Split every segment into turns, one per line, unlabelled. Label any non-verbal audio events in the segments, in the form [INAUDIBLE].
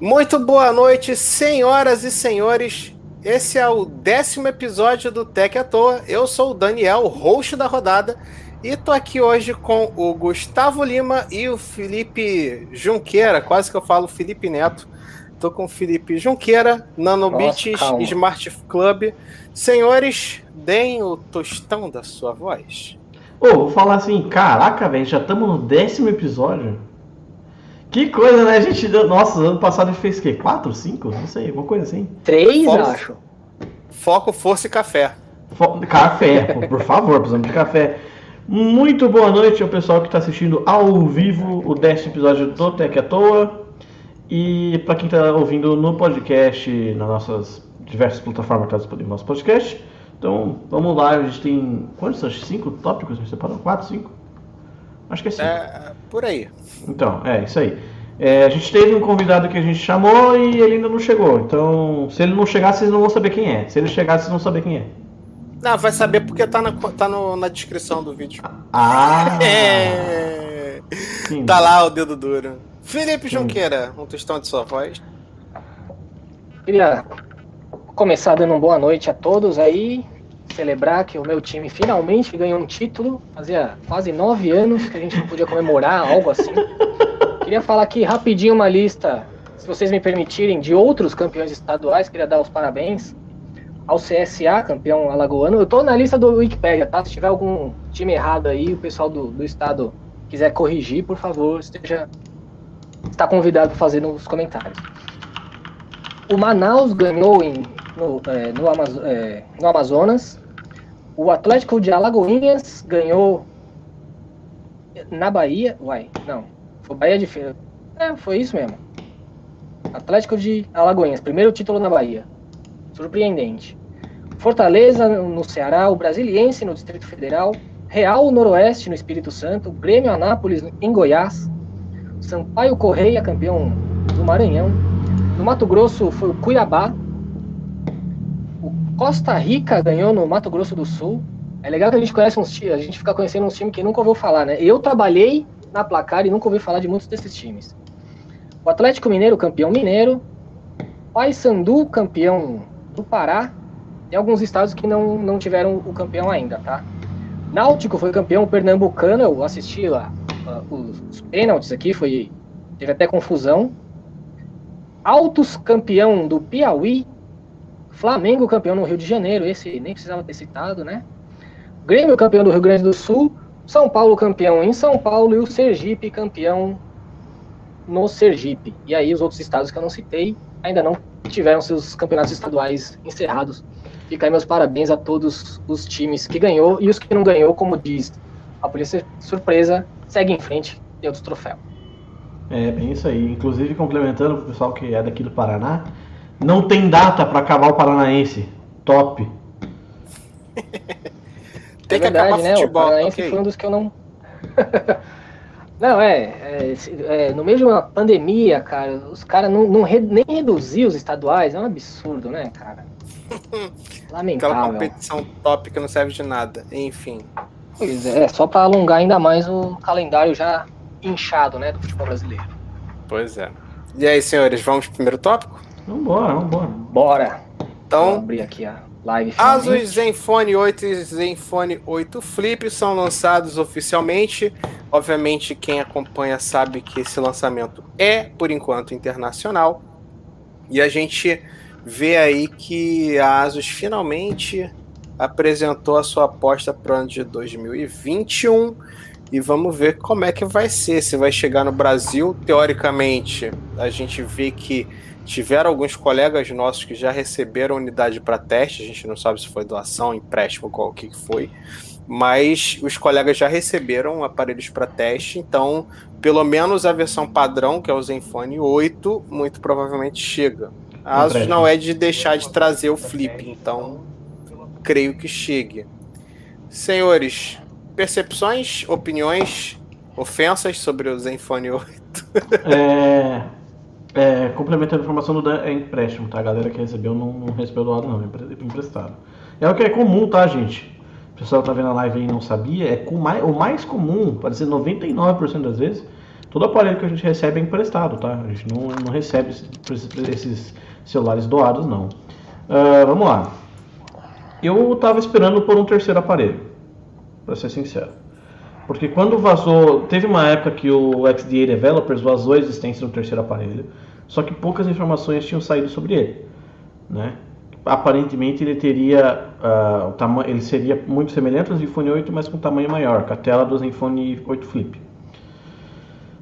Muito boa noite, senhoras e senhores. Esse é o décimo episódio do Tech à Toa. Eu sou o Daniel, o host da rodada, e tô aqui hoje com o Gustavo Lima e o Felipe Junqueira, quase que eu falo Felipe Neto. Tô com o Felipe Junqueira, Nanobits Smart Club. Senhores, deem o tostão da sua voz.
Ô, oh, vou falar assim, caraca, velho, já estamos no décimo episódio. Que coisa, né? A gente deu. Nossa, ano passado a gente fez o quê? Quatro, cinco? Não sei, alguma coisa assim.
Três, Foco, acho.
Foco, força e café.
Fo... Café, por favor, precisamos de café. Muito boa noite ao pessoal que está assistindo ao vivo o décimo episódio do Tech à Toa. E para quem está ouvindo no podcast, nas nossas diversas plataformas que está disponível no nosso podcast. Então, vamos lá, a gente tem. Quantos? Cinco tópicos? A gente separou? Quatro, cinco? Acho que é cinco. É,
por aí.
Então, é isso aí. É, a gente teve um convidado que a gente chamou e ele ainda não chegou. Então, se ele não chegar, vocês não vão saber quem é. Se ele chegar, vocês vão saber quem é.
Não, vai saber porque tá na, tá no, na descrição do vídeo.
Ah! [LAUGHS]
É. Tá lá o dedo duro. Felipe Junqueira, um tostão de sua voz.
Queria começar dando uma boa noite a todos aí celebrar que o meu time finalmente ganhou um título. Fazia quase nove anos que a gente não podia comemorar algo assim. Queria falar aqui rapidinho uma lista, se vocês me permitirem, de outros campeões estaduais. Queria dar os parabéns ao CSA, campeão alagoano. Eu tô na lista do Wikipedia, tá? Se tiver algum time errado aí, o pessoal do, do estado quiser corrigir, por favor, esteja está convidado para fazer nos comentários. O Manaus ganhou em, no, é, no, Amaz é, no Amazonas o Atlético de Alagoinhas ganhou na Bahia. Uai, não. Foi Bahia de Feira. É, foi isso mesmo. Atlético de Alagoinhas, primeiro título na Bahia. Surpreendente. Fortaleza no Ceará, o Brasiliense no Distrito Federal, Real Noroeste no Espírito Santo, Grêmio Anápolis em Goiás, Sampaio Correia, campeão do Maranhão. No Mato Grosso foi o Cuiabá, Costa Rica ganhou no Mato Grosso do Sul. É legal que a gente conhece uns a gente fica conhecendo uns times que nunca ouviu falar, né? Eu trabalhei na placar e nunca ouvi falar de muitos desses times. O Atlético Mineiro, campeão mineiro. Paysandu, campeão do Pará. E alguns estados que não, não tiveram o campeão ainda, tá? Náutico foi campeão pernambucano, eu assisti lá os pênaltis aqui, foi teve até confusão. Altos campeão do Piauí, Flamengo campeão no Rio de Janeiro, esse nem precisava ter citado, né? Grêmio campeão do Rio Grande do Sul, São Paulo campeão em São Paulo e o Sergipe campeão no Sergipe. E aí os outros estados que eu não citei ainda não tiveram seus campeonatos estaduais encerrados. Fica aí meus parabéns a todos os times que ganhou e os que não ganhou, como diz a polícia surpresa, segue em frente, tem outros troféus.
É, bem isso aí. Inclusive, complementando o pessoal que é daqui do Paraná, não tem data para acabar o Paranaense. Top.
tem é verdade, né? Futebol, o Paranaense okay. foi um dos que eu não. [LAUGHS] não, é, é, é, No meio de uma pandemia, cara, os caras não, não re, nem reduziu os estaduais. É um absurdo, né, cara? [LAUGHS]
Lamentável. Aquela competição top que não serve de nada. Enfim.
Pois é, só para alongar ainda mais o calendário já inchado, né, do futebol brasileiro.
Pois é. E aí, senhores, vamos pro primeiro tópico?
Vambora, vambora.
Bora.
Então,
Vou abrir aqui a live.
Finalmente. Asus Zenfone 8 e Zenfone 8 Flip são lançados oficialmente. Obviamente, quem acompanha sabe que esse lançamento é, por enquanto, internacional. E a gente vê aí que a Asus finalmente apresentou a sua aposta para o ano de 2021 e vamos ver como é que vai ser, se vai chegar no Brasil. Teoricamente, a gente vê que Tiveram alguns colegas nossos que já receberam unidade para teste, a gente não sabe se foi doação, empréstimo, qual que foi, mas os colegas já receberam aparelhos para teste, então pelo menos a versão padrão, que é o Zenfone 8, muito provavelmente chega. A Asus não é de deixar de trazer o Flip, então creio que chegue. Senhores, percepções, opiniões, ofensas sobre o Zenfone 8?
É, é, complementando a informação do Dan, é empréstimo, tá? A galera que recebeu não, não recebeu doado, não, é emprestado. É o que é comum, tá, gente? O pessoal tá vendo a live aí e não sabia, é com mais, o mais comum, pode ser 99% das vezes, Todo aparelho que a gente recebe é emprestado, tá? A gente não, não recebe esses celulares doados, não. Uh, vamos lá. Eu estava esperando por um terceiro aparelho, para ser sincero. Porque quando vazou, teve uma época que o XDA Developers vazou a existência do terceiro aparelho, só que poucas informações tinham saído sobre ele, né? Aparentemente ele teria, uh, ele seria muito semelhante ao Zenfone 8, mas com tamanho maior, com a tela do Zenfone 8 Flip.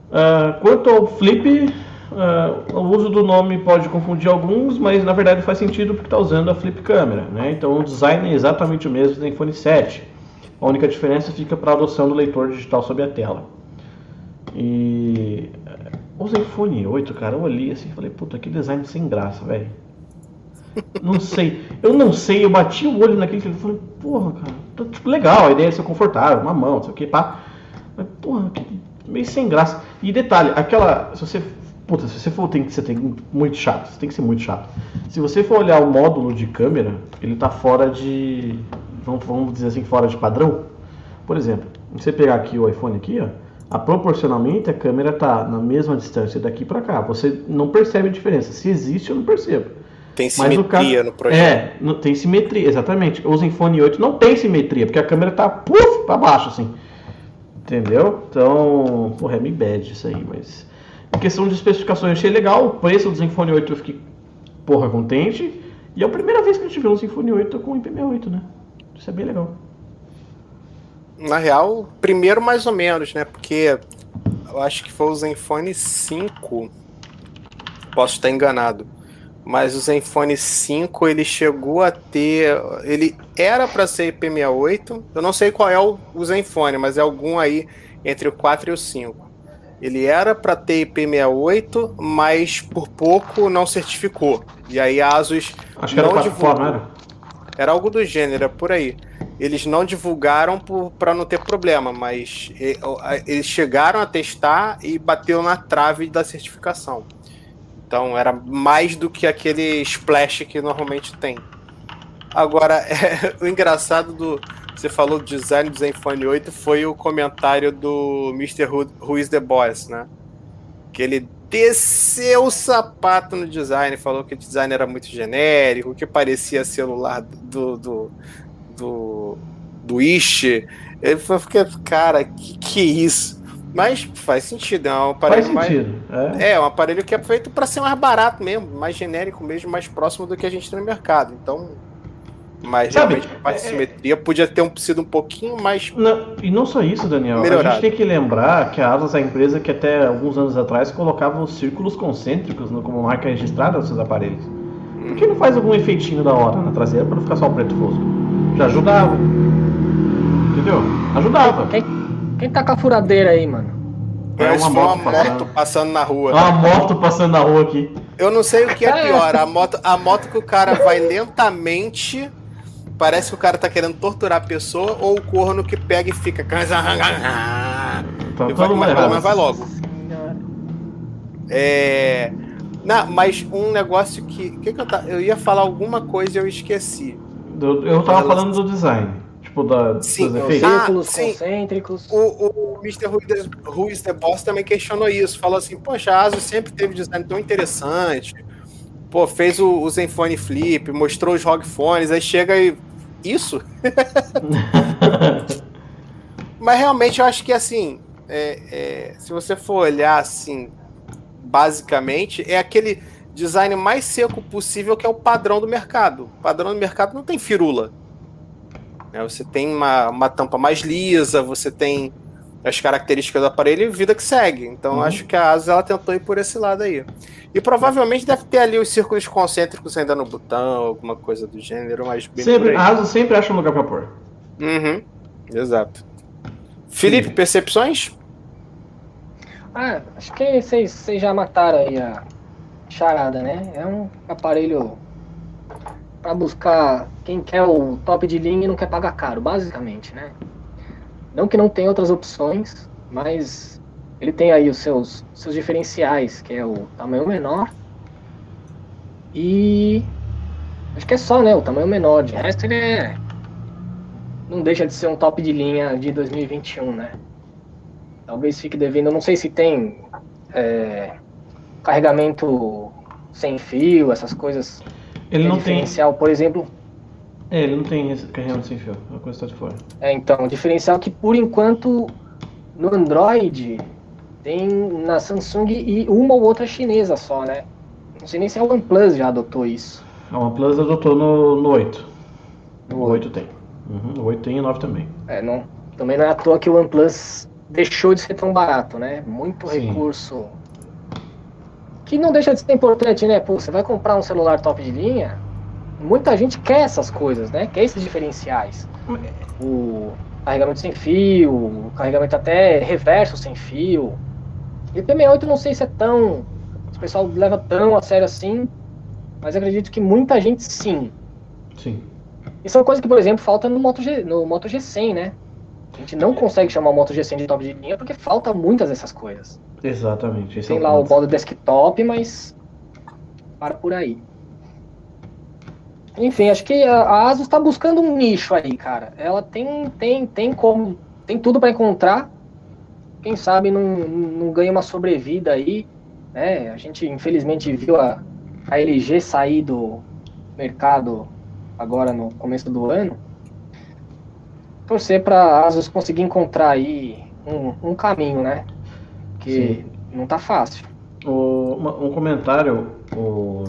Uh, quanto ao Flip, uh, o uso do nome pode confundir alguns, mas na verdade faz sentido porque está usando a Flip Câmera. Né? Então o design é exatamente o mesmo do Zenfone 7. A única diferença fica para a adoção do leitor digital sobre a tela. E o Zenfone 8, cara, eu olhei assim e falei, puta, que design sem graça, velho. Não sei, eu não sei, eu bati o olho naquele que ele falei, porra, cara, tá, tipo, legal, a ideia é ser confortável, uma mão, não sei o que, pá. Mas, porra, que meio sem graça. E detalhe, aquela. Se você. Puta, se você for, tem que ser tem, muito chato. Você tem que ser muito chato. Se você for olhar o módulo de câmera, ele tá fora de. Vamos, vamos dizer assim, fora de padrão. Por exemplo, você pegar aqui o iPhone aqui, ó. A, proporcionalmente a câmera tá na mesma distância daqui para cá. Você não percebe a diferença. Se existe, eu não percebo.
Tem simetria no, caso, no projeto.
É, não, tem simetria, exatamente. O Zenfone 8 não tem simetria, porque a câmera tá puf, para baixo assim. Entendeu? Então, porra, é meio bad isso aí, mas. Em questão de especificações, eu achei legal. O preço do Zenfone 8 eu fiquei, porra, contente. E é a primeira vez que a gente vê um Zenfone 8 com IP68, né? Isso é bem legal.
Na real, primeiro mais ou menos, né? Porque eu acho que foi o Zenfone 5. Posso estar enganado mas o Zenfone 5 ele chegou a ter. Ele era para ser IP68. Eu não sei qual é o, o Zenfone, mas é algum aí entre o 4 e o 5. Ele era para ter IP68, mas por pouco não certificou. E aí a Asus
Acho que não era divulgou. Era?
Era algo do gênero, por aí. Eles não divulgaram para não ter problema, mas eles chegaram a testar e bateu na trave da certificação. Então era mais do que aquele splash que normalmente tem. Agora, [LAUGHS] é, o engraçado do. Você falou do design do Zenfone 8 foi o comentário do Mr. Who, Who is the Boss, né? Que ele desceu o sapato no design, falou que o design era muito genérico, que parecia celular do. do. do. do Ishi. Ele falou, cara, que que é isso? Mas faz sentido, é um aparelho faz sentido, mais... é. é um aparelho que é feito para ser mais barato mesmo, mais genérico mesmo, mais próximo do que a gente tem no mercado. Então, mas Sabe, realmente a parte de é, simetria podia ter um, sido um pouquinho mais.
Não, e não só isso, Daniel. Melhorado. A gente tem que lembrar que a Asus é a empresa que até alguns anos atrás colocava os círculos concêntricos como marca registrada nos seus aparelhos. Por que não faz algum efeitinho da hora na traseira para não ficar só o preto fosco? Já ajudava. Entendeu? Ajudava.
Quem, quem tá com a furadeira aí, mano?
É uma, moto, uma passando. moto passando na rua.
Uma moto passando na rua aqui.
Eu não sei o que é [LAUGHS] pior. A moto, a moto que o cara vai lentamente. Parece que o cara tá querendo torturar a pessoa, ou o corno que pega e fica. Tá e vai, mas, mas vai logo. É. Não, mas um negócio que. que, que eu, tá, eu ia falar alguma coisa e eu esqueci.
Eu, eu tava falando do design. Tipo, da,
sim, dos efeitos. Círculos ah, concêntricos.
O, o Mr. Ruiz the Boss também questionou isso. Falou assim, poxa, a ASUS sempre teve design tão interessante. Pô, fez o, o Zenfone Flip, mostrou os ROG Phones, aí chega e... Isso? [LAUGHS] Mas realmente eu acho que, assim, é, é, se você for olhar, assim, basicamente, é aquele design mais seco possível que é o padrão do mercado. O padrão do mercado não tem firula. Né? Você tem uma, uma tampa mais lisa, você tem as características do aparelho e vida que segue. Então uhum. acho que a Asus ela tentou ir por esse lado aí. E provavelmente deve ter ali os círculos concêntricos ainda no botão, alguma coisa do gênero, mas
bem sempre, A Asus sempre acha um lugar para pôr.
Uhum. Exato. Felipe, Sim. percepções?
Ah, acho que vocês já mataram aí a charada, né? É um aparelho para buscar quem quer o top de linha e não quer pagar caro, basicamente, né? Não que não tenha outras opções, mas ele tem aí os seus, seus diferenciais, que é o tamanho menor e acho que é só, né, o tamanho menor. De resto ele é não deixa de ser um top de linha de 2021, né? Talvez fique devendo, não sei se tem é, carregamento sem fio, essas coisas.
Ele
é
não tem.
diferencial, por exemplo.
É, ele não tem carregamento sem fio. É uma coisa que tá de fora.
É, então, o diferencial que por enquanto no Android tem na Samsung e uma ou outra chinesa só, né? Não sei nem se a OnePlus já adotou isso.
A OnePlus adotou no, no 8.
No
O 8 tem. Uhum, o 8 tem e o 9 também.
É, não, também não é à toa que o OnePlus deixou de ser tão barato, né? Muito
Sim.
recurso. Que não deixa de ser importante, né? Pô, você vai comprar um celular top de linha, muita gente quer essas coisas, né? Quer esses diferenciais. O carregamento sem fio, o carregamento até reverso sem fio. E o P68 eu não sei se é tão. Se o pessoal leva tão a sério assim, mas acredito que muita gente sim.
Sim.
Isso é uma coisa que, por exemplo, falta no Moto, G, no Moto G100, né? A gente não consegue chamar o Moto G100 de top de linha porque falta muitas dessas coisas.
Exatamente.
Tem lá o modo desktop, mas para por aí. Enfim, acho que a a Asus está buscando um nicho aí, cara. Ela tem, tem, tem como, tem tudo para encontrar. Quem sabe não, não ganha uma sobrevida aí, né? A gente infelizmente viu a, a LG sair do mercado agora no começo do ano. Torcer para a Asus conseguir encontrar aí um, um caminho, né? Que
Sim.
não tá fácil.
O- um comentário. O...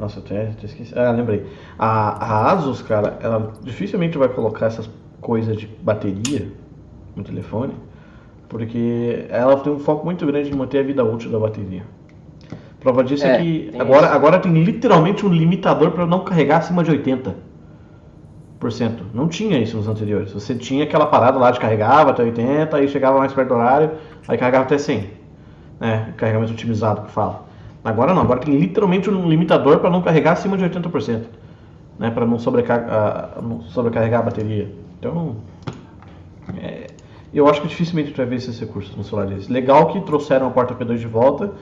Nossa, eu até, até esqueci. Ah, lembrei. A, a Asus, cara, ela dificilmente vai colocar essas coisas de bateria no telefone, porque ela tem um foco muito grande em manter a vida útil da bateria. Prova disso é,
É,
que agora,
isso.
agora tem literalmente um limitador para não carregar acima de 80%. Não tinha isso nos anteriores. Você tinha aquela parada lá de carregava até 80, aí chegava mais perto do horário, aí carregava até 100 né, carregamento otimizado que fala. Agora não, agora tem literalmente um limitador para não carregar acima de 80%, né, para não, sobrecar não sobrecarregar a bateria. Então, é, eu acho que dificilmente tu vai ver esses recursos no celular deles. Legal que trouxeram a porta P2 de volta,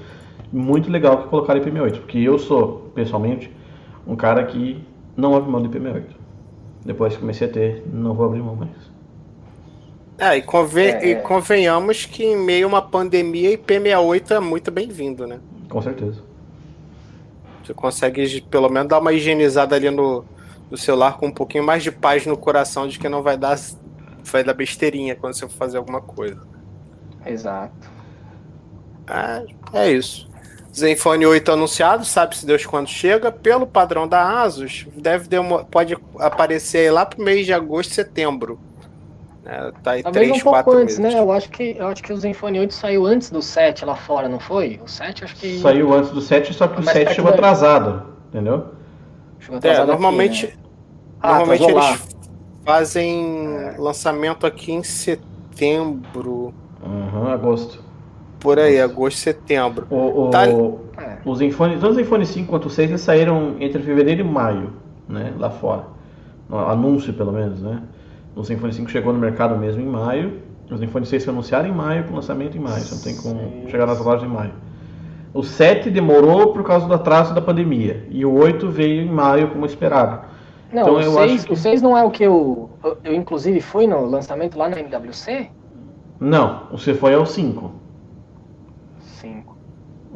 muito legal que colocaram IP68, porque eu sou, pessoalmente, um cara que não abre mão do IP68. Depois que comecei a ter, não vou abrir mão mais.
É, e, conven-
É,
e convenhamos que em meio a uma pandemia, IP68 é muito bem-vindo, né?
Com certeza.
Você consegue pelo menos dar uma higienizada ali no, no celular com um pouquinho mais de paz no coração de que não vai dar, vai dar besteirinha quando você for fazer alguma coisa.
Exato.
É, é isso. Zenfone 8 anunciado, sabe-se Deus quando chega. Pelo padrão da Asus, deve demo- pode aparecer aí lá pro mês de agosto, setembro. É, tá aí
Talvez
3,
um pouco
4
antes,
meses.
né? Eu acho que eu acho que o Zenfone 8 saiu antes do 7 lá fora, não foi? O 7 acho que
Saiu antes do 7, só que o
Mas
7
perto
chegou atrasado, entendeu?
chegou
É,
atrasado aqui,
normalmente,
né? Ah,
normalmente
atrasou
eles fazem
É.
lançamento aqui em setembro.
Aham, agosto.
Por aí, agosto, setembro.
O, o,
Tá-
É.
Os Zenfone, tanto o Zenfone 5 quanto o 6 eles saíram entre fevereiro e maio, né? Lá fora. Anúncio, pelo menos, né? O Zenfone 5 chegou no mercado mesmo em maio. O Zenfone 6 foi anunciado em maio, com lançamento em maio. Você não tem como chegar nas lojas em maio. O 7 demorou por causa do atraso da pandemia. E o 8 veio em maio, como esperado.
Não,
Então
o,
eu
6,
acho que-
o 6 não é o que eu, eu, eu, inclusive fui no lançamento lá na MWC?
Não, o C foi ao 5.
5.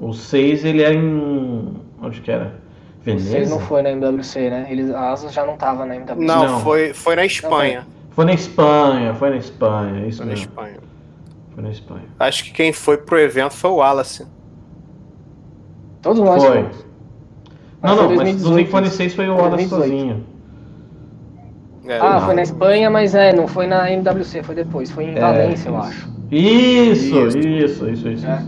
O 6 ele era em. Onde que era?
O
Veneza?
6 não foi na MWC, né? Eles, a Asus já não tava na MWC.
Não,
Não.
Foi, foi na Espanha.
Foi na Espanha, foi na Espanha, isso
Foi na
mesmo.
Espanha.
Foi na Espanha.
Acho que quem foi pro evento foi o Wallace.
Todos nós
Foi.
fomos.
Não, não, mas
2018,
no Zenfone 6 foi o Wallace
2018.
sozinho.
É,
Ah,
não.
foi na Espanha, mas é, não foi na MWC, foi depois, foi em
É,
Valência, eu acho.
Isso,
Isso.
isso, isso, isso.
É.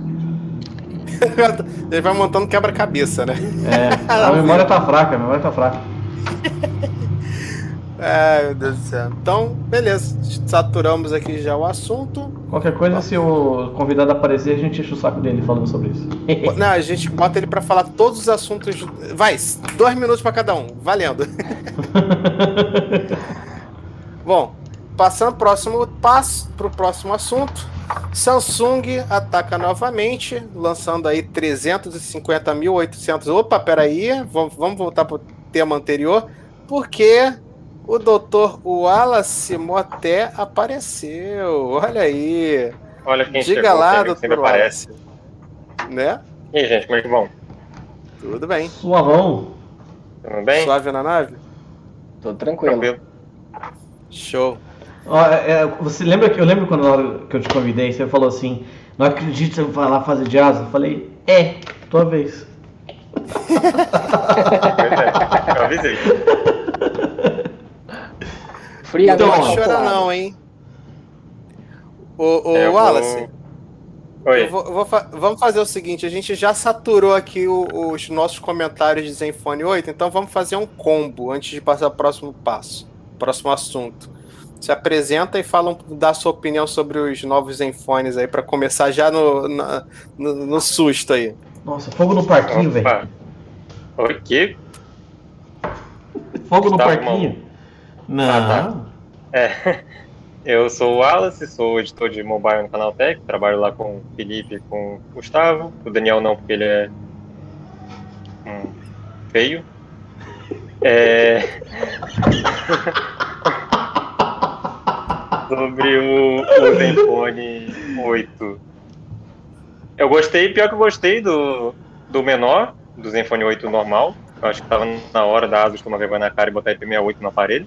[LAUGHS]
Ele vai montando quebra-cabeça, né?
É, a [LAUGHS] memória tá fraca, a memória tá fraca.
Ai, meu Deus do céu. Então, beleza. Saturamos aqui já o assunto.
Qualquer coisa, se o convidado aparecer, a gente enche o saco dele falando sobre isso.
Não, a gente bota ele pra falar todos os assuntos. Vai, dois minutos pra cada um. Valendo. [LAUGHS] Bom, passando próximo passo pro próximo assunto. Samsung ataca novamente, lançando aí 350.800. Opa, peraí, vamos, vamos voltar pro tema anterior, porque o doutor Wallace Moté apareceu. Olha aí.
Olha quem
Diga
chegou,
lá,
quem
doutor
sempre aparece.
Né?
E aí, gente, como é que vão?
Tudo bem.
Suavão.
Tudo bem?
Suave na nave?
Tô tranquilo.
Tranquilo.
Show.
Ó, é, é, você lembra que eu lembro quando na hora que eu te convidei, você falou assim, não acredito que você vai lá fazer jazz? Eu falei, é, tua vez. [LAUGHS]
Pois é, eu avisei.
Friamente
Então,
Não chora
calculado.
não, hein? Ô, ô
Eu vou-
Wallace,
Oi.
eu vou- vou fa- vamos fazer o seguinte, a gente já saturou aqui o- os nossos comentários de Zenfone 8, então vamos fazer um combo antes de passar para o próximo passo, próximo assunto. Se apresenta e fala, dá sua opinião sobre os novos Zenfones aí, para começar já no, na- no, no susto aí.
Nossa, fogo no parquinho, velho.
O quê?
Fogo no
Tá,
parquinho. Não.
Ah, É. [LAUGHS] Eu sou o Wallace, sou editor de mobile no Canaltech, trabalho lá com o Felipe e com o Gustavo. O Daniel não, porque ele é hum, feio. É... [LAUGHS] Sobre o, o Zenfone 8. Eu gostei, pior que eu gostei do, do menor, do Zenfone 8 normal. Eu acho que tava na hora da Asus tomar vergonha na cara e botar IP68 no aparelho.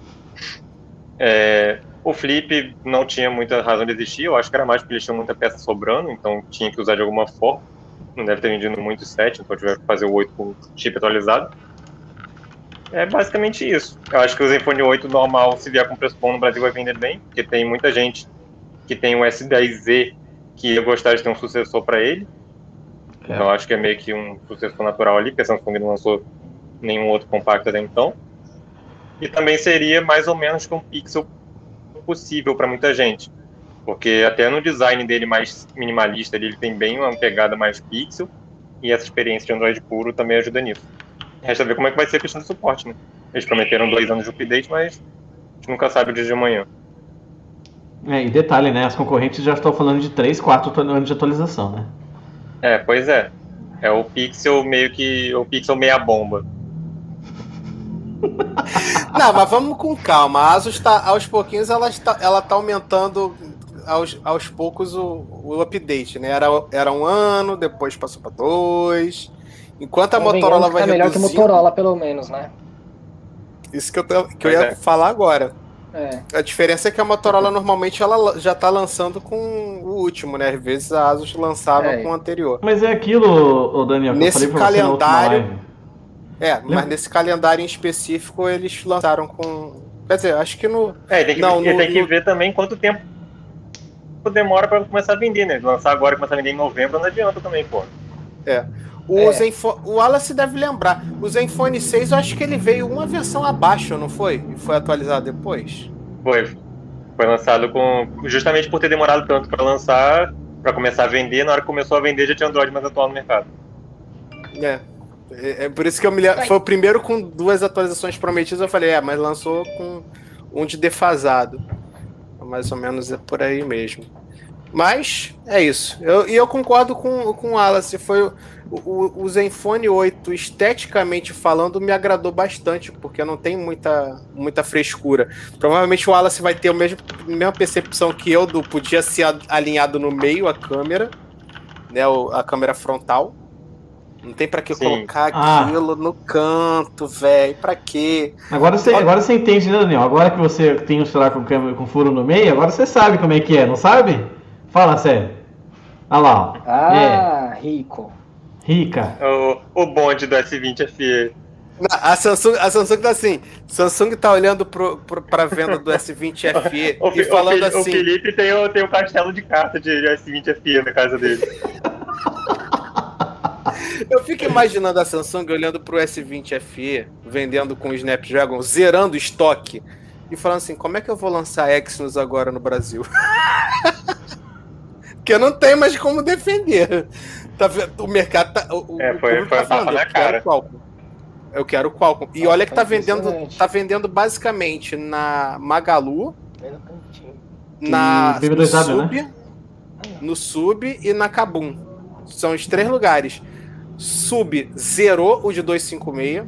É, o Flip não tinha muita razão de existir, eu acho que era mais porque eles tinham muita peça sobrando, então tinha que usar de alguma forma. Não deve ter vendido muito 7, então tiver que fazer o 8 com chip atualizado. É basicamente isso. Eu acho que o Zenfone 8 normal, se vier com preço bom no Brasil, vai vender bem, porque tem muita gente que tem o S10Z que ia gostar de ter um sucessor para ele.
É.
Então eu acho que é meio que um sucessor natural ali, porque a Samsung não lançou nenhum outro compacto até então. E também seria mais ou menos com um pixel possível para muita gente. Porque até no design dele mais minimalista, ele tem bem uma pegada mais pixel, e essa experiência de Android puro também ajuda nisso. Resta ver como é que vai ser a questão do suporte, né? Eles prometeram dois anos de update, mas a gente nunca sabe o dia de amanhã.
É, e detalhe, né? As concorrentes já estão falando de 3, 4 anos de atualização, né?
É, pois é. É o pixel meio que. o pixel meia bomba.
Não, mas vamos com calma. A Asus tá, aos pouquinhos, ela está, ela tá aumentando aos, aos poucos o, o update, né? Era, era um ano, depois passou para dois. Enquanto a Motorola
que
vai
tá melhor que o
reduzindo-
Motorola, pelo menos, né?
Isso que eu, tô- que eu ia
é.
falar agora.
É.
A diferença é que a Motorola normalmente ela já tá lançando com o último, né? Às vezes a Asus lançava
É.
com o anterior.
Mas é aquilo, Daniel,
Nesse
eu falei pra você na última
calendário- É, mas
Lembra?
nesse calendário em específico eles lançaram com. Quer dizer, acho que no.
É, tem que,
Não, no-
tem que
no-
ver também quanto tempo demora para começar a vender, né? Lançar agora e começar a vender em novembro não adianta também, pô.
O,
É.
Zenfone, o Wallace deve lembrar. O Zenfone 6, eu acho que ele veio uma versão abaixo, não foi? E foi atualizado depois?
Foi. Foi lançado com. Justamente por ter demorado tanto para lançar, para começar a vender, na hora que começou a vender já tinha Android mais atual no mercado.
É. É, é por isso que eu me lembro. Foi o primeiro com duas atualizações prometidas. Eu falei, é, mas lançou com um de defasado. Mais ou menos é por aí mesmo. Mas é isso. Eu- E eu, concordo com, com o Wallace. Foi o, o, o Zenfone 8, esteticamente falando, me agradou bastante, porque não tem muita, muita frescura. Provavelmente o Wallace vai ter a mesma, a mesma percepção que eu do podia ser alinhado no meio a câmera, né? A câmera frontal. Não tem pra que
Sim.
colocar
Ah.
aquilo no canto, velho. Pra quê?
Agora você, agora você entende, né, Daniel? Agora que você tem um celular com, câmera- com furo no meio, agora você sabe como é que é, não sabe? Fala sério. Olha lá, ó. É,
Ah, rico.
rica.
O, o bonde do S20 FE.
A Samsung, a Samsung tá assim. Samsung tá olhando pro, pro, pra venda do S20 FE [LAUGHS]
O,
e
o
falando
o
assim.
Felipe tem o, tem o castelo de carta de S20 FE na casa dele. [LAUGHS]
Eu fico imaginando a Samsung olhando pro S20 FE, vendendo com o Snapdragon, zerando o estoque e falando assim: como é que eu vou lançar Exynos agora no Brasil? [LAUGHS] Porque não tem mais como defender. Tá vendo? o mercado tá. O, o
É, foi-
público
foi
tá falando,
na
eu quero
cara.
Qualcomm. Eu quero Qualcomm. E
Ah,
olha que tá
foi
vendendo, tá vendendo basicamente na Magalu,
Bem no cantinho.
na no
BB2W,
Sub, no Sub e na Kabum. São os três lugares. Sub zerou o de 256.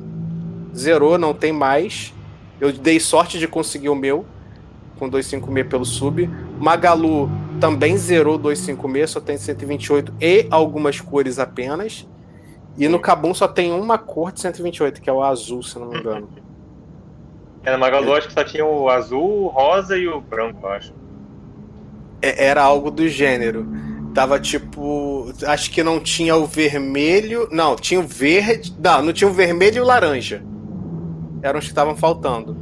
Zerou, não tem mais. Eu dei sorte de conseguir o meu com 256 pelo Sub. Magalu também zerou 256, só tem 128 e algumas cores apenas. E no Kabum só tem uma cor de 128, que é o azul, se não me engano. [LAUGHS]
É, na Magalu acho que só tinha o azul, o rosa e o branco, eu acho.
É, era algo do gênero. Tava tipo. Acho que não tinha o vermelho. Não, tinha o verde. Não, não tinha o vermelho e o laranja. Eram os que estavam faltando.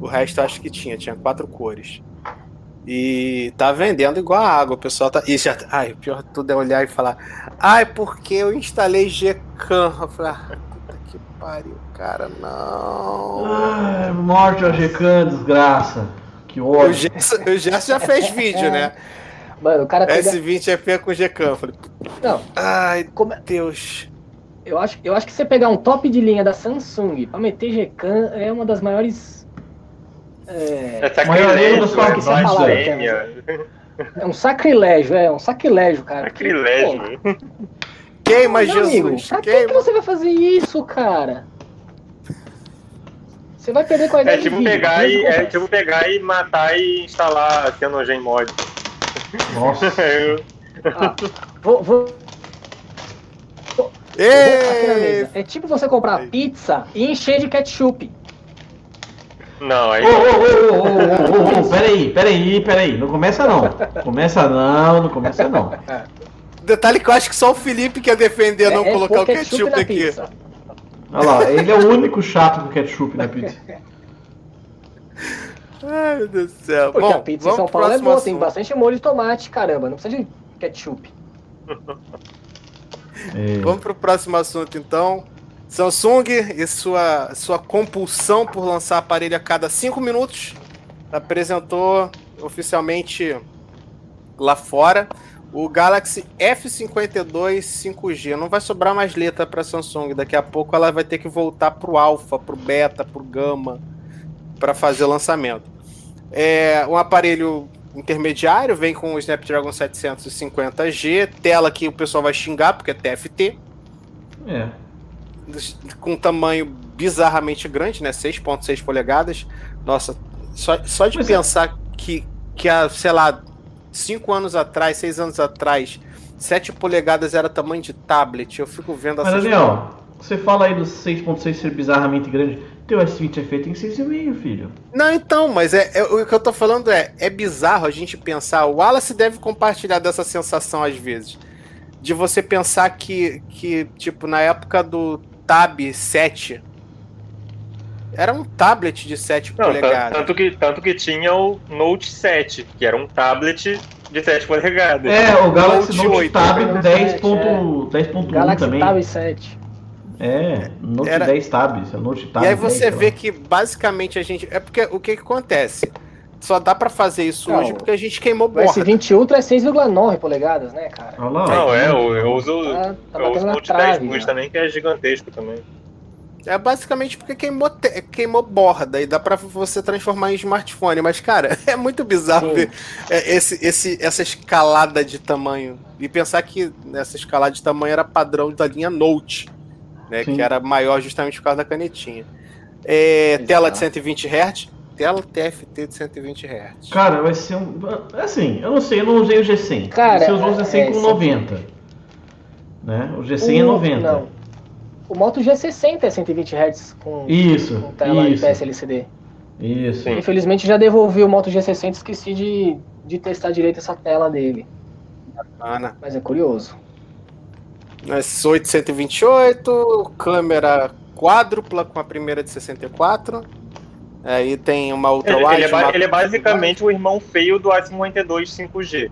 O resto acho que tinha, tinha quatro cores. E tá vendendo igual a água. O pessoal tá. Isso já. Ai, o pior de tudo é olhar e falar. Ai, porque eu instalei Gcam. Eu falei, ah, puta que pariu, cara, não.
Ai, morte ao Gcam, desgraça. Que
O
ódio.
Gerson, o Gerson já fez [LAUGHS] vídeo, né?
Mano, o cara pega.
S20 é feio com Gcam. Eu falei,
Não,
ai,
como... é-
Deus.
eu, acho, eu acho que você pegar um top de linha da Samsung pra meter Gcam é uma das maiores. É,
É
maioria dos
sacrilégio, é
que fala,
blasfêmia.
é um sacrilégio, é um sacrilégio, cara.
Sacrilégio.
Queima,
Meu
Jesus.
amigo, pra que, que
queima.
você vai fazer isso, cara? Você vai perder qualidade
É tipo
de vídeo.
pegar e é tipo pegar e matar e instalar Cyanogen Mod.
Nossa. [LAUGHS]
Eu-
Ah, vou, vou, vou aqui na
Ei!
mesa. É tipo você comprar pizza e encher de ketchup.
Não, aí
Ô, ô, ô, ô, ô, ô, ô, ô, peraí, peraí, peraí. Não começa não. Começa não, não começa não.
Detalhe que eu acho que só o Felipe quer defender não
é, é
colocar o ketchup
na
aqui.
pizza.
Olha lá, ele é o único chato com ketchup na pizza. [LAUGHS]
Ai, meu Deus do céu.
Porque
Bom,
a pizza em São Paulo é boa, tem
assunto.
bastante molho de tomate, caramba. Não precisa de ketchup. [LAUGHS]
É,
Vamos pro próximo assunto, então. Samsung e sua, sua compulsão por lançar aparelho a cada 5 minutos apresentou oficialmente lá fora o Galaxy F52 5G. Não vai sobrar mais letra para Samsung. Daqui a pouco ela vai ter que voltar pro Alpha, pro Beta, pro Gama para fazer o lançamento. É um aparelho intermediário, vem com o Snapdragon 750G, tela que o pessoal vai xingar porque é TFT
é.
com um tamanho bizarramente grande, né? 6.6 polegadas. Nossa, só, só de
Pois é.
pensar que, que há, sei lá, 5 anos atrás, 6 anos atrás, 7 polegadas era tamanho de tablet, eu fico vendo
Mas
essas
Daniel, você fala aí do 6.6 ser bizarramente grande. Teu S20 é feito em 6,5, filho.
Não, então, mas é, é- o que eu tô falando é, é bizarro a gente pensar, o Wallace deve compartilhar dessa sensação às vezes, de você pensar que, que tipo, na época do Tab 7, era um tablet de 7
Não,
polegadas.
tanto, que, tanto que tinha o Note 7, que era um tablet de 7 polegadas.
É, o Galaxy
Note
Note
8,
Tab
né?
10.1 10.1
Galaxy
também.
Tab 7.
É, Note
Era-
10 Tab, esse é Note Tab.
E aí
10,
você
sei
vê
lá.
que basicamente a gente. É porque o que, que acontece? Só dá pra fazer isso
Não,
hoje porque a gente queimou borda.
S20 Ultra é 6,9 polegadas, né, cara?
Não, é, eu, eu uso,
Tá, tá
eu uso o Note 10
trave.
Plus também, que é gigantesco também.
É basicamente porque queimou, te- queimou borda e dá pra você transformar em smartphone. Mas, cara, [LAUGHS] é muito bizarro
Sim.
ver é, esse, esse, essa escalada de tamanho. E pensar que essa escalada de tamanho era padrão da linha Note, né?
Sim.
Que era maior justamente por causa da canetinha. É, tela de 120 Hz, tela TFT de 120 Hz.
Cara, vai ser um. Assim, eu não sei, eu não usei o G100.
Cara,
Você usou o G100
é,
com
sim.
90. Né? O G100 é
O-
90.
Não. O Moto G60 é 120 Hz com,
Isso,
com tela
isso,
IPS LCD.
isso.
Sim.
Infelizmente já devolvi o Moto G60 esqueci de, de testar direito essa tela dele.
Bacana.
Mas é curioso.
Mas 828, câmera quádrupla com a primeira de 64. Aí tem uma ultra
Ele,
wide.
ele é, ele é basicamente o irmão feio do A52 5G.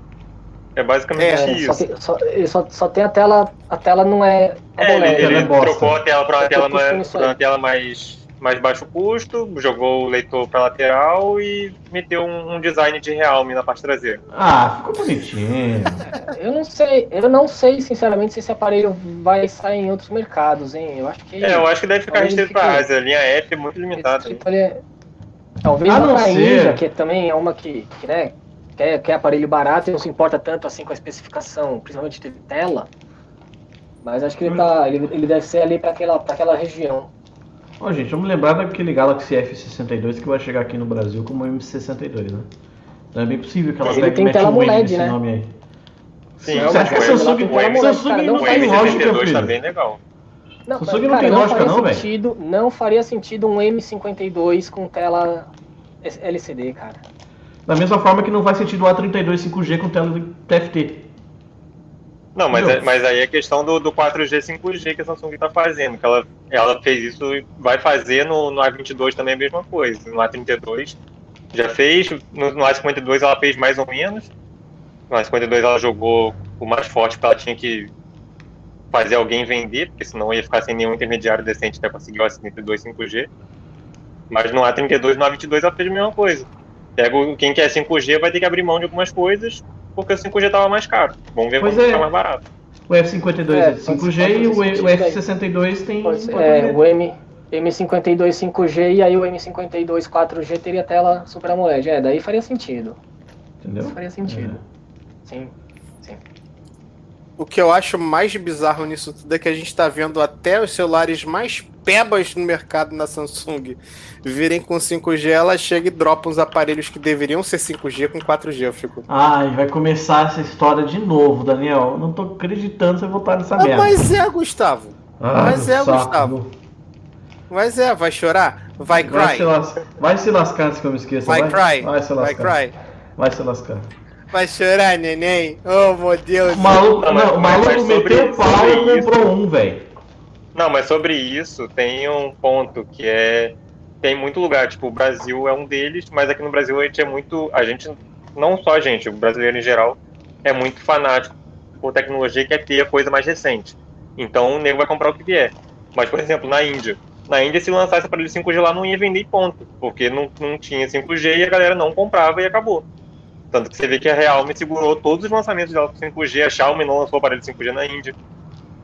É basicamente
É,
É,
isso.
só, tem- só- ele só, só tem a tela. A tela não é.
É, ele,
AMOLED,
ela
ele
é
trocou a tela para uma
É
tela, mais, pra uma tela mais, mais baixo custo, jogou o leitor para lateral e meteu um, um design de Realme na parte traseira.
Ah, ficou bonitinho. [LAUGHS]
Eu não sei, eu não sei, sinceramente, se esse aparelho vai sair em outros mercados, hein? Eu acho que.
É, eu acho que deve ficar restrito para a Ásia. A linha F é muito limitada.
tipo, ele é- Talvez
A não ser-
Índia, que também é uma que, que né, quer, quer aparelho barato e não se importa tanto assim com a especificação, principalmente de tela. Mas acho que ele, tá, ele, ele deve ser ali para aquela, pra aquela região.
Ó, gente, vamos lembrar daquele Galaxy F62 que vai chegar aqui no Brasil como M62, né? Então é bem possível que ela
ele
pegue
tem
e mete
tela
um M
AMOLED,
nesse
né?
nome aí.
Sim,
Não,
Você acha que a
mas
Samsung,
tem tela AMOLED,
Samsung
cara,
não
O
tem
faz
lógica,
M62 tá
filho?
bem legal.
Não,
Samsung
mas,
não
cara,
tem lógica,
faria
não, velho.
sentido, não faria sentido um M52 com tela LCD, cara.
Da mesma forma que não faz sentido o A32 5G com tela TFT.
Não, mas, é- mas aí é questão do, do 4G, 5G que a Samsung tá fazendo. Que ela, ela fez isso e vai fazer no, no A22 também a mesma coisa. No A32 já fez, no, no A52 ela fez mais ou menos. No A52 ela jogou o mais forte porque ela tinha que fazer alguém vender, porque senão ia ficar sem nenhum intermediário decente até conseguir o A52 5G. Mas no A32 e no A22 ela fez a mesma coisa. Pega quem quer 5G vai ter que abrir mão de algumas coisas porque o 5G tava mais caro. Vamos ver
Pois
quando
é.
ficar mais barato.
O F52
É,
é,
pode-
5G
pode
e o, o
sentido aí.
F62 tem
Pode ser,
4G.
é, o M, M52 5G e aí o M52 4G teria tela Super AMOLED. É, daí faria sentido.
Entendeu?
Faria sentido. Sim.
O que eu acho mais bizarro nisso tudo é que a gente tá vendo até os celulares mais pebas no mercado na Samsung virem com 5G, ela chega e dropa uns aparelhos que deveriam ser 5G com 4G. Eu fico.
Ai, vai começar essa história de novo, Daniel. Eu Não tô acreditando você voltar nessa
Ah,
merda.
mas é, Gustavo.
Ah,
mas é,
saco.
Gustavo. Mas é, vai chorar? Vai
Vai
cry.
se, lascar, vai se lascar antes que eu me esqueça.
Vai cry.
Vai se
Vai
lascar.
cry.
Vai se lascar.
Vai chorar, neném. Oh, meu Deus.
O maluco,
Não, mas-
não, o maluco meteu o pau e
isso-
comprou um, velho.
Não, mas sobre isso tem um ponto que é tem muito lugar, tipo, o Brasil é um deles, mas aqui no Brasil a gente é muito, a gente não só a gente, o brasileiro em geral é muito fanático por tecnologia e quer ter a coisa mais recente. Então o nego vai comprar o que vier. Mas por exemplo, na Índia, na Índia se lançasse aparelho 5G lá não ia vender ponto, porque não, não tinha 5G e a galera não comprava e acabou. Tanto que você vê que a Realme segurou todos os lançamentos dela com 5G, a Xiaomi não lançou aparelho 5G na Índia.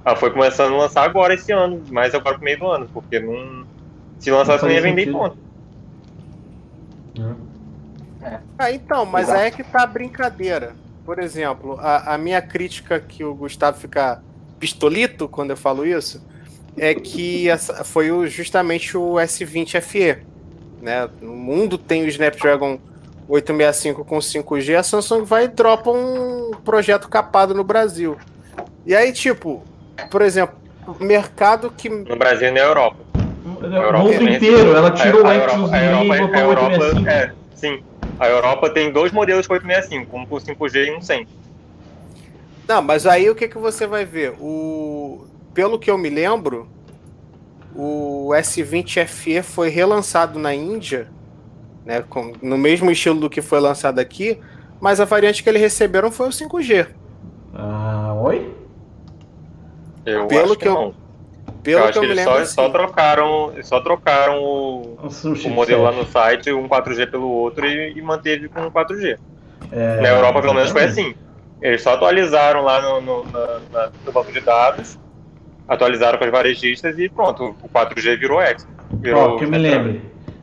Ela foi começando a lançar agora esse ano, mas agora pro meio do ano, porque não. Se lançasse não,
fazia
ia vender e
sentido.
ponto.
Ah, então, mas
Exato.
aí é que tá a brincadeira. Por exemplo, a, a minha crítica que o Gustavo fica pistolito quando eu falo isso é que essa foi o- justamente o S20 FE. Né? No mundo tem o Snapdragon 865 com 5G, a Samsung vai e dropa um projeto capado no Brasil. E aí, tipo, por exemplo, mercado que
No Brasil e na Europa.
O
Europa
mundo inteiro, ela tirou
a,
o
a Europa, a Europa, a
o
Europa
865.
é, sim. A Europa tem dois modelos com 865, um com 5G e um sem.
Não, mas aí o que, que você vai ver? O... Pelo que eu me lembro, o S20 FE foi relançado na Índia, né, com- no mesmo estilo do que foi lançado aqui, mas a variante que eles receberam foi o 5G.
Ah, oi?
Eu
Pelo
acho
que
que,
eu-
não.
Pelo
eu
que eu me lembro,
só, só
sim.
trocaram, só trocaram o,
Nossa,
o modelo lá no site, um 4G pelo outro e, e manteve com 4G.
É,
Na Europa, pelo menos, foi assim. Eles só atualizaram lá no, no, na- na- no banco de dados, atualizaram com as varejistas e pronto, o 4G virou X. Virou
Ó, que eu me lembre.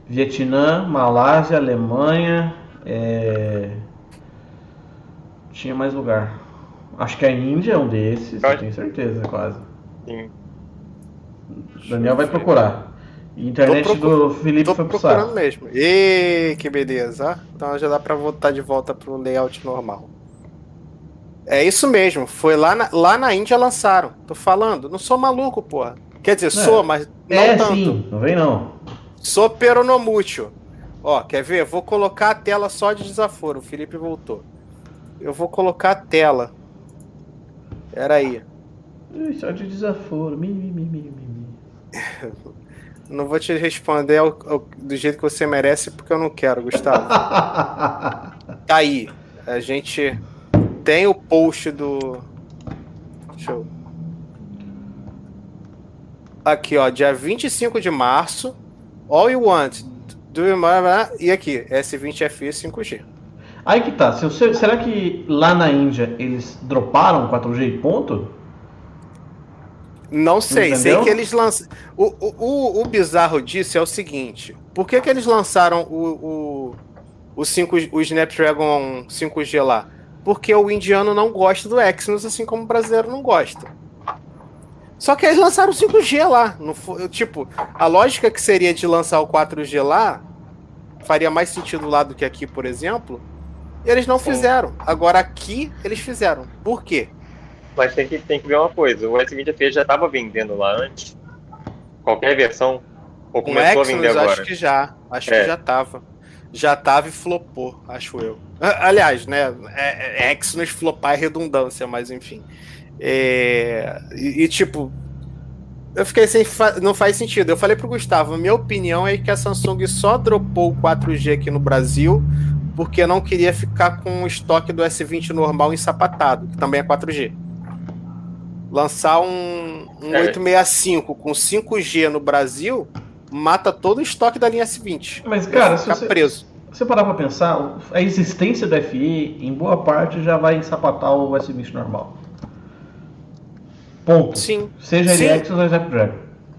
Vietnã, Malásia, Alemanha. é, Tinha mais lugar. Acho que a Índia é um desses, eu tenho certeza, quase.
Sim.
Daniel vai procurar. E internet do Felipe
Tô
foi pro
procurando
saco.
mesmo. Ê, que beleza. Então já dá pra voltar de volta pro layout normal. É isso mesmo. Foi lá na, lá na Índia lançaram. Tô falando. Não sou maluco, porra. Quer dizer, sou, mas não
É,
tanto.
sim, não vem não.
Sou peronomútil. Ó, quer ver? Vou colocar a tela só de desaforo. O Felipe voltou. Eu vou colocar a tela. Pera aí.
Só de desaforo. Mi, mi, mi, mi, mi. [LAUGHS]
Não vou te responder ao- ao- do jeito que você merece, porque eu não quero, Gustavo. [LAUGHS] Tá aí. A gente tem o post do. Deixa eu. Aqui, ó, dia 25 de março. All you want. Do you want- E aqui, S20FE 5G.
Aí que tá. Se você- será que lá na Índia eles droparam 4G e ponto?
Não sei, sei
Entendeu?
que eles lançam. O, o, o, o bizarro disso é o seguinte: por que, que eles lançaram o, o, o, 5, o Snapdragon 5G lá? Porque o indiano não gosta do Exynos, assim como o brasileiro não gosta. Só que eles lançaram o 5G lá. Não foi, tipo, a lógica que seria de lançar o 4G lá faria mais sentido lá do que aqui, por exemplo. Eles não fizeram. Agora aqui eles fizeram. Por quê?
Mas tem que, tem que ver uma coisa, o S20 FE já estava vendendo lá antes? Qualquer versão? Ou
Com
começou a
Exynos,
vender agora?
acho que já. Acho
É.
que já tava. Já tava e flopou, acho eu. Aliás, né? É, é, Exynos flopar é redundância, mas enfim. É, e, e, tipo. Eu fiquei sem. fa- Não faz sentido. Eu falei pro Gustavo, minha opinião é que a Samsung só dropou o 4G aqui no Brasil porque não queria ficar com o estoque do S20 normal ensapatado, que também é 4G. Lançar um, um
É.
865 com 5G no Brasil mata todo o estoque da linha S20.
Mas, cara, se você,
preso.
se você parar pra pensar, a existência do FE, em boa parte, já vai ensapatar o S20 normal. Ponto.
Sim,
Seja ele
Sim.
Exynos ou Snapdragon.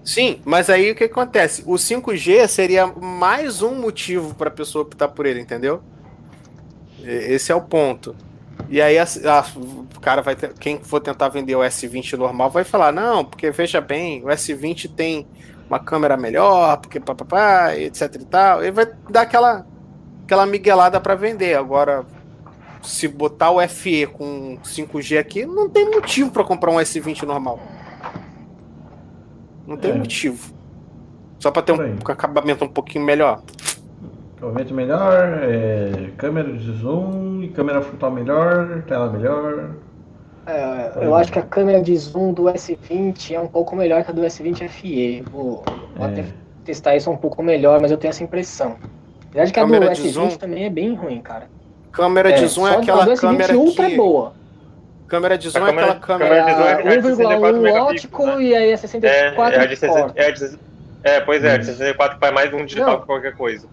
sim, mas aí o que acontece? O 5G seria mais um motivo para a pessoa optar por ele, entendeu? Esse é o ponto. E aí a- a- o cara vai ter, quem for tentar vender o S20 normal vai falar: "Não, porque veja bem, o S20 tem uma câmera melhor, porque papapá, etc e tal". Ele vai dar aquela aquela miguelada para vender. Agora se botar o FE com 5G aqui, não tem motivo para comprar um S20 normal. Não tem
É.
motivo. Só para ter
Por aí.
um acabamento um pouquinho melhor.
Acabamento melhor, é, câmera de zoom, câmera frontal melhor, tela melhor.
É, eu acho que a câmera de zoom do S20 é um pouco melhor que a do S20 FE. Vou, vou
É.
até testar isso um pouco melhor, mas eu tenho essa impressão. Apesar de que a do
Câmera de
S20
zoom?
também é bem ruim, cara.
Câmera de zoom é aquela
a do S20
câmera
Ultra
que
é boa.
câmera de zoom
A
é aquela
câmera- de zoom é-
É, 1,1
64
ótico
megapixels,
e aí é
É,
64
é, a de 60, é, a de 60 é, pois é, a de
Isso.
64 faz mais um digital
Não.
que qualquer coisa.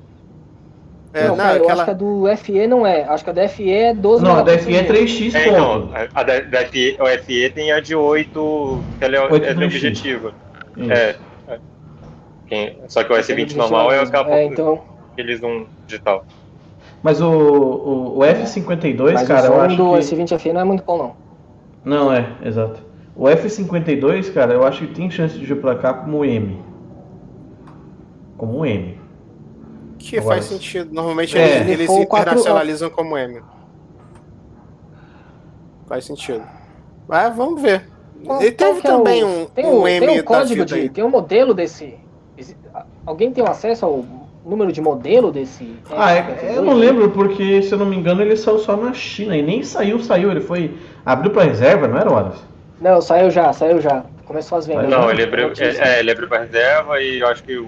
é,
não,
não,
cara, eu
aquela
acho que a do FE não é. Acho que a da FE é 12
Não, a da FE é
megapixels.
3x
É, então, a, a da, da FE, o FE tem a de 8 tele,
8
é,
no X.
objetiva. É. é. Quem- só que o S20
Objetivo
normal é aquela
É, então,
aquele zoom digital.
Mas o, o, o F52,
mas
cara,
o
eu acho
do
que...
S20 FE não é muito bom, não.
Não, é, exato. O F52, cara, eu acho que tem chance de emplacar como M. Como um M.
que
Agora,
faz sentido. Normalmente
é.
eles, eles internacionalizam como M. Faz sentido. Mas vamos ver.
Qual-
e teve
que é
também
o-
um,
tem
um
o,
M
tem
da
código
vida
de.
aí.
Tem um modelo desse. Alguém tem acesso ao número de modelo desse?
Ah, é-
F52?
eu não lembro porque, se eu não me engano, ele saiu só na China e nem saiu, saiu. Ele foi. abriu pra reserva, não era, Wallace?
Não, saiu já, saiu já. Começou as vendas.
Não, ele abriu, é, é, ele abriu pra reserva e eu acho que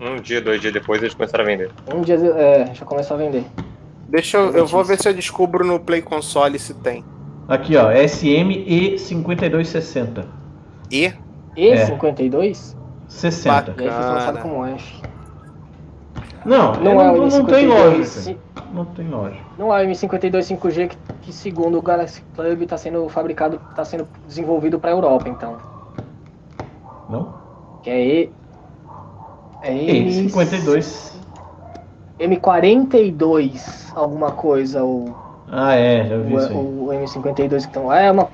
um dia, dois dias depois eles começaram a vender.
Um dia é, já começou a vender.
Deixa eu, eu vou ver se eu descubro no Play Console se tem.
Aqui, ó, SM-E5260.
E
E52?
60.
E aí foi lançado
Bacana.
como F.
Não,
Não é
não, não
M52.
tem lógica.
se-
Não tem lógica.
Não é o M52 5G que, que segundo o Galaxy Club está sendo fabricado, está sendo desenvolvido para a Europa, então.
Não?
Que é E. É M,
E52.
M42, alguma coisa, o,
Ah, é, já vi
o,
isso aí.
o M52 que estão. É uma.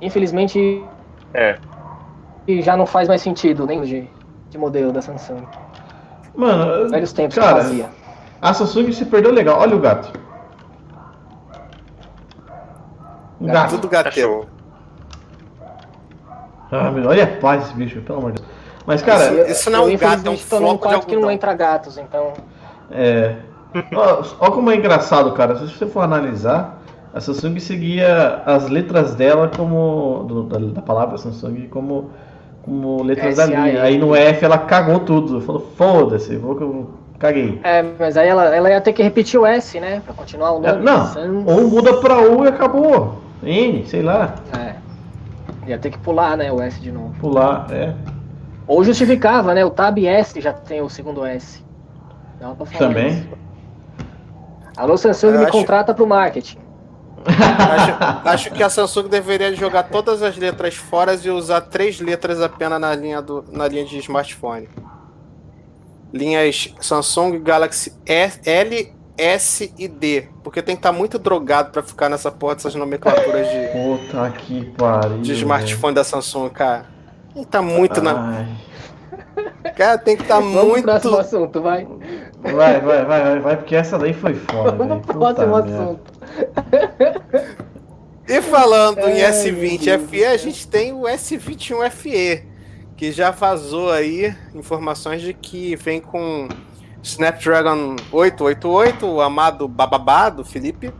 Infelizmente
É,
já não faz mais sentido nem de, de modelo da Samsung.
Mano,
Velhos tempos que
cara,
fazia.
a Samsung se perdeu legal. Olha o gato. Um
Gato.
gato.
tudo
cachorro.
Ah, meu, olha a paz esse bicho, pelo amor de Deus. Mas, cara,
Eu-
isso não é um gato, é um floco de
quarto que não entra gatos, então.
É. Ó como é engraçado, cara. Se você for analisar, a Samsung seguia as letras dela como. do- da, da palavra Samsung como, como letras da linha. Aí no F ela cagou tudo. Falou, foda-se, vou que eu caguei.
É, mas aí ela, ela ia ter que repetir o S, né? Pra continuar o
É,
nome.
não,
Sans-
ou muda pra U e acabou. N, sei lá,
É. Ia ter que pular, né, o S de novo.
pular, é.
Ou justificava, né? O Tab S já tem o segundo S. Dava pra falar
Também.
isso. Alô, Samsung,
Eu
me
acho-
contrata pro marketing.
Acho, acho que a Samsung deveria jogar todas as letras fora e usar três letras apenas na linha, do, na linha de smartphone. Linhas Samsung Galaxy S, L, S e D. Porque tem que estar muito drogado pra ficar nessa porra dessas nomenclaturas de,
Puta que pariu.
de smartphone da Samsung, cara. Tem que tá muito
velho.
na.
Ai.
Cara, tem que estar
Vamos pro
muito.
próximo assunto, vai.
Vai, vai, vai, vai, vai, porque essa daí foi foda,
Vamos pro próximo assunto.
E falando em S20FE, a gente tem o S21FE, que já vazou aí informações de que vem com Snapdragon 888, o amado bababá do Felipe.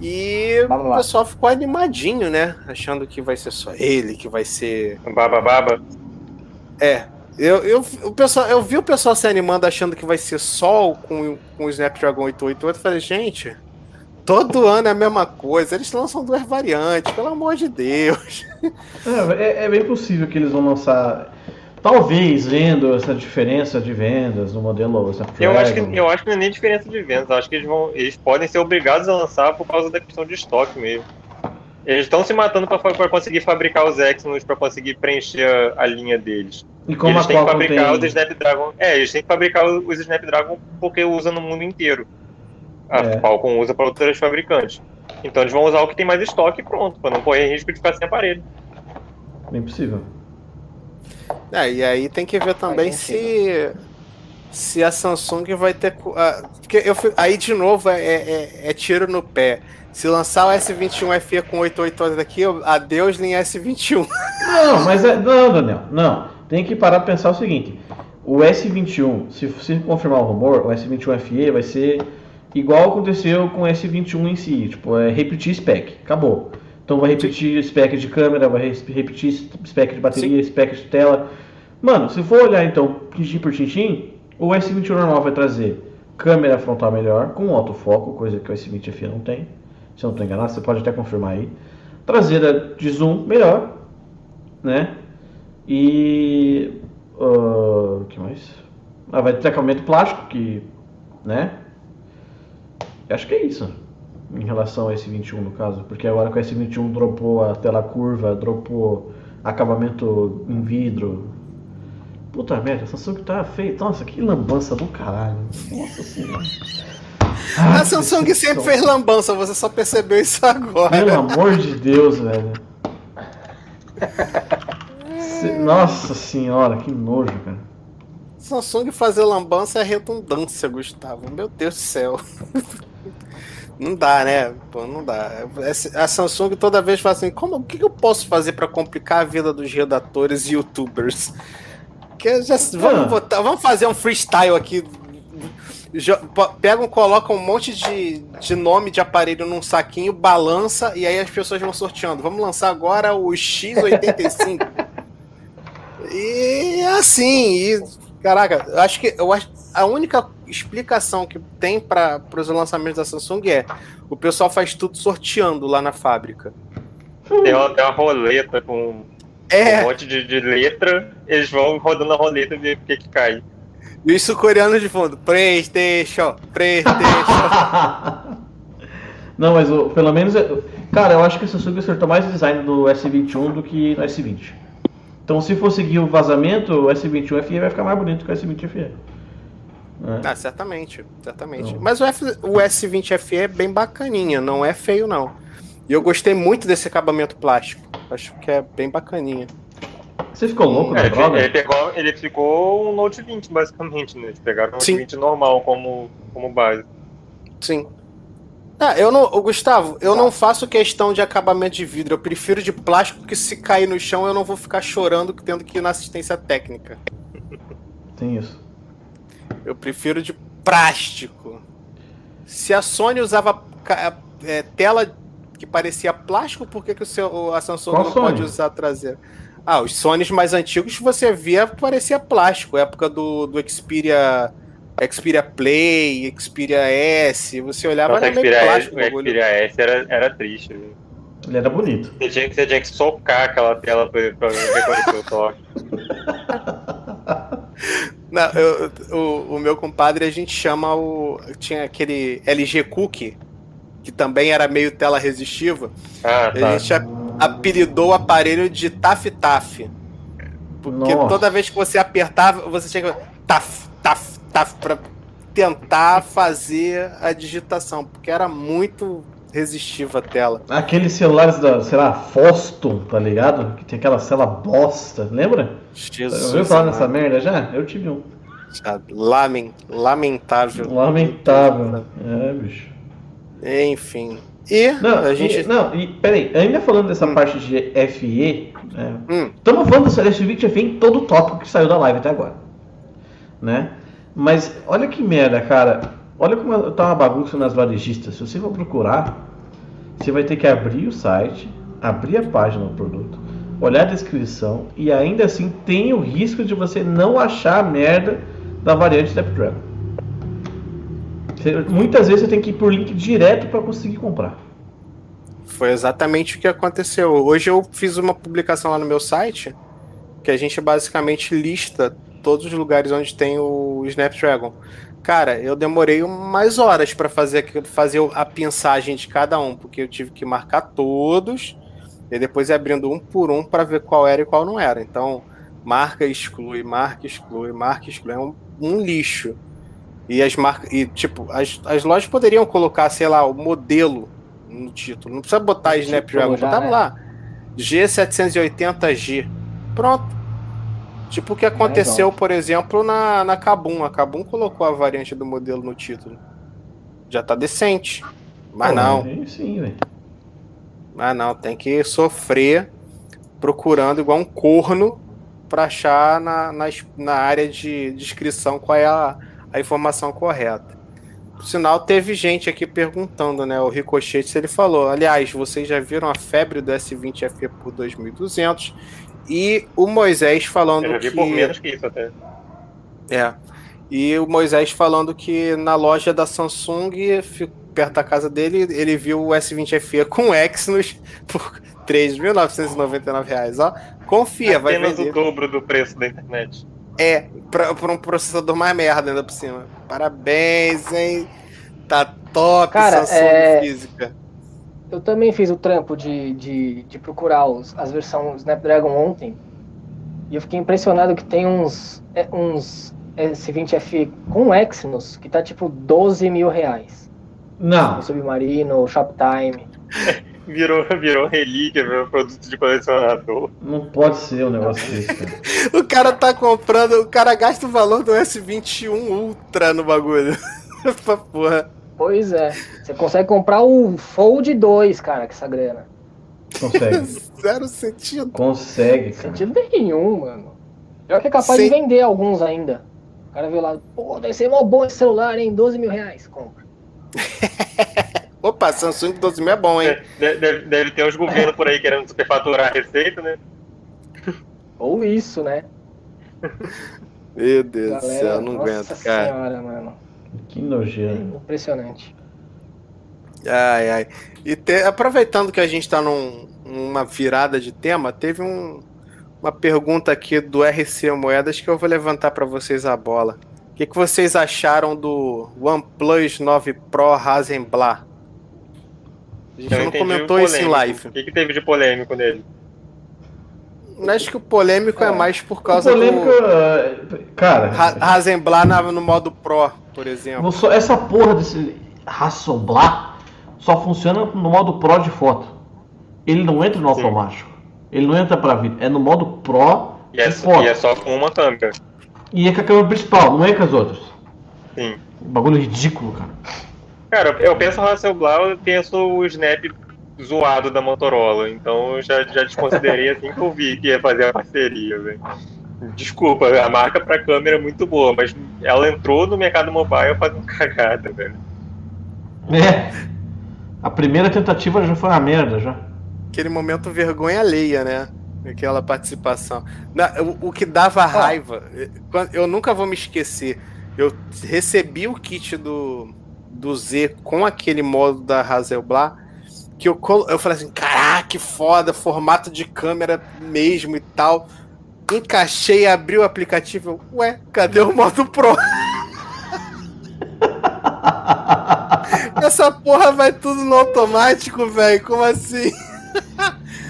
E
Bababá.
o pessoal ficou animadinho, né? Achando que vai ser só ele, que vai ser.
Baba baba.
É. Eu, eu, o pessoal, eu vi o pessoal se animando achando que vai ser sol com, com o Snapdragon 888. Eu falei, gente, todo ano é a mesma coisa. Eles lançam duas variantes, pelo amor de Deus.
É, é- é bem possível que eles vão lançar. Talvez vendo essa diferença de vendas no modelo Snapdragon.
Eu acho, que, eu acho que não é nem diferença de vendas. Eu acho que eles, vão, eles podem ser obrigados a lançar por causa da questão de estoque mesmo. Eles estão se matando para conseguir fabricar os Exynos, para conseguir preencher a, a linha deles.
E como
eles
a
têm que fabricar
tem...
os Snapdragon. É, eles têm que fabricar os Snapdragon porque usa no mundo inteiro. A
É.
Qualcomm usa para outras fabricantes. Então eles vão usar o que tem mais estoque e pronto, para não correr risco de ficar sem aparelho.
Bem possível.
É, e aí tem que ver também
Faz
se se a Samsung vai ter. ah, porque eu, fico- aí de novo é, é- é tiro no pé. Se lançar o S21FE com 88 horas daqui, eu- adeus linha S21.
Não, mas é, não, Daniel, não. Tem que parar pra pensar o seguinte: o S21, se, se confirmar o rumor, o S21 FE vai ser igual aconteceu com o S21 em si, tipo, é repetir spec, acabou. Então vai repetir spec de câmera, vai repetir spec de bateria, spec de tela. Mano, se for olhar então, tintim por tintim, o S21 normal vai trazer câmera frontal melhor, com autofoco, coisa que o S20 FE não tem. Se eu não estou enganado, você pode até confirmar aí. Traseira de zoom melhor, né? E. O que mais? Ah, vai ter acabamento plástico, que. né? Acho que é isso. Em relação ao S21 no caso. Porque agora que o S21 dropou a tela curva, dropou acabamento em vidro. Puta merda, a Samsung tá feio. Nossa, que lambança do caralho. Nossa senhora.
A Samsung sempre fez lambança, você só percebeu isso agora.
Pelo amor de Deus, velho. [LAUGHS] Se- Nossa senhora, que nojo, cara.
Samsung fazer lambança é redundância, Gustavo. Meu Deus do céu. [LAUGHS] Não dá, né? Pô, não dá. A Samsung toda vez fala assim: como, o que eu posso fazer pra complicar a vida dos redatores e youtubers? Que já- vamos,
Ah.
botar- vamos fazer um freestyle aqui. Pegam, colocam um monte de, de nome de aparelho num saquinho, balança e aí as pessoas vão sorteando. Vamos lançar agora o X85. [LAUGHS] e assim, e, caraca, eu acho que eu acho, a única explicação que tem para os lançamentos da Samsung é o pessoal faz tudo sorteando lá na fábrica.
Tem uma, tem uma roleta com um
É,
monte de, de letra, eles vão rodando a roleta e ver o que que cai.
e isso coreano de fundo. Playstation, Playstation. [LAUGHS]
Não, mas o- pelo menos. Cara, eu acho que a Samsung acertou mais o design do S21 do que no S20. Então, se for seguir o vazamento, o S21 FE vai ficar mais bonito que o S20 FE. né?
Ah, certamente, certamente.
Não.
Mas o, F, o S20 FE é bem bacaninha, não é feio não. E eu gostei muito desse acabamento plástico. Acho que é bem bacaninha.
Você ficou louco
É,
na
ele,
droga?
ele pegou, ele ficou um Note 20, basicamente, né? Eles pegaram o Note
Sim.
20 normal como, como base.
Sim. Ah, eu não, ô, Gustavo, eu não faço questão de acabamento de vidro. Eu prefiro de plástico que se cair no chão eu não vou ficar chorando tendo que ir na assistência técnica.
Tem isso.
Eu prefiro de plástico. Se a Sony usava é, tela que parecia plástico, por que, que o seu, a Samsung
Qual
não
Sony?
pode usar traseira? Ah, os Sonys mais antigos você via parecia plástico. Época do, do Xperia, Xperia Play, Xperia S. Você olhava
Nossa, o
era meio
Xperia S,
plástico.
o
o.
Xperia S era, era triste. viu?
Ele era bonito.
Você tinha, que- você tinha que socar aquela tela pra, pra reconhecer o toque.
Não, eu- o, o meu compadre a gente chama o. Tinha aquele LG Cookie, que também era meio tela resistiva.
Ah,
E
tá.
A gente apelidou o aparelho de Taf Taf. Porque
Nossa.
toda vez que você apertava, você tinha que. Taf, taf, taf, pra tentar fazer a digitação. Porque era muito resistiva a tela.
Aqueles celulares da, sei lá, Foston, tá ligado? Que tem aquela cela bosta, lembra?
Jesus.
Ouviu falar nessa merda já? Eu tive um.
Lamen- lamentável.
Lamentável. É, bicho.
Enfim. E
Não,
a gente.
e, não, e peraí, ainda falando dessa
Hum.
parte de FE,
Hum,
estamos falando dessa S20 FE em todo o tópico que saiu da live até agora. Né? Mas olha que merda, cara. Olha como tá uma bagunça nas varejistas. Se você for procurar, você vai ter que abrir o site, abrir a página do produto, olhar a descrição e ainda assim tem o risco de você não achar a merda da variante Snapdragon. Muitas vezes você tem que ir por link direto para conseguir comprar.
Foi exatamente o que aconteceu. Hoje eu fiz uma publicação lá no meu site que a gente basicamente lista todos os lugares onde tem o Snapdragon. Cara, eu demorei umas horas para fazer fazer a pensagem de cada um, porque eu tive que marcar todos e depois abrindo um por um para ver qual era e qual não era. Então, marca exclui, marca exclui, marca exclui, é um, um lixo. E as marcas e tipo, as, as lojas poderiam colocar, sei lá, o modelo no título. Não precisa botar Snapdragon,
já,
botava
né?
lá. G780G. Pronto. Tipo o que aconteceu, por exemplo, na, na Kabum. A Kabum colocou a variante do modelo no título. Já tá decente. Mas
Pô,
não,
aí Sim, velho.
mas não, tem que sofrer procurando igual um corno pra achar na, na, na área de descrição qual é a, a informação correta. Por sinal, teve gente aqui perguntando, né? O Ricochete, se ele falou. Aliás, vocês já viram a febre do S20 FE por 2.200 e o Moisés falando
Eu já vi
que
por menos que isso até.
é. E o Moisés falando que na loja da Samsung, perto da casa dele, ele viu o S20 FE com Exynos por 3.999 reais, ó. Confia, vai
Apenas
vender.
o dobro do preço da internet.
É, pra, pra um processador mais merda ainda por cima. Parabéns, hein? Tá top,
Cara,
Samsung
é-
física.
Eu também fiz o trampo de, de, de procurar os, as versões Snapdragon ontem. E eu fiquei impressionado que tem uns, é, uns S20F com Exynos que tá tipo 12 mil reais.
Não.
O Submarino, o Shoptime. [LAUGHS]
Virou, virou relíquia, virou produto de colecionador.
Não pode ser um negócio desse, cara. [LAUGHS]
O cara tá comprando, o cara gasta o valor do S21 Ultra no bagulho. [LAUGHS] Essa porra.
Pois é. Você consegue comprar o Fold 2, cara, com essa grana.
Consegue. [LAUGHS]
Zero sentido.
Consegue, cara.
Sentido nenhum, mano. Pior que é capaz
Sim.
de vender alguns ainda. O cara vê lá, pô, deve ser mó bom esse celular, hein? 12 mil reais. Compra. [LAUGHS]
Opa, Samsung 12 mil é bom, hein?
Deve, deve- deve ter uns governos por aí querendo superfaturar a receita, né? [LAUGHS]
Ou isso, né?
Meu Deus do céu, eu não
nossa
aguento, cara.
senhora, mano.
Que nojento.
Impressionante.
Ai, ai. E te- aproveitando que a gente tá num- numa virada de tema, teve um- uma pergunta aqui do RC Moedas que eu vou levantar pra vocês a bola. O que, que vocês acharam do OnePlus 9 Pro Hasselblad? A gente
Eu
não comentou isso em live.
O que, que teve de polêmico nele?
Acho que o polêmico é,
É.
mais por
O
causa
polêmico,
do
eh, cara,
na- no modo Pro, por exemplo.
só- essa porra desse Hasselblad só funciona no modo Pro de foto. Ele não entra no
Sim.
automático. Ele não entra pra vídeo. É no modo Pro
E é,
de foto.
e é só com uma câmera.
E é com a câmera principal, não é com as outras.
Sim.
Bagulho ridículo, cara.
Cara, eu penso no Hasselblad, eu penso o Snap zoado da Motorola. Então eu já, já desconsiderei assim que eu vi que ia fazer a parceria, velho. Desculpa, a marca pra câmera é muito boa, mas ela entrou no mercado mobile fazendo cagada, velho.
É. A primeira tentativa já foi uma merda, já.
Aquele momento vergonha alheia, né? Aquela participação. Na- o, o que dava raiva, eh, eu nunca vou me esquecer. Eu recebi o kit do, do Z com aquele modo da Hasselblad. Que eu, colo- eu falei assim: caraca, que foda, formato de câmera mesmo e tal. Encaixei, abri o aplicativo. eu, Ué, cadê o modo Pro? [LAUGHS] Essa porra vai tudo no automático, velho. Como assim?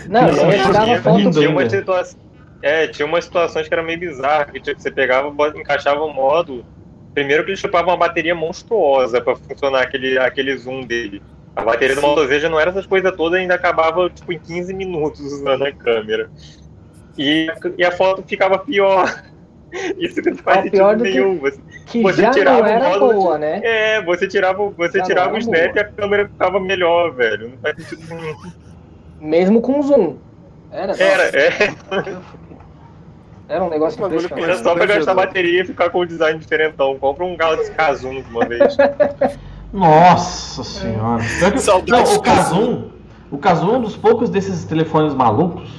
Não, eu
Tinha-
tirava
tinha-
foto.
lindo
Tinha
ainda.
umas situações. É, tinha umas situações que eram meio bizarras, que você pegava, encaixava o modo. Primeiro que ele chupava uma bateria monstruosa pra funcionar aquele, aquele zoom dele. A bateria do
Sim.
Moto Z já não era essas coisas todas, ainda acabava tipo, em 15 minutos usando a câmera. E, e a foto ficava pior. [LAUGHS] Isso que não faz
pior
sentido
do que-
nenhum. Você,
Que
Você
já
tirava
não
o
era
de-
boa, né?
é, você tirava, você
Já
tirava o snap
boa.
e a câmera ficava melhor, velho. Não faz sentido nenhum.
Mesmo com zoom. Era,
Era, é.
era um negócio impressionante.
Era só pra gastar bateria e ficar com o design diferentão. Compra um Galaxy Kazum de uma vez. [LAUGHS]
Nossa senhora. Pior que- Não, o. Kazum. O Kazum é um dos poucos desses telefones malucos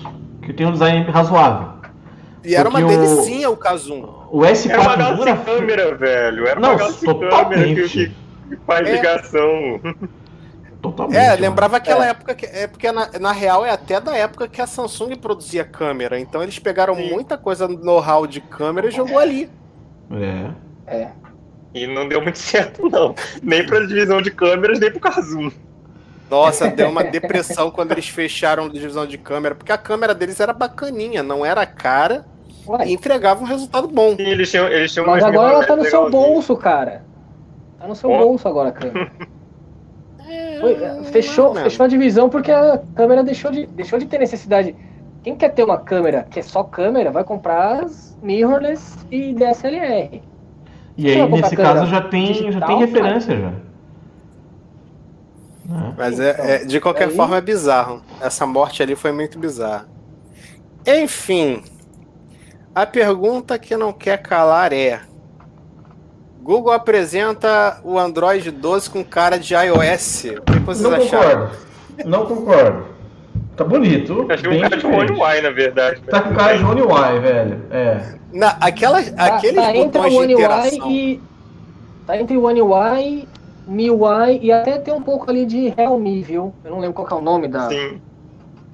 que tem um design razoável.
E era uma
Porque o-
delicinha o Kazum.
O S4
Era uma Galaxy
era-
câmera, velho. Era
Não,
uma Galaxy câmera que, que- faz
É.
ligação.
Totalmente.
É,
mano.
lembrava aquela
É.
época que. É porque na, na real é até da época que a Samsung produzia câmera. Então eles pegaram
Sim.
muita coisa no know-how de câmera e jogou ali.
É.
É.
E não deu muito [LAUGHS] certo, não. Nem pra divisão de câmeras, nem pro Kazum.
Nossa, deu uma depressão quando eles fecharam a divisão de câmera, porque a câmera deles era bacaninha, não era cara
Ué,
e entregava um resultado bom.
Sim, eles tinham, eles tinham
mas agora ela tá no
mirrorless
seu bolso, cara. Tá no seu bolso agora a câmera. [LAUGHS] Foi- fechou, fechou a divisão porque a câmera deixou de, deixou de ter necessidade. Quem quer ter uma câmera que é só câmera, vai comprar as mirrorless e DSLR.
E aí, nesse caso, já tem, já
digital,
tem referência já. É.
Mas é, é- de qualquer
Aí-
forma é bizarro. Essa morte ali foi muito bizarra. Enfim, a pergunta que não quer calar é: Google apresenta o Android 12 com cara de iOS. O que vocês
Não
acharam?
concordo. Não concordo. Tá bonito.
Achei
bem
cara de
diferente.
One Y, na verdade.
Tá com cara de One UI, velho. É.
Na, aquela,
Tá,
aqueles
tá entre
botões
o
de
One
interação.
UI e. Tá entre o One UI, MIUI e até tem um pouco ali de Realme, viu? Eu não lembro qual que é o nome da.
Sim,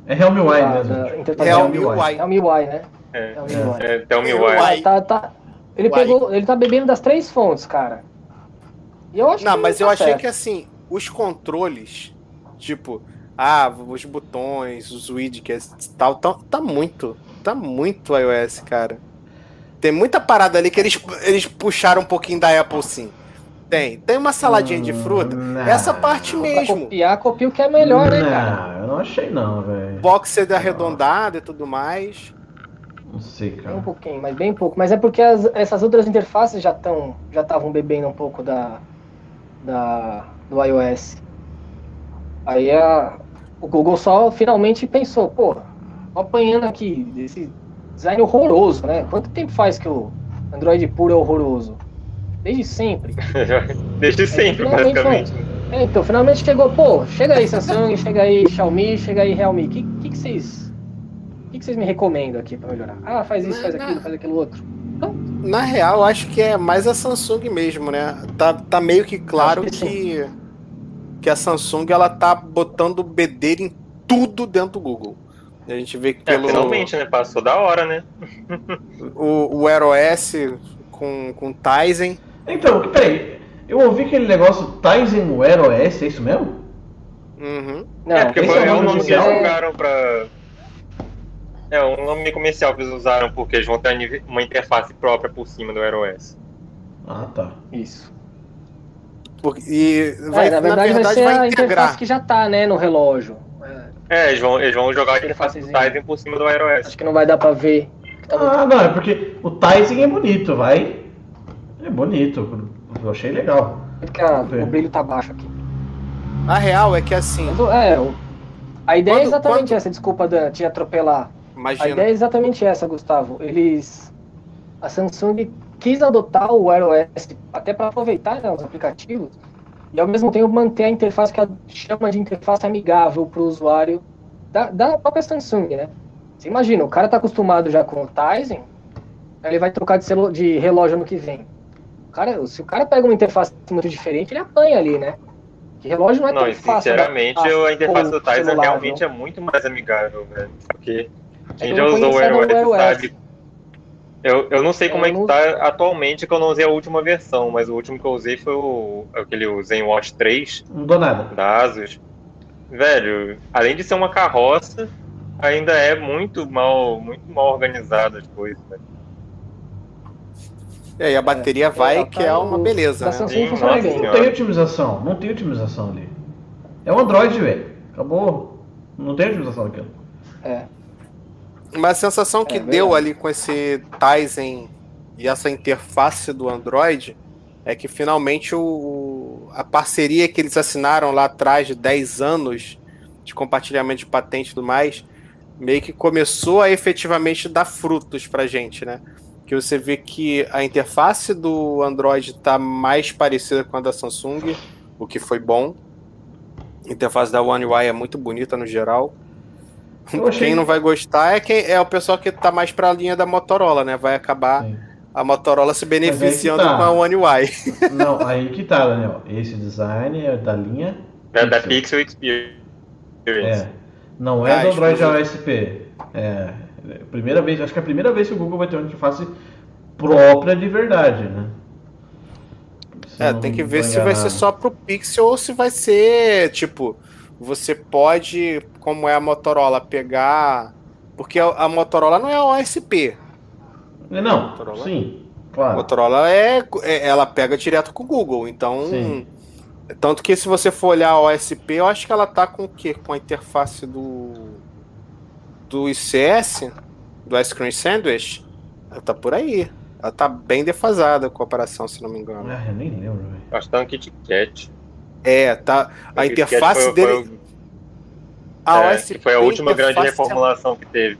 É Realme UI
da-
mesmo.
da.
Realme
Realme
UI.
Realme UI, né?
é.
Realme UI.
É, o
UI.
MIUI.
Uai.
Tá, tá, ele pegou, ele tá bebendo das três fontes, cara. E eu acho
Não,
que
mas
tá
eu achei que assim, os controles, tipo, ah, os botões, os widgets e tal, tá, tá muito, tá muito iOS, cara. Tem muita parada ali que eles, eles puxaram um pouquinho da Apple, sim. Tem. Tem uma saladinha de fruta.
Hum, Não.
Essa parte mesmo.
copiar, copia o que é melhor, né, cara?
Não, eu não achei não, velho.
Boxer arredondado e tudo mais.
Não sei,
Bem um
cara.
pouquinho, mas bem pouco. Mas é porque as- essas outras interfaces já estão já estavam bebendo um pouco da, da do iOS. Aí a, o Google só finalmente pensou, pô, tô apanhando aqui desse design horroroso, né? Quanto tempo faz que o Android puro é horroroso? Desde sempre. [LAUGHS]
Desde sempre,
finalmente,
basicamente.
É, então, finalmente chegou, pô, chega aí Samsung, chega aí Xiaomi, chega aí Realme. O que, que, que vocês. O que, que vocês me recomendam aqui pra melhorar? Ah, faz isso, faz aquilo, faz aquilo outro.
Na real, acho que é mais a Samsung mesmo, né? Tá, tá meio que claro
Acho que
que, que a Samsung ela tá botando bedelho em tudo dentro do Google. A gente vê que
É,
pelo
finalmente, né? Passou da hora, né? [LAUGHS]
o, o Air OS com, com Tizen.
Então, peraí. Eu ouvi aquele negócio Tizenware OS, é isso mesmo?
Uhum.
Não,
é, porque foi
é o
é
nome
um nome que eles jogaram pra. É, um nome comercial que eles usaram porque eles vão ter uma interface própria por cima do iOS.
Ah, tá.
Isso.
Porque- E vai,
É, na verdade, vai ser
vai
a
integrar.
interface que já tá, né, no relógio. É,
É, eles vão, eles vão jogar a interface do
Interfacezinha.
Tizen por cima do iOS.
acho que não vai dar pra ver. que tá muito-
Ah, não, é porque o Tizen é bonito, vai. É bonito. Eu achei legal.
Porque a- o brilho tá baixo aqui.
A real é que assim,
é, a ideia é
Quando-
exatamente
quando-
essa, desculpa Dan, te atropelar. A
imagina.
ideia é exatamente essa, Gustavo. Eles. A Samsung quis adotar o Wear OS até para aproveitar né, os aplicativos e ao mesmo tempo manter a interface que ela chama de interface amigável para o usuário da, da própria Samsung, né? Você imagina, o cara tá acostumado já com o Tizen, ele vai trocar de, celu- de relógio ano que vem. O cara, se o cara pega uma interface muito diferente, ele apanha ali, né? Que relógio não é
Não,
tão fácil.
sinceramente,
adaptar
a interface do Tizen realmente
viu?
é muito mais amigável, velho. Porque quem
É que
já
não
usou o
Wear OS.
sabe. Eu, eu não sei como
Eu
é que
não-
tá atualmente, que eu não usei a última versão, mas o último que eu usei foi o aquele o ZenWatch 3
Não dou nada.
da Asus. Velho, além de ser uma carroça, ainda é muito mal, muito mal organizado as coisas, velho.
É, e a bateria vai,
é,
que é uma beleza,
da
né?
Samsung
Sim,
funciona.
Não
senhora.
tem otimização. Não tem otimização ali. É um Android, velho. Acabou. Não tem otimização daquilo.
É.
Mas a sensação que
É
deu ali com esse Tizen e essa interface do Android é que finalmente o, a parceria que eles assinaram lá atrás de 10 anos de compartilhamento de patente e tudo mais, meio que começou a efetivamente dar frutos pra gente, né? Que você vê que a interface do Android está mais parecida com a da Samsung, o que foi bom. A interface da One UI é muito bonita no geral. Achei... Quem não vai gostar é, quem, é o pessoal que tá mais pra linha da Motorola, né? Vai acabar Sim. a Motorola se beneficiando tá. com a One UI. [LAUGHS]
Não, aí que tá, Daniel. Esse design é da linha.
É da Pixel Experience.
É. Não é ah, do Android OSP. É. Primeira vez, acho que é a primeira vez que o Google vai ter uma interface própria de verdade, né?
Se é, tem que ver se vai ser só pro Pixel ou se vai ser, tipo, você pode, como é a Motorola, pegar. Porque a Motorola não é a OSP.
Não, Motorola, sim, claro.
A Motorola é, é, ela pega direto com o Google, então. Sim. Tanto que se você for olhar a OSP, eu acho que ela tá com o quê? Com a interface do. Do ICS, do Ice Cream Sandwich. Ela tá por aí. Ela tá bem defasada com a operação, se não me engano.
Ah, eu nem lembro, velho.
Acho que tá no KitKat.
É, tá. A interface foi, dele. Foi,
a é, OSP foi a última grande é reformulação que teve.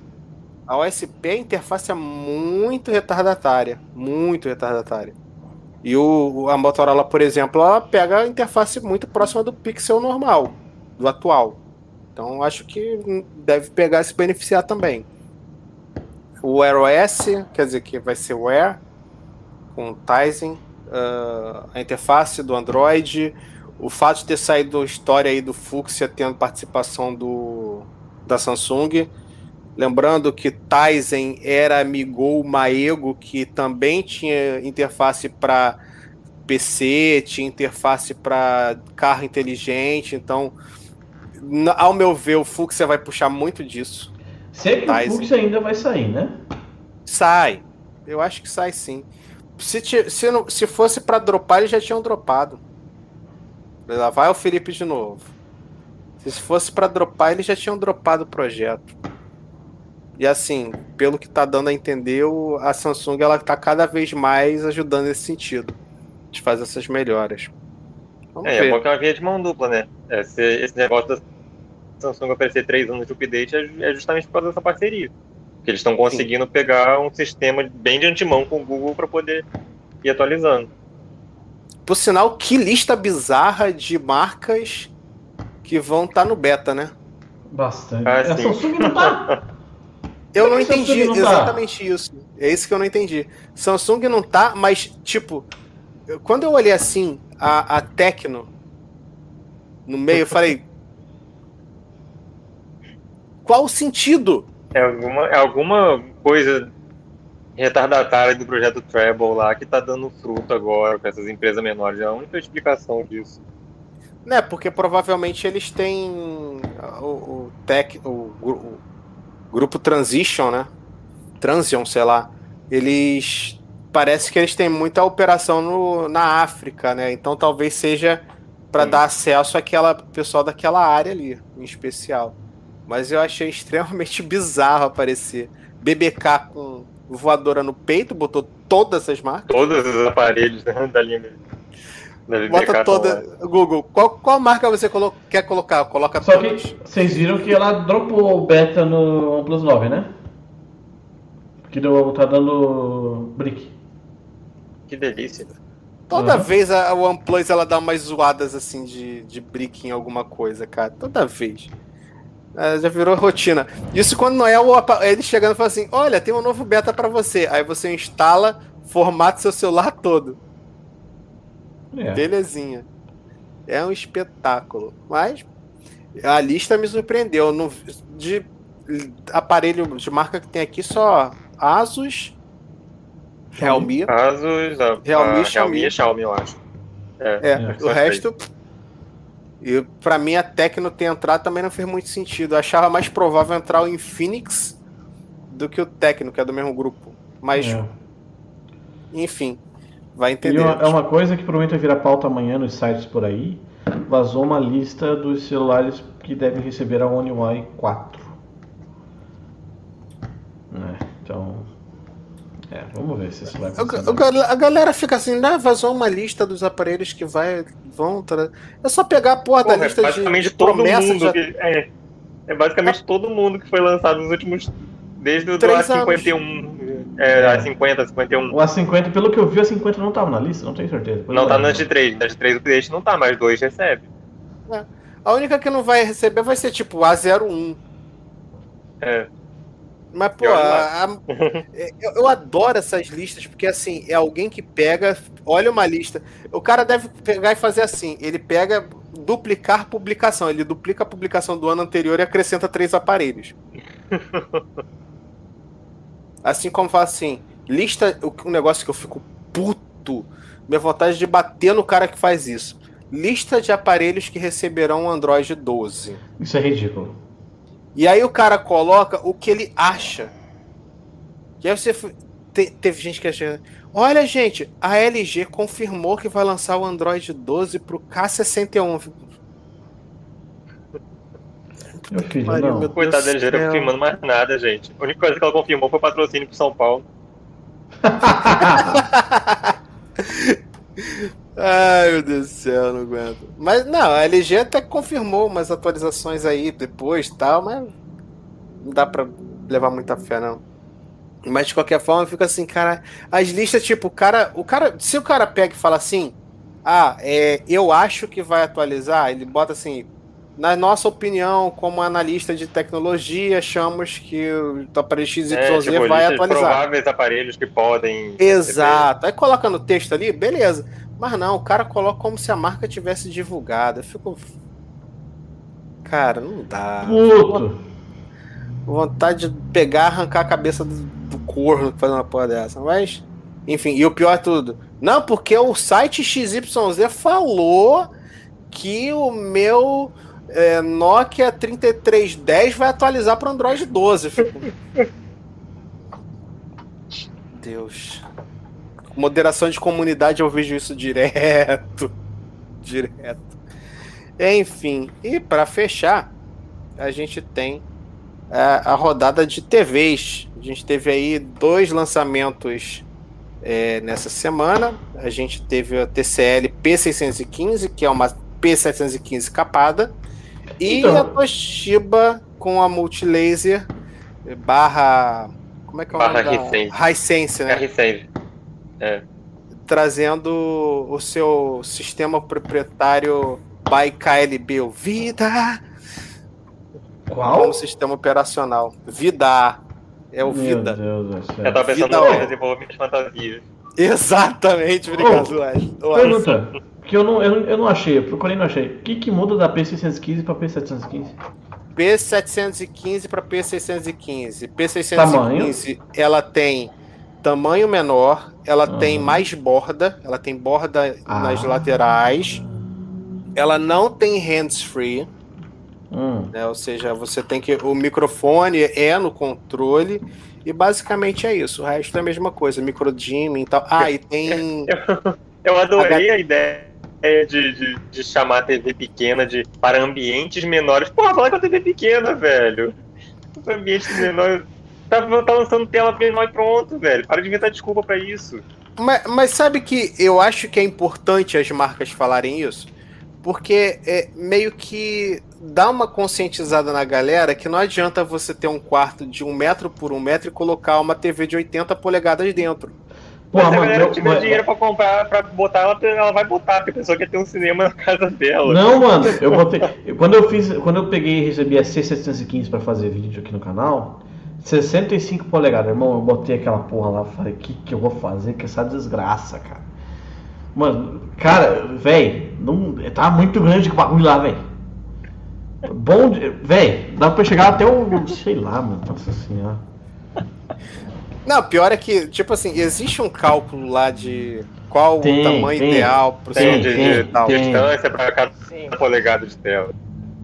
A OSP, a interface é muito retardatária. Muito retardatária. E o, a Motorola, por exemplo, ela pega a interface muito próxima do Pixel normal, do atual. Então acho que deve pegar e se beneficiar também. O Wear OS, quer dizer que vai ser Wear, com Tizen, uh, a interface do Android, o fato de ter saído a história aí do Fuxia tendo participação do, da Samsung. Lembrando que Tizen era Migou Maego, que também tinha interface para PC, tinha interface para carro inteligente. Então, ao meu ver, o Fuxia vai puxar muito disso.
Sempre o Fuxia ainda vai sair, né?
Sai. Eu acho que sai sim. Se, se, não, se fosse para dropar, eles já tinham dropado. Lá vai o Felipe de novo. Se fosse para dropar, eles já tinham dropado o projeto. E assim, pelo que tá dando a entender, a Samsung ela tá cada vez mais ajudando nesse sentido. De fazer essas melhoras.
Vamos é, ver. é bom que é uma via de mão dupla, né? Esse, esse negócio da Samsung oferecer três anos de update é, é justamente por causa dessa parceria. Que eles estão conseguindo Sim. pegar um sistema bem de antemão com o Google para poder ir atualizando.
Por sinal, que lista bizarra de marcas que vão estar tá no beta, né?
Bastante. Ah, a Samsung não tá.
Eu não entendi não tá? exatamente isso. É isso que eu não entendi. Samsung não tá, mas, tipo, quando eu olhei assim, a, a Tecno no meio, eu falei. [LAUGHS] Qual o sentido?
É alguma, é alguma coisa retardatária do projeto Treble lá que tá dando fruto agora com essas empresas menores. É a única explicação disso.
Né, porque provavelmente eles têm o, o tech, o, o, grupo Transition, né? Transition, sei lá. Eles parece que eles têm muita operação no, na África, né? Então talvez seja para dar acesso àquela pessoal daquela área ali, em especial. Mas eu achei [LAUGHS] extremamente bizarro aparecer BBK com voadora no peito, botou todas as marcas.
Todos os aparelhos né, da linha.
Da Bota toda. Google, qual, qual marca você colo quer colocar? Coloca
Só todas. que vocês viram que ela dropou o beta no OnePlus 9, né? Que deu, tá dando brick.
Que delícia.
Toda uhum. vez a OnePlus ela dá umas zoadas assim de, de brick em alguma coisa, cara. Toda vez. É, já virou rotina. Isso quando não é o, ele chegando e fala assim: Olha, tem um novo beta para você. Aí você instala, formata seu celular todo. É. Belezinha. É um espetáculo. Mas a lista me surpreendeu. No, de aparelho de marca que tem aqui, só Asus, Realme.
Asus, a,
Realme,
a, Xiaomi. Realme, Xiaomi, eu acho.
É, é o resto. E para mim a Tecno ter entrado também não fez muito sentido. Eu achava mais provável entrar o Infinix do que o Tecno, que é do mesmo grupo. Mas, é. enfim, vai entender.
Uma, é uma coisa que provavelmente vai virar pauta amanhã nos sites por aí. Vazou uma lista dos celulares que devem receber a One UI 4. É, é. vamos ver se isso vai
A,
acontecer.
a- a galera fica assim, ah, vazou uma lista dos aparelhos que vai, vão. tra- É só pegar a porra da
Porra, é
lista de,
basicamente
de
todo
promessa
mundo
de.
que. É, é basicamente todo mundo que foi lançado nos últimos. Desde o do
Três
A51. É, A50, 51.
O A50, pelo que eu vi, o A50 não tava na lista, não tenho certeza. Depois
Não
eu
tá
olho.
nas de 3. Nas de 3 o cliente não tá, mas dois recebe.
A única que não vai receber vai ser tipo A01.
É.
Mas, pô, a- a- eu, eu adoro essas listas, porque assim, é alguém que pega, olha uma lista. O cara deve pegar e fazer assim: ele pega, duplicar publicação. Ele duplica a publicação do ano anterior e acrescenta três aparelhos. [LAUGHS] Assim como fala assim, lista. o- Um negócio que eu fico puto. Minha vontade de bater no cara que faz isso. Lista de aparelhos que receberão o Android 12.
Isso é ridículo.
E aí o cara coloca o que ele acha. E aí você. te- teve gente que achou. Olha, gente, a LG confirmou que vai lançar o Android 12 pro K61.
Meu filho,
Pariu,
não.
meu
Coitado da LG
céu.
confirmando mais nada, gente. A única coisa que ela confirmou foi patrocínio pro São Paulo. [LAUGHS] [LAUGHS]
Ai, meu Deus do céu, não aguento. Mas não, a LG até confirmou umas atualizações aí depois e tal, mas não dá pra levar muita fé, não. Mas de qualquer forma, fica assim, cara. As listas, tipo, o cara. O cara. Se o cara pega e fala assim, ah, é, eu acho que vai atualizar, ele bota assim. Na nossa opinião, como analista de tecnologia, achamos que o aparelho XYZ
É, tipo,
vai atualizar.
prováveis aparelhos que podem.
Exato. Aí coloca no texto ali, beleza. Mas não, o cara coloca como se a marca tivesse divulgado. Eu fico. Cara, não dá.
Puto.
Vontade de pegar, arrancar a cabeça do, do corno fazer uma porra dessa. Mas, enfim, e o pior é tudo. Não, porque o site XYZ falou que o meu é, Nokia 3310 vai atualizar para Android 12. Eu fico, Deus. Moderação de comunidade, eu vejo isso direto. [LAUGHS] Direto. Enfim, e para fechar, a gente tem a, a rodada de TVs. A gente teve aí dois lançamentos é, nessa semana. A gente teve a TCL P615, que é uma P715 capada, e
Então.
a Toshiba com a Multilaser barra. Como é que é o
Barra
nome da-
Hisense.
Hisense, né?
R6.
Trazendo o seu sistema proprietário by KLB, o Vida,
Qual?
como sistema operacional. Vida. É o
Meu
Vida.
Deus do
Eu
céu.
tava pensando
Vida,
no
ó.
desenvolvimento de fantasias.
Exatamente, obrigado, Wesley.
Pergunta, que eu não, eu, eu não achei, eu procurei e não achei. O que, que muda da P615 pra P715?
P715 para P615. P615
Tamanho?
ela tem tamanho menor, ela
Aham.
tem mais borda, ela tem borda
Ah.
nas laterais. Ela não tem hands-free,
Hum.
né? Ou seja, você tem que o microfone é no controle e basicamente é isso. O resto é a mesma coisa, micro dimming e tal. Ah, e tem
Eu adorei a ideia de, de, de chamar a TV pequena de, para ambientes menores. Porra, fala com a TV pequena, velho. Os ambientes menores. Tá, tá lançando tela menor e pronto, velho. Para de inventar desculpa pra isso.
Mas, mas sabe que eu acho que é importante as marcas falarem isso? Porque é meio que dá uma conscientizada na galera que não adianta você ter um quarto de um metro por um metro e colocar uma TV de 80 polegadas dentro.
Porra,
Mas se a
mano,
galera
meu-
tiver
mas-
dinheiro pra comprar, pra botar, ela, ela vai botar, porque a pessoa quer ter um cinema na casa dela.
Não, mano, eu botei. Quando eu fiz. Quando eu peguei e recebi a C715 pra fazer vídeo aqui no canal, 65 polegadas, irmão, eu botei aquela porra lá, falei, o que, que eu vou fazer com essa desgraça, cara? Mano, cara, velho, não. Tá muito grande o bagulho lá, velho. Bom, de- velho, dá pra chegar até o. sei lá, mano, nossa senhora.
Não, pior é que, tipo assim, existe um cálculo lá de qual
Tem,
o tamanho
tem.
ideal pro
Tem,
seu
de,
vídeo
de,
tal.
tem.
distância pra cada
Sim.
polegada de tela.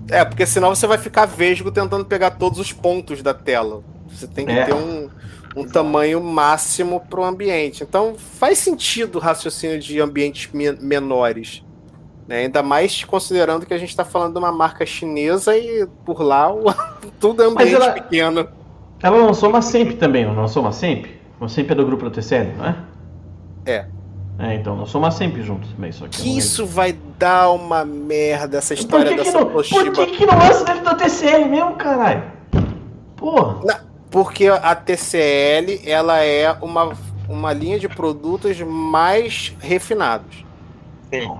É, porque senão você vai ficar vesgo tentando pegar todos os pontos da tela. Você tem que
É.
ter um, um tamanho máximo para o ambiente. Então faz sentido o raciocínio de ambientes me- menores. né? Ainda mais considerando que a gente está falando de uma marca chinesa e por lá o- [LAUGHS] tudo é ambiente
ela-
pequeno.
Ela lançou uma Semp também, não lançou uma Semp? Uma SEMP é do grupo da TCL, não é?
É.
É, então, nós somos uma SEMP juntos também, só que...
Que isso vai dar uma merda, essa história
não, por que, que não lança dentro da TCL mesmo, caralho? Porra.
Porque a TCL, ela é uma, uma linha de produtos mais refinados.
Sim.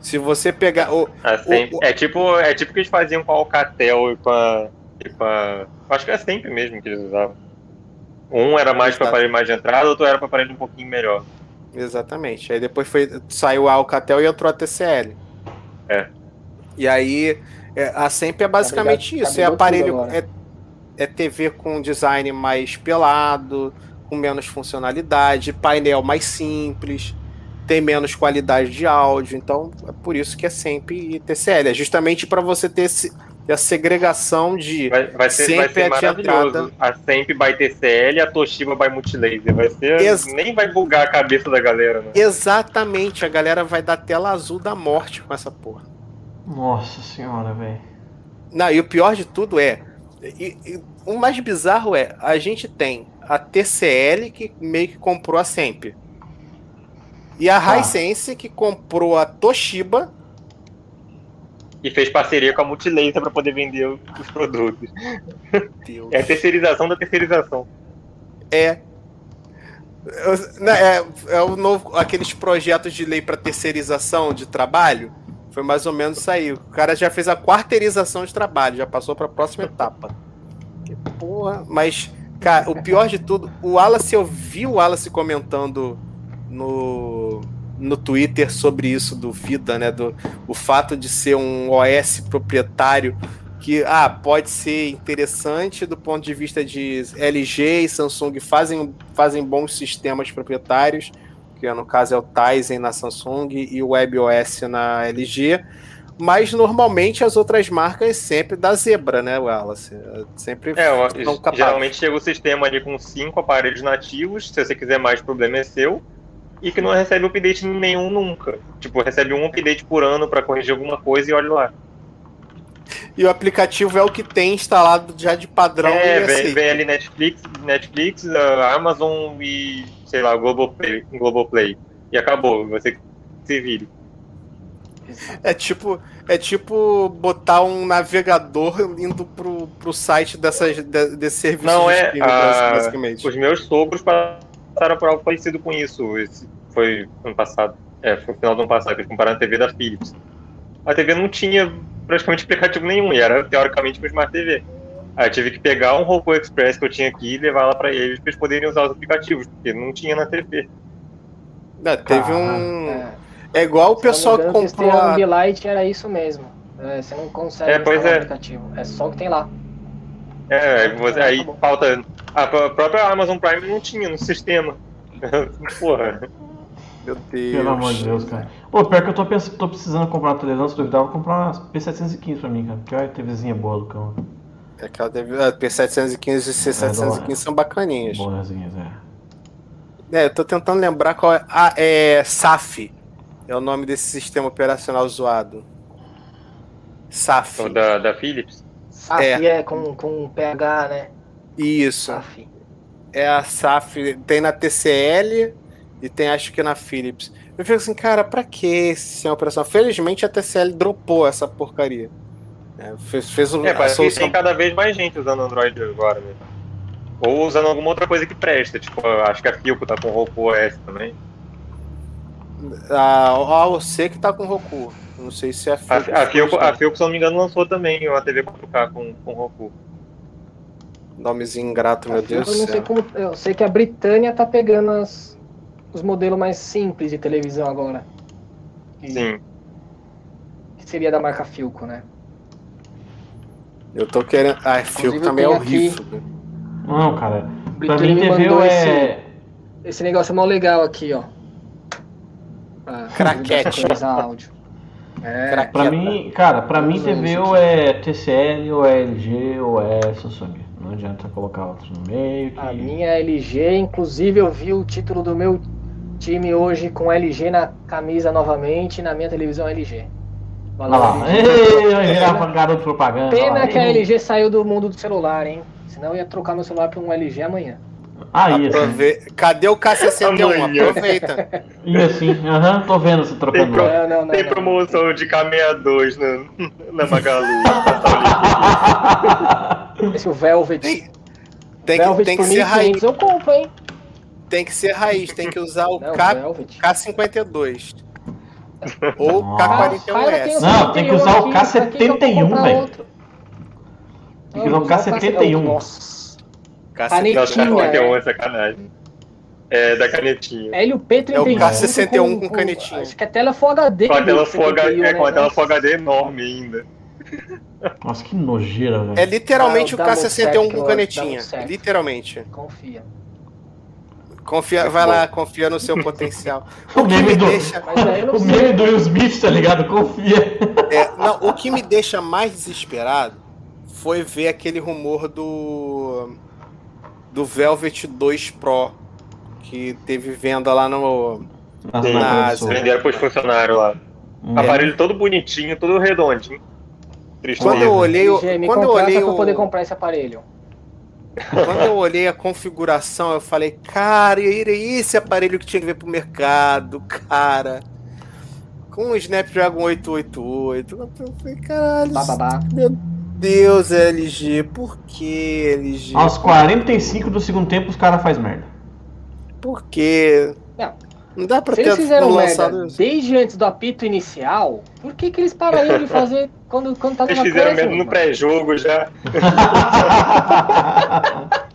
Se você pegar... O,
A Semp-
o-
é tipo é tipo o que eles faziam com a Alcatel e com a, e com a- Acho que é sempre mesmo que eles usavam. Um era mais para aparelho mais de entrada, outro era para aparelho um pouquinho melhor.
Exatamente. Aí depois foi, saiu a Alcatel e entrou a TCL.
É.
E aí, é, a Sempre é basicamente
Cabe-
isso. É
cabelou
aparelho. É, é TV com design mais pelado, com menos funcionalidade, painel mais simples, tem menos qualidade de áudio. Então, é por isso que é Sempre e TCL. É justamente para você ter esse, a segregação de.
Vai, vai ser, vai
Sempre
ser
é de
maravilhoso.
entrada.
A Semp by TCL e a Toshiba by Multilaser. Vai ser.
Ex-
Nem vai bugar a cabeça da galera, né?
Exatamente, a galera vai dar tela azul da morte com essa porra.
Nossa senhora, velho.
Não, e o pior de tudo é. E- e o mais bizarro é, a gente tem a TCL que meio que comprou a Semp. E a
Tá.
Hisense que comprou a Toshiba.
E fez parceria com a Multilaser para poder vender os produtos. É a terceirização da terceirização.
É. Né, É, é o novo, aqueles projetos de lei para terceirização de trabalho. Foi mais ou menos isso aí. O cara já fez a quarteirização de trabalho, já passou para a próxima etapa. Que porra, mas, cara, o pior de tudo, o Wallace, eu vi o Wallace comentando no, no Twitter sobre isso do Vida, né? Do, o fato de ser um OS proprietário que ah, pode ser interessante do ponto de vista de LG e Samsung fazem, fazem bons sistemas proprietários, que no caso é o Tizen na Samsung e o WebOS na LG, mas normalmente as outras marcas sempre da zebra, né, Wallace? Sempre
É, geralmente chega o sistema ali com cinco aparelhos nativos. Se você quiser mais, o problema é seu. E que não recebe update nenhum nunca. Tipo, recebe um update por ano para corrigir alguma coisa e olha lá.
E o aplicativo é o que tem instalado já de padrão
é, vem, vem ali Netflix, Netflix, a Amazon e, sei lá, Globoplay, Globoplay. E acabou, você se vire.
É tipo, é tipo botar um navegador indo pro, pro site dessas, de- desse serviço
Não,
de
é,
streaming,
ah,
basicamente.
Os meus sogros passaram por algo parecido com isso. Esse foi ano passado. É, foi no final do ano passado, que eles compraram a TV da Philips. A TV não tinha praticamente aplicativo nenhum, e era teoricamente uma Smart TV. Aí eu tive que pegar um Roku Express que eu tinha aqui e levar lá pra eles, pra eles poderem usar os aplicativos, porque não tinha na TV.
Não, teve um.
É.
É igual o
Se eu não
pessoal que comprou
esse
a.
Ambilight era isso mesmo. É, você não consegue
É, pois é.
aplicativo. É só o que tem lá.
É, aí você-
Ah,
aí
tá
falta. A pró- própria Amazon Prime não tinha no sistema. [LAUGHS] Porra.
Meu Deus.
Pelo amor de Deus, cara. Pô, pior que eu tô, pensando, tô precisando comprar uma televisão, se duvidar, eu vou comprar uma P715 pra mim, cara. Que olha a TVzinha boa, Lucão.
Aquela teve, a P715 e C715 são bacaninhas.
Boazinhas, é.
É, eu tô tentando lembrar qual é. Ah, é. SAF. É o nome desse sistema operacional zoado. SAF.
O da, da Philips.
SAF é, com, com PH, né?
Isso.
SAF.
É a SAF. Tem na TCL e tem acho que na Philips. Eu fico assim, cara, pra que esse sistema operacional? Felizmente a TCL dropou essa porcaria. É, fez, fez um,
É, parece que tem cada vez mais gente usando Android agora, né? Ou usando alguma outra coisa que presta, tipo, acho que a Filco tá com o Roku OS também.
A, a AOC que tá com Roku. Não sei se é a
A,
Philips.
a, Filco, a Filco, se eu não me engano, lançou também uma TV 4K com, com Roku.
Nomezinho ingrato, meu
A
Deus
Filco, eu não sei como. Eu sei que a Britânia tá pegando as, os modelos mais simples de televisão agora. Que,
Sim.
que seria da marca Filco, né?
Eu tô querendo. Ah,
eu
também é horrível.
Não, cara. Pra mim,
me
TV
mandou
é.
Esse negócio é mó legal aqui, ó.
Craquete.
áudio. É,
Craquete.
Pra mim, cara, pra mim
Todos
TV
eles
ou é TCL, ou é LG, ou é Samsung. Não adianta colocar outro no meio. Que...
a minha é LG, inclusive eu vi o título do meu time hoje com LG na camisa novamente, na minha televisão LG.
Olha lá. Ei, garoto propaganda.
Pena que a LG saiu do mundo do celular, hein? Senão eu ia trocar meu celular por um LG amanhã.
Ah, ia sim.
Aprove... Cadê o K61?
Amanhã.
Aproveita.
Ia sim. Aham, tô vendo você
Tem,
trocando.
pro-
Não, não, não,
tem
não.
promoção de K62 na, na Magalu.
Esse o Velvet.
Tem, tem
Velvet
que, tem que ser
1.500
raiz.
eu compro, hein?
Tem que ser raiz. Tem que usar o
Não,
K,
Velvet.
K52. Ou
Nossa.
Cara, tem
K41S.
o
Não, tem que usar o
aqui, pra que que eu vou
K71,
comprar
velho. Tem que usar o K71.
Nossa.
Não,
Canetinha,
K51
né?
é sacanagem. É da canetinha.
Hélio P31.
É o K61 com canetinha.
Acho que a tela é Full HD.
Com a tela Full HD,
71,
é, com a tela Full HD enorme ainda.
Nossa, que nojeira, velho.
É literalmente
Ah,
o
dá muito
K61
certo,
com canetinha. Literalmente.
Confia.
Confia, vai lá, confia no seu potencial. [LAUGHS]
O
O que
meme
me
do,
deixa,
eu
o meme do Will Smith, tá ligado? Confia.
é, não, o que me deixa mais desesperado foi ver aquele rumor do do Velvet 2 Pro que teve venda lá no
Nossa,
na
acredito.
Venderam pros funcionários lá.
Hum.
Aparelho todo bonitinho, todo redondinho. Tristeza.
Quando eu olhei,
me
quando eu olhei
pra
o-
poder comprar esse aparelho.
Quando eu olhei a configuração, eu falei, cara, e era esse aparelho que tinha que ver pro mercado, cara. Com o Snapdragon 888. Eu falei, caralho,
Bababá.
meu Deus, LG, por que LG?
Aos 45 do segundo tempo, os caras fazem merda.
Por quê?
Não.
Não dá pra
Se
ter
eles fizeram
lançado
merda
isso.
desde antes do apito inicial, por que, que eles parariam de [LAUGHS] fazer quando, quando tava
Eles fizeram
acréscimo,
mesmo no pré-jogo já. [LAUGHS]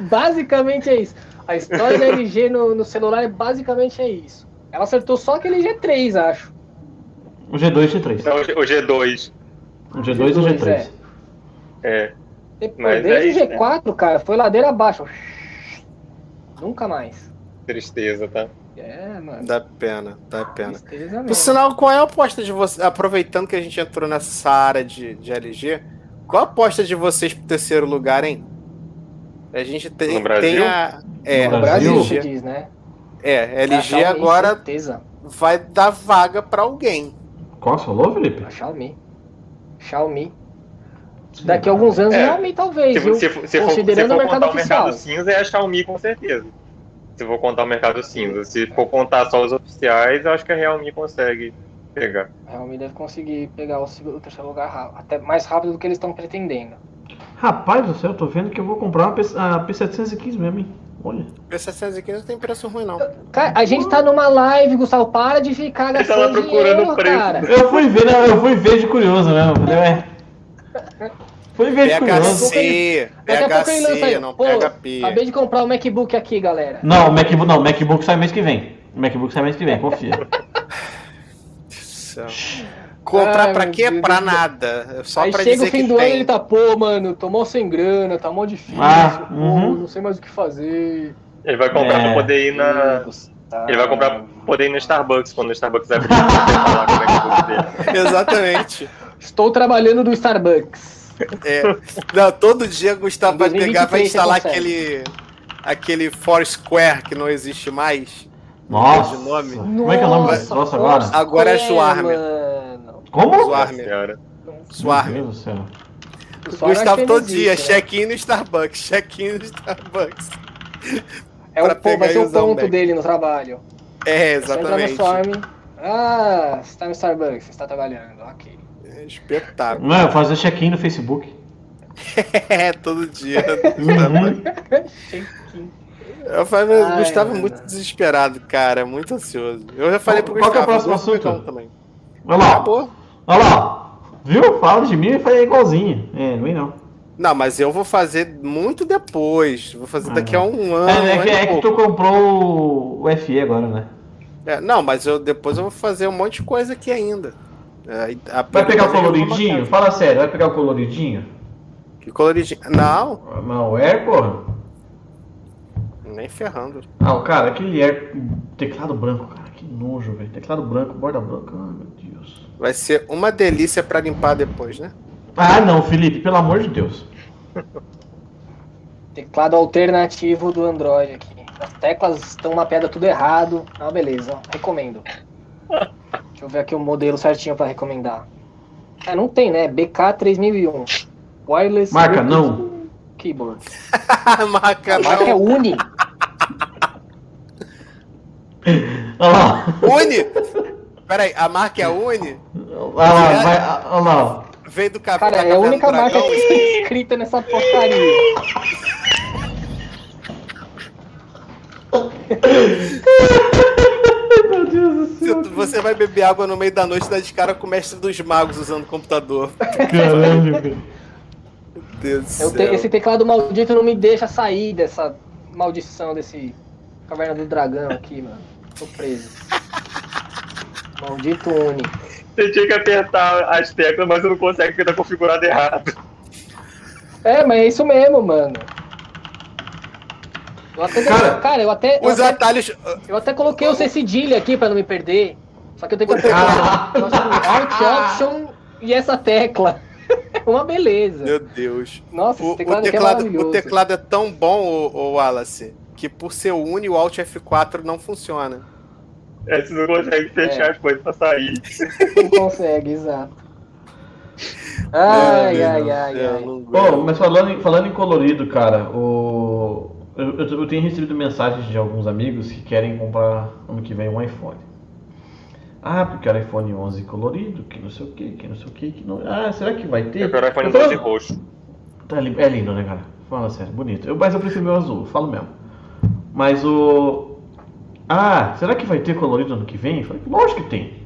Basicamente é isso. A história da LG no, no celular basicamente é isso. Ela acertou só aquele G3, acho.
O G2 e o G3.
Então, o G2.
O G2 e o
G2,
G3.
É.
Depois,
Mas
desde
é isso,
o G4, cara, foi ladeira abaixo. Nunca mais.
Tristeza, tá?
É, mano.
Dá pena, dá pena.
Tristeza
Por
mesmo.
sinal, qual é a aposta de vocês? Aproveitando que a gente entrou nessa área de, de LG, qual a aposta de vocês pro terceiro lugar, hein? A gente tem,
No Brasil?
tem a. É,
No
No Brasil,
LG,
diz, né?
é,
Da
LG
Xiaomi,
agora
Certeza.
vai dar vaga pra alguém.
Qual falou, Felipe?
A Xiaomi. Xiaomi. Daqui a alguns anos,
É.
Xiaomi talvez,
Se,
viu?
for- se, se for, se
Considerando
for
o mercado
contar o mercado
oficial.
cinza, é a Xiaomi com certeza. Se for contar o mercado cinza. Se for contar só os oficiais, eu acho que a Realme consegue pegar.
A Xiaomi deve conseguir pegar o, segundo, o terceiro lugar até mais rápido do que eles estão pretendendo.
Rapaz do céu, eu tô vendo que eu vou comprar uma P, a P715 mesmo, hein? Olha.
O 715 não tem preço ruim, não.
Cara, a gente tá numa live, Gustavo, para de ficar
Ele tava
gastando
procurando
dinheiro,
o preço.
cara.
Eu fui ver, né? eu fui ver de curioso mesmo. Falei, [LAUGHS] de curioso.
PHC, PHC, não
Pô,
PHP.
acabei de comprar o MacBook aqui, galera.
Não, o MacBook não, o MacBook sai mês que vem. O MacBook sai mês que vem, confia.
Comprar
Ai,
pra quê?
Deus
Pra
céu.
nada. Só
Aí
pra
chega o
dizer
fim
que
do ano
tem.
ele tá, pô, mano, tomou sem grana, tá mó difícil,
Ah,
pô,
uhum.
não sei mais o que fazer.
Ele vai comprar
É.
pra poder ir na. Ele vai comprar pra poder ir no Starbucks quando o Starbucks abrir. pra falar com o MacBook dele. [LAUGHS]
Exatamente.
Estou trabalhando no Starbucks.
É. Não, todo dia Gustavo
Em
vai pegar, vai
2023
instalar
você consegue.
aquele. Aquele Foursquare que não existe mais.
Nossa.
De nome.
Como é que é o nome desse troço agora?
Nossa,
Agora é Swarm.
Como?
Swarm.
Nossa.
Swarm.
Meu Deus do céu.
O
Gustavo todo
não
dia,
existe, né?
check-in no Starbucks, check-in no Starbucks. [LAUGHS]
É o pô, vai ser o
o
ponto
Mac.
dele no trabalho.
É,
Só entrar no
exatamente.
Swarm. Ah, você tá no Starbucks, você está trabalhando, ok.
É espetáculo.
Não, eu fazer check-in no Facebook. [LAUGHS]
É, todo dia.
Uhum.
Eu falei,
Ai,
Gustavo é
mano.
muito desesperado, cara, muito ansioso. Eu já falei pro
Qual que é o
Gustavo.
próximo assunto?
também.
Olha lá.
Acabou.
Olha lá. Viu? Fala de mim e foi igualzinho. É, não vem não.
Não, mas eu vou fazer muito depois. Vou fazer
Ah,
daqui a
não.
um ano.
É, é que, é que tu comprou o FE agora, né?
É, não, mas eu depois eu vou fazer um monte de coisa aqui ainda. É, a-
Vai pegar o coloridinho?
marcar.
Fala sério, vai pegar o coloridinho?
Que coloridinho? Não,
Não, é, porra.
nem ferrando.
Ah, o cara, aquele é teclado branco, cara. Que nojo, velho. Teclado branco, borda branca. Ai, meu Deus.
Vai ser uma delícia pra limpar depois, né?
Ah, não, Felipe, pelo amor de Deus. [LAUGHS]
Teclado alternativo do Android aqui. As teclas estão mapeadas tudo errado. Ah, beleza, recomendo. [LAUGHS] Deixa eu ver aqui o modelo certinho pra recomendar. É, não tem, né? BK3001. Wireless.
Marca, não.
keyboard. [LAUGHS]
Marca
A marca é
não.
Uni. [LAUGHS]
Olha lá.
Uni! Peraí, a marca é a Uni?
Olha lá, vai, olha lá.
Veio do café.
Cara, é a única marca
Dragão?
que está escrita nessa porcaria. [LAUGHS]
Meu Deus do céu.
Você- vai beber água no meio da noite e dá de cara com o mestre dos magos usando o computador.
Caralho, cara.
Meu Deus do
Eu te-
céu.
esse teclado maldito não me deixa sair dessa maldição desse Caverna do Dragão aqui, mano. Tô preso. Maldito Uni.
Você tinha que apertar as teclas, mas você não consegue porque tá configurado errado.
É, mas é isso mesmo, mano. Eu até,
Cara,
cara, eu até, eu
Os
até,
atalhos.
eu até coloquei o C cedilha aqui pra não me perder. Só que eu tenho que apertar
Ah.
Alt Option e essa tecla. [LAUGHS] Uma beleza.
Meu Deus.
Nossa,
O,
esse
o
teclado, aqui é
teclado,
maravilhoso.
o teclado é tão bom, o, Wallace, que por ser Uni, o Alt F4 não funciona.
É, você não consegue fechar
É.
as coisas pra sair.
Não consegue, exato. Ai, ai, ai, ai.
não
Bom, mas falando em, falando em colorido, cara, o... eu, eu- eu tenho recebido mensagens de alguns amigos que querem comprar ano que vem um iPhone. Ah, porque era iPhone 11 colorido, que não sei o que, que não sei o que, que não... Ah, será que vai ter?
Eu quero iPhone
Eu falo-
12 roxo.
Tá É lindo, né, cara? Fala sério, bonito. Eu, mas eu prefiro meu azul, falo mesmo. Mas o. Ah, será que vai ter colorido ano que vem? Eu falei, lógico que tem.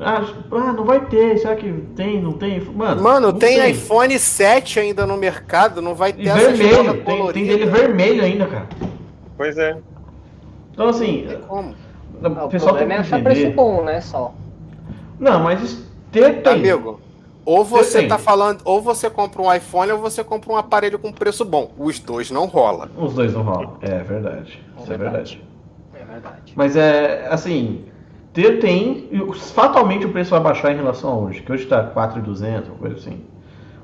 Ah, ah, não vai ter. Será que tem? Não tem? Mano,
Mano,
não
tem
sei.
iPhone 7 ainda no mercado, não vai ter
E
essa
vermelho, tem, tem dele vermelho ainda, cara.
Pois é.
Então assim,
Não tem como.
O
o
pessoal tem
é
que
achar preço bom, né? Só.
Não, mas ter tem.
Amigo, ou você
Tem.
tá falando, ou você compra um iPhone ou você compra um aparelho com preço bom. Os dois não rola.
Os dois não rolam. É verdade. Isso é verdade.
É verdade.
Mas é assim, tem, e fatalmente o preço vai baixar em relação a hoje, que hoje tá 4.200, uma coisa assim.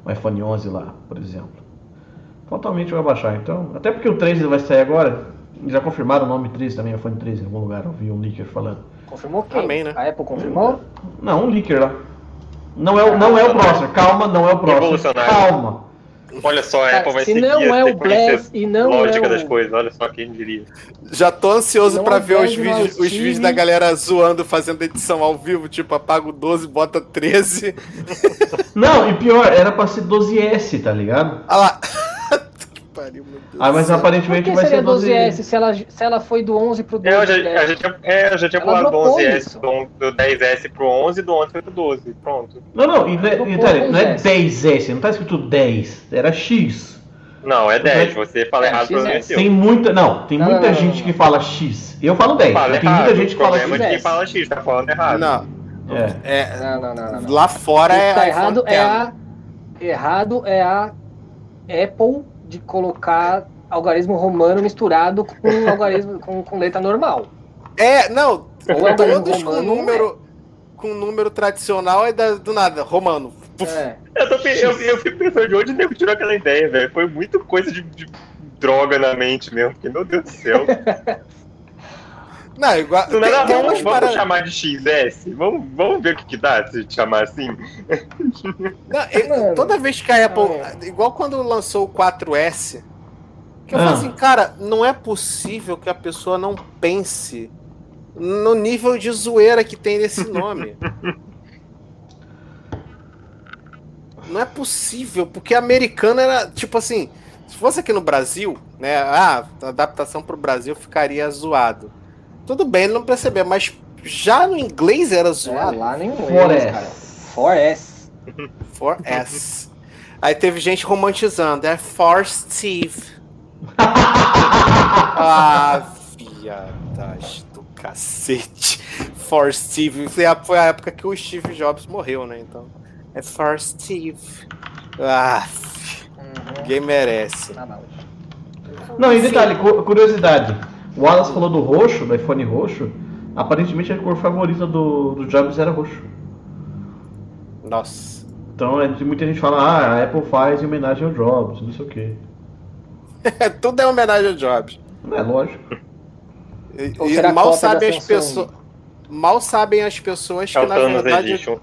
O iPhone 11 lá, por exemplo. Fatalmente vai baixar, então, até porque o 13 vai sair agora, já confirmaram o nome 13 também, iPhone 13 em algum lugar, eu vi um leaker falando.
Confirmou quem?
Amém, né?
A Apple confirmou?
Não, um leaker lá. Não é, o- não é o próximo, calma, não é o próximo. Calma.
Olha só, a
Cara,
Apple vai
se
seguir
não é o Blast e não
lógica
é o...
das coisas. Olha só quem diria.
Já tô ansioso pra
é
ver os
não é
vídeos, os vídeos da galera zoando, fazendo edição ao vivo, tipo, apaga o 12, bota 13.
Não, e pior, era pra ser 12S, tá ligado?
Olha lá. Pariu, meu Deus.
Ah, mas aparentemente
que
vai
seria
ser 12
12S se ela, se ela foi do 11 pro 12?
É, eu já,
né?
a gente, tinha- é, eu já tinha
Ela
pulado do
dropou
11S,
isso.
do, do 10S pro 11 do 11 pro 12. Pronto.
Não, não, e, é- e, detalhe, não é
pôs
10S, não tá escrito 10, era X.
Não, é 10. Você fala
É,
errado pra você.
Tem muita, não, tem
Não,
muita
não,
gente
não.
que fala X. Eu falo 10,
Fala
tem muita gente que
o
fala
problema é
X.
quem fala X, tá falando errado.
Não,
É.
é,
Não, não, não,
lá fora
O que
é.
tá errado é
10.
a errado é a Apple de colocar algarismo romano misturado com [LAUGHS] algarismo com, com letra normal.
É, não.
Ou é
Todos com
romano,
número, com número tradicional e da- do nada, romano.
É.
Eu, tô, eu, eu fico pensando de onde o nego tirou aquela ideia, velho. Foi muito coisa de, de droga na mente mesmo, porque, meu Deus do céu. [LAUGHS]
Não, igual.
Não
tem,
era
tem
vamos, vamos
paradas-
chamar de XS? Vamos, vamos ver o que, que dá se chamar assim?
Não, [LAUGHS] eu-
Mano.
toda vez que a Apple.
É.
Igual quando lançou o 4S, que eu
Ah.
falo assim, cara, não é possível que a pessoa não pense no nível de zoeira que tem nesse [LAUGHS] nome. não é possível, porque americano era, tipo assim, se fosse aqui no Brasil, né, ah, a adaptação pro Brasil ficaria zoado. Tudo bem, ele não percebeu, mas já no inglês era
É,
zoado.
lá no inglês,
4S.
cara. 4S.
4S. Aí teve gente romantizando, é For Steve. [LAUGHS] ah, viadagem do cacete. For Steve. Foi a, foi a época que o Steve Jobs morreu, né? Então, é For Steve. Ah,
Uhum.
ninguém merece.
Tá.
Não, e detalhe, cu- curiosidade. O Wallace falou do roxo, do iPhone roxo. Aparentemente a cor favorita do, do Jobs era roxo.
Nossa.
Então é, muita gente fala, ah, a Apple faz em homenagem ao Jobs, não sei o quê. [LAUGHS]
Tudo é homenagem ao Jobs.
Não é lógico.
E,
Ou
e mal sabem as pessoas. Mal sabem as pessoas que,
É
na verdade.
Edition.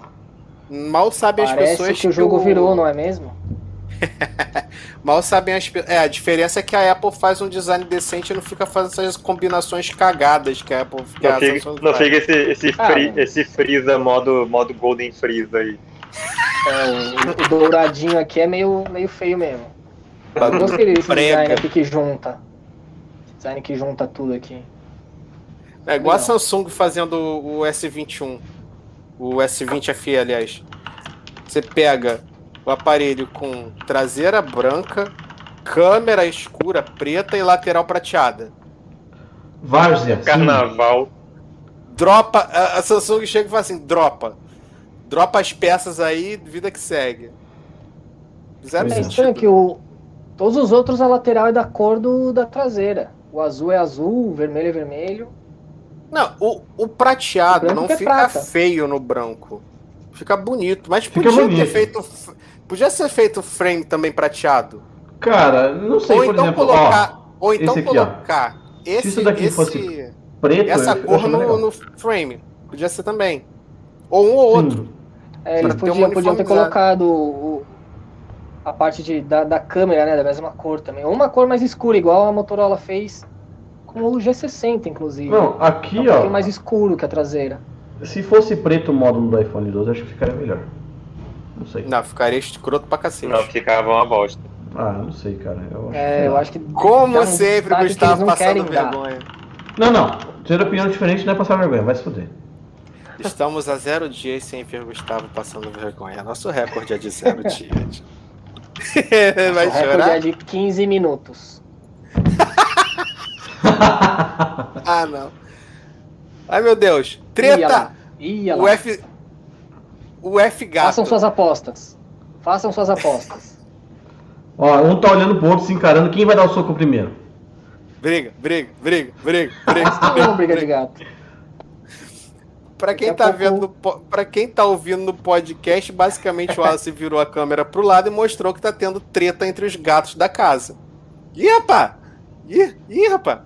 Mal sabem as
Parece
pessoas
que o jogo
o-
virou, não é mesmo?
Mal sabem as. É, a diferença é que a Apple faz um design decente e não fica fazendo essas combinações cagadas que a Apple que
Não
a
fica, não
faz.
fica esse, esse,
Ah,
free, esse Freeza modo, modo Golden Freeza aí.
É, o, douradinho aqui é meio, meio feio mesmo. Eu
Bagulho
gostei desse
prega.
design aqui que junta. Design que junta tudo aqui.
É igual a. Samsung fazendo o S21. O S20 FE, aliás. Você pega o aparelho com traseira branca, câmera escura preta e lateral prateada.
Várzea.
Carnaval.
Dropa. A a Samsung chega e fala assim: dropa. Dropa as peças aí, vida que segue. Zero
É estranho que o, todos os outros a lateral é da cor do, da traseira. O azul é azul, o vermelho é vermelho.
Não, o, o prateado
O
não
é
fica
prata.
feio no branco. Fica bonito. Mas
Fica
podia ter
bonito.
feito. Podia ser feito frame também prateado.
Cara, não sei,
ou
por
então
exemplo,
colocar. ou então
esse aqui, ó.
colocar esse,
isso daqui
esse-
fosse preto,
essa cor no, no frame. Podia ser também. Ou um ou
Sim.
outro.
É, eles
ter
podiam,
uma
podiam ter colocado o- a parte de, da, da câmera, né? Da mesma cor também. Ou uma cor mais escura, igual a Motorola fez com o G60, inclusive.
Não,
É
aqui,
um
ó,
mais escuro que a traseira.
se fosse preto o módulo do iPhone 12, acho que ficaria melhor. Não sei.
Não, ficaria escroto pra cacete.
Não, ficava uma bosta.
Ah, não sei, cara. Eu acho
É,
sei
eu acho que.
Como
um
sempre,
que
Gustavo passando
dar.
vergonha.
Não, não. Ter opinião diferente não é passar vergonha, vai se fuder.
Estamos a zero dias sem ver Gustavo passando vergonha. Nosso recorde é de zero [LAUGHS] dias. [LAUGHS] Vai
o recorde
chorar?
é de 15 minutos. [LAUGHS]
Ah, não. Ai, meu Deus.
Ia
Treta!
lá. Ia
O
lá.
F. O F gato.
Façam suas apostas. Façam suas apostas. [LAUGHS]
Ó, um tá olhando pro outro, se encarando. Quem vai dar o soco primeiro?
Briga, briga, briga, briga, [LAUGHS] briga.
Não, não briga de gato.
Pra quem
Daqui
tá
pouco-
vendo, pra quem tá ouvindo no podcast, basicamente o Wallace [LAUGHS] virou a câmera pro lado e mostrou que tá tendo treta entre os gatos da casa. Ih, rapá! Ih, ih, rapá!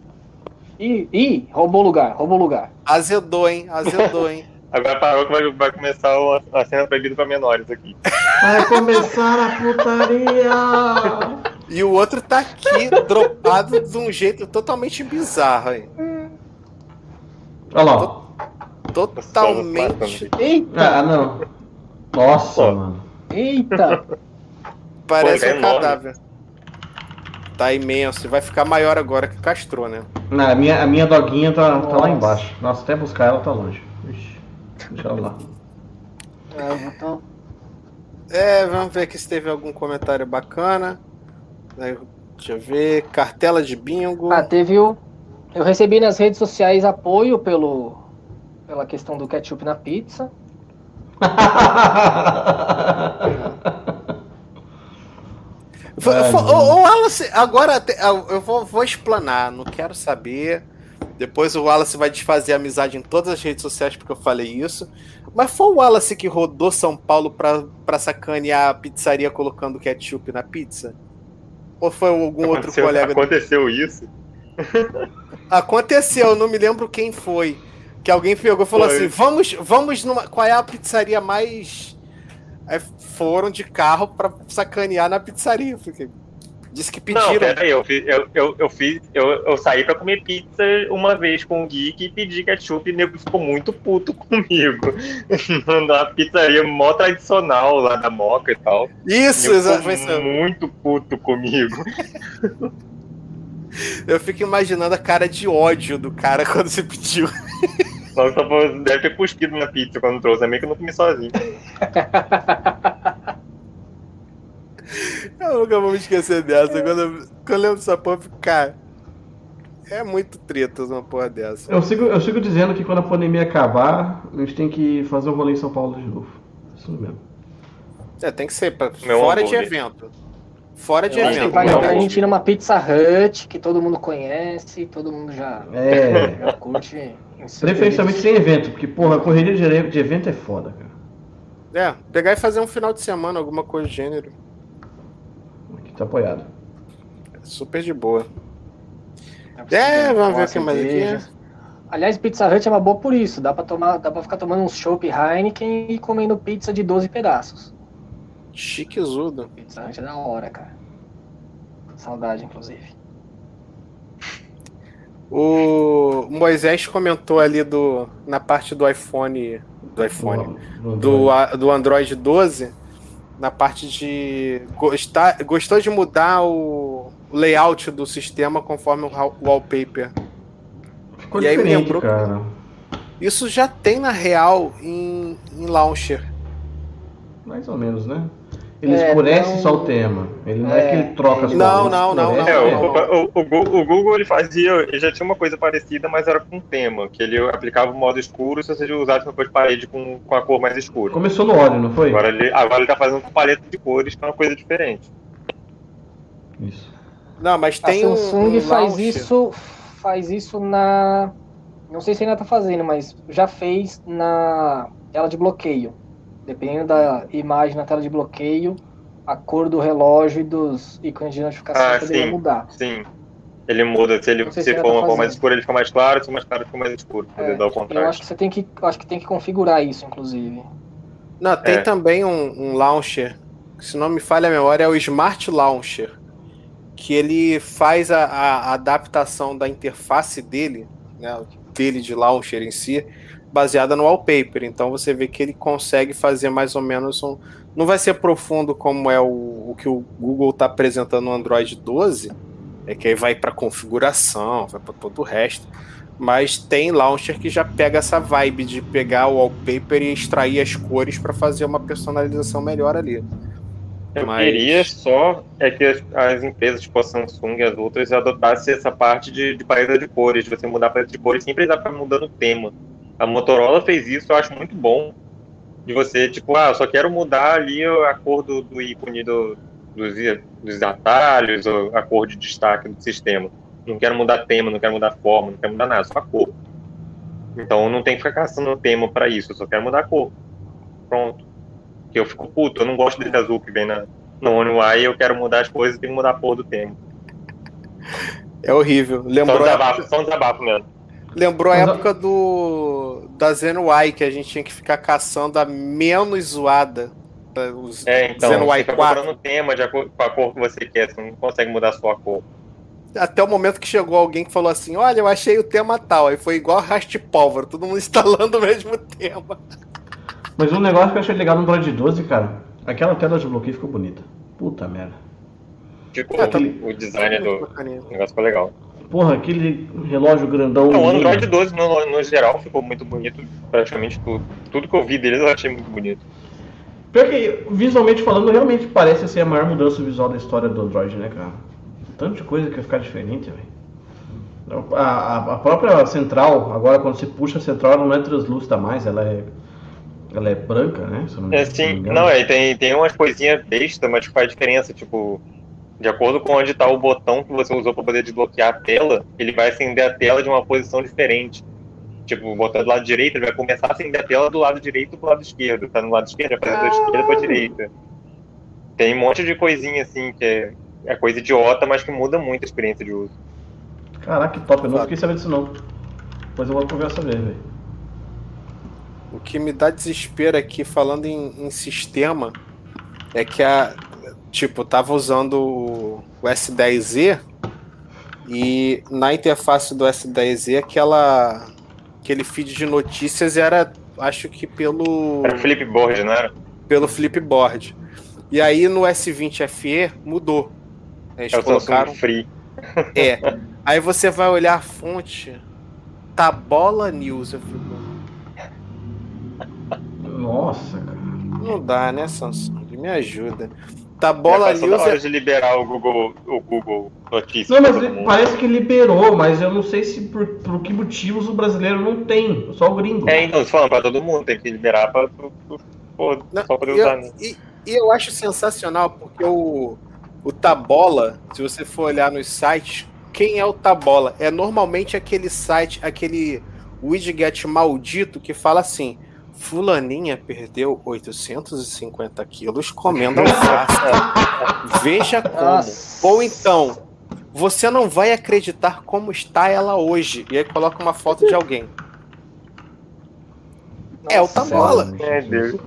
Ih, ih, roubou lugar, roubou lugar.
Azedou, hein? Azedou, hein?
Agora parou que vai, vai começar a cena proibida pra menores aqui.
Vai começar a putaria!
E o outro tá aqui, dropado de um jeito totalmente bizarro, hein?
Olha lá.
Totalmente.
Eita,
Ah, não. Nossa,
Pô.
mano.
eita.
Parece
Pô, é
um
enorme.
cadáver. Tá imenso. E vai ficar maior agora que castrou, né?
Não, a, minha, a minha doguinha tá, tá lá embaixo. Nossa, até buscar ela tá longe. Ela lá.
Ah, então,
É, vamos ver aqui se teve algum comentário bacana. Deixa eu ver. Cartela de bingo.
Ah, teve o. Eu recebi nas redes sociais apoio pelo, pela questão do ketchup na pizza.
Ô, ô, Wallace, agora te- eu vou, vou explanar, não quero saber. Depois o Wallace vai desfazer a amizade em todas as redes sociais porque eu falei isso. Mas foi o Wallace que rodou São Paulo pra, pra sacanear a pizzaria colocando ketchup na pizza? Ou foi algum outro
Aconteceu,
colega?
aconteceu isso.
Aconteceu, não me lembro quem foi. Que alguém pegou e falou
Foi.
assim: vamos, vamos numa. Qual é a pizzaria mais. Aí foram de carro pra sacanear na pizzaria. Fiquei... Disse que
Não,
pediram.
peraí, eu, fiz, eu, eu, eu, fiz, eu, eu saí pra comer pizza uma vez com o Geek e pedi ketchup e o nego ficou muito puto [LAUGHS] comigo. Na pizzaria mó tradicional lá da Moca e tal.
Isso, isso.
muito puto comigo. [LAUGHS]
Eu fico imaginando a cara de ódio do cara [LAUGHS] quando você pediu.
Nossa, pô, deve ter cuspido na pizza quando trouxe, é meio que eu não comi sozinho.
Eu nunca vou me esquecer dessa. Quando eu, quando eu lembro dessa porra, cara. É muito treta uma porra dessa.
Eu sigo, eu sigo dizendo que quando a pandemia acabar, a gente tem que fazer um rolê em São Paulo de novo. Isso mesmo.
É, tem que ser pra,
Meu
fora de
hambúrguer.
evento. Fora de
Eu
evento.
a gente ir numa Pizza Hut, que todo mundo conhece, todo mundo já,
É.
já curte.
Preferencialmente sem evento, porque, porra, correria de, de evento é foda, cara.
É, pegar e fazer um final de semana, alguma coisa do gênero.
Tá apoiado.
super
de boa. É, vamos ver o que mais aqui.
Aliás, Pizza Hut é uma boa por isso. Dá pra, tomar, dá pra ficar tomando um chopp Heineken e comendo pizza de 12 pedaços.
Chiquezudo.
Pizza Hut é da hora, cara. Saudade, inclusive.
O Moisés comentou ali do, na parte do iPhone. Do iPhone.
Do- do
do Android 12. Na parte de. Gostar, gostou de mudar o layout do sistema conforme o wallpaper.
Ficou
E aí me lembrou
cara.
Isso já tem na real em, em Launcher.
Mais ou menos, né? Ele
É,
escurece
não-
só o tema. Ele não é,
É.
que ele troca as
Não,
cores,
não, não,
escurece
É,
o
não,
o, o- o o Google ele fazia, ele já tinha uma coisa parecida, mas era com tema, que ele aplicava o modo escuro se você usasse uma cor de parede com, com a cor mais escura.
Começou no óleo, não foi?
Agora ele, agora ele tá fazendo com paleta de cores, que é uma coisa diferente.
Isso.
Não, mas tem um.
Samsung
um
faz
launcher.
isso, faz isso na. Não sei se ainda tá fazendo, mas já fez na tela de bloqueio. Dependendo da imagem na tela de bloqueio, a cor do relógio e dos ícones de notificação
Ah,
poderia
sim.
mudar.
Sim. Ele muda, se ele se
se
for
ainda
uma
tá
cor mais escura, ele fica mais claro, se for mais claro, ele fica mais escuro. Poder
É,
dar o
eu acho que você tem que, acho que tem que configurar isso, inclusive.
Não, tem
É.
também um, um launcher, que, se não me falha a memória, é o Smart Launcher, que ele faz a, a adaptação da interface dele, né, dele de launcher em si, baseada no wallpaper. Então você vê que ele consegue fazer mais ou menos um. Não vai ser profundo como é o, o que o Google está apresentando no Android 12, é que aí vai para configuração, vai para todo o resto. Mas tem launcher que já pega essa vibe de pegar o wallpaper e extrair as cores para fazer uma personalização melhor ali.
Eu
Mas-
queria só é que as, as empresas, tipo a Samsung e as outras, adotassem essa parte de, de paleta de cores, de você mudar a paleta de cores sem precisar ficar mudando o tema. A Motorola fez isso, eu acho muito bom. De você, tipo, ah, eu só quero mudar ali a cor do, do ícone do, dos, dos atalhos, ou a cor de destaque do sistema. Não quero mudar tema, não quero mudar forma, não quero mudar nada, só a cor. Então não tem que ficar caçando tema pra isso, eu só quero mudar a cor. Pronto. Que eu fico puto, eu não gosto desse azul que vem na, no One UI, eu quero mudar as coisas e tenho que mudar a cor do tema.
É horrível.
Só um
Lembrou, a,
desabafo, só um desabafo mesmo.
Lembrou a época do da Zen UI, que a gente tinha que ficar caçando a menos zoada. da- Os
É, então,
Zen
você fica
4.
procurando tema de acordo com a cor que você quer, você não consegue mudar a cor.
Até o momento que chegou alguém que falou assim: Olha, eu achei o tema tal. Aí foi igual Rast Pólvora, todo mundo [LAUGHS] instalando o mesmo tema.
Mas um negócio que eu achei legal no Android 12, cara, aquela tela de bloqueio ficou bonita. Puta merda.
Tipo,
É, tá-
o design do
Bacaninha.
negócio ficou legal.
Porra, aquele relógio grandão.
Não, o. Android 12, no, no geral, ficou muito bonito. Praticamente tudo. Tudo que eu vi deles eu achei muito bonito.
Pior que, visualmente falando, realmente parece ser a maior mudança visual da história do Android, né, cara? Tanto de coisa que vai ficar diferente, velho. A, a- a própria central, agora quando você puxa a central, ela não é translúcida mais, ela é. Ela é branca, né? Eu não
É, sim,
não
não, é, tem, tem umas coisinhas besta, mas que faz diferença, tipo, de acordo com onde tá o botão que você usou para poder desbloquear a tela, ele vai acender a tela de uma posição diferente. Tipo, o botão do lado direito, ele vai começar a acender a tela do lado direito pro lado esquerdo. Tá no lado esquerdo, vai fazer da esquerda pra direita. Tem um monte de coisinha assim, que é, é coisa idiota, mas que muda muito a experiência de uso.
Caraca, que top, eu não fiquei sabendo disso não. Depois eu vou procurar saber, velho.
O que me dá desespero aqui, falando em, em sistema, é que a. Tipo, tava usando o, o S10Z e na interface do S10Z aquela. Aquele feed de notícias era, acho que pelo.
Era Flipboard, não era?
pelo Flipboard. E aí no S20 FE mudou. Eles
É o
colocaram.
Samsung Free.
É. [LAUGHS] Aí você vai olhar a fonte. Tabola News. Eu fico,
Nossa, cara.
não dá, né, Samsung? Me ajuda.
Já
Tabola
passou da
News
hora
é...
de liberar o Google, o Google Notícias.
Não, mas parece que liberou, mas eu não sei se por, por que motivos o brasileiro não tem, só o gringo.
É, então, você falando pra todo mundo, tem que liberar pra, pra, pra-
Não,
só poder
e,
usar,
eu,
né?
e, e eu acho sensacional porque o, o Tabola, se você for olhar nos sites, quem é o Tabola? É normalmente aquele site, aquele widget maldito que fala assim: Fulaninha perdeu 850 quilos comendo alface. [LAUGHS] Veja como.
Nossa.
Ou então, você não vai acreditar como está ela hoje. E aí coloca uma foto de alguém. é o
Nossa,
Tabola.
É, Deus.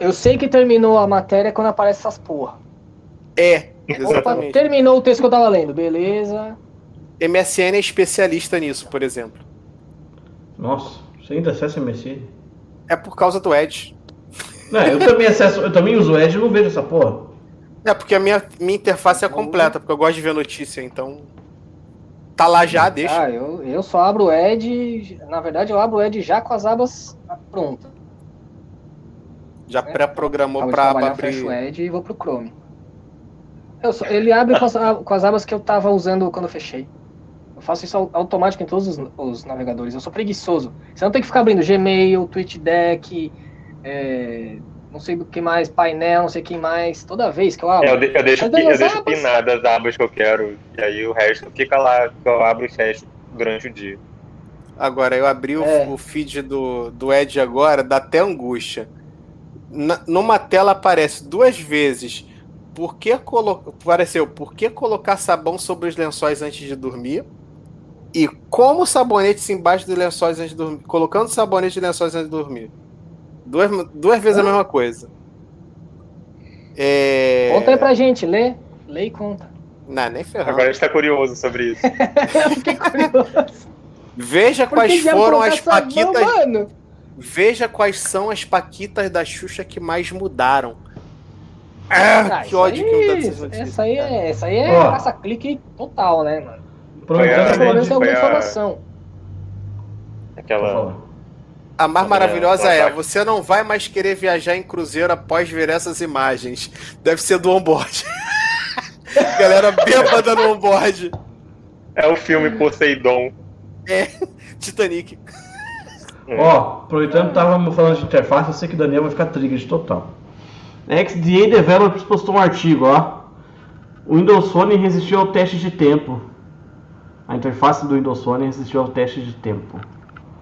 Eu sei que terminou a matéria quando aparece essas porra.
É.
Opa,
Exatamente.
terminou o texto que eu tava lendo, beleza.
MSN é especialista nisso, por exemplo.
Nossa, você ainda acessa MSN?
É por causa do Edge.
Não, eu também acesso, eu também uso o Edge e não vejo essa porra.
É porque a minha, minha interface é completa, porque eu gosto de ver notícia, então. Tá lá já, deixa.
Ah, eu, eu só abro o Edge. Na verdade, eu abro o Edge já com as abas prontas.
Já pré-programou
Acabo de
pra aba
trabalhar, fecho o
abrir.
Edge e vou pro Chrome. Eu só- ele abre com as, com as abas que eu tava usando quando eu fechei. Eu faço isso au- automático em todos os, os navegadores. Eu sou preguiçoso. Você não tem que ficar abrindo Gmail, TweetDeck, é, não sei do que mais, painel, não sei quem mais. Toda vez que eu abro.
É, eu, de- eu deixo, eu
das
deixo
abas-
pinadas as abas que eu quero. E aí o resto fica lá, que eu abro e fecho durante o dia.
Agora, eu abri o,
É.
o feed do, do Edge agora, dá até angústia. Na- numa tela aparece duas vezes. Por que colo... Apareceu, por que colocar sabão sobre os lençóis antes de dormir? E como sabonetes embaixo dos lençóis antes de dormir? Colocando sabonete de lençóis antes de dormir. Duas, duas vezes a mesma coisa. É...
Conta aí pra gente, lê. Lê e conta.
Não, nem ferrando.
Agora a gente tá curioso sobre isso. [LAUGHS]
eu fiquei curioso.
Veja
Por
quais
que diabo
foram as paquitas.
Mano?
Veja quais são as paquitas da Xuxa que mais mudaram. Ah,
Ah,
que ódio que
aí,
dessas notícias.
Essa aí é, essa aí é
Ó.
caça-clique total, né, mano?
A-
pelo menos alguma
a-
informação.
Aquela.
A mais
É,
maravilhosa é: você não vai mais querer viajar em cruzeiro após ver essas imagens. Deve ser do onboard. [LAUGHS] Galera bêbada no onboard.
É o filme Poseidon.
Titanic.
Ó, aproveitando que estávamos falando de interface, eu sei que o Daniel vai ficar trigger total. A XDA Developers postou um artigo, ó. O Windows Phone resistiu ao teste de tempo. A interface do Windows Phone resistiu ao teste de tempo.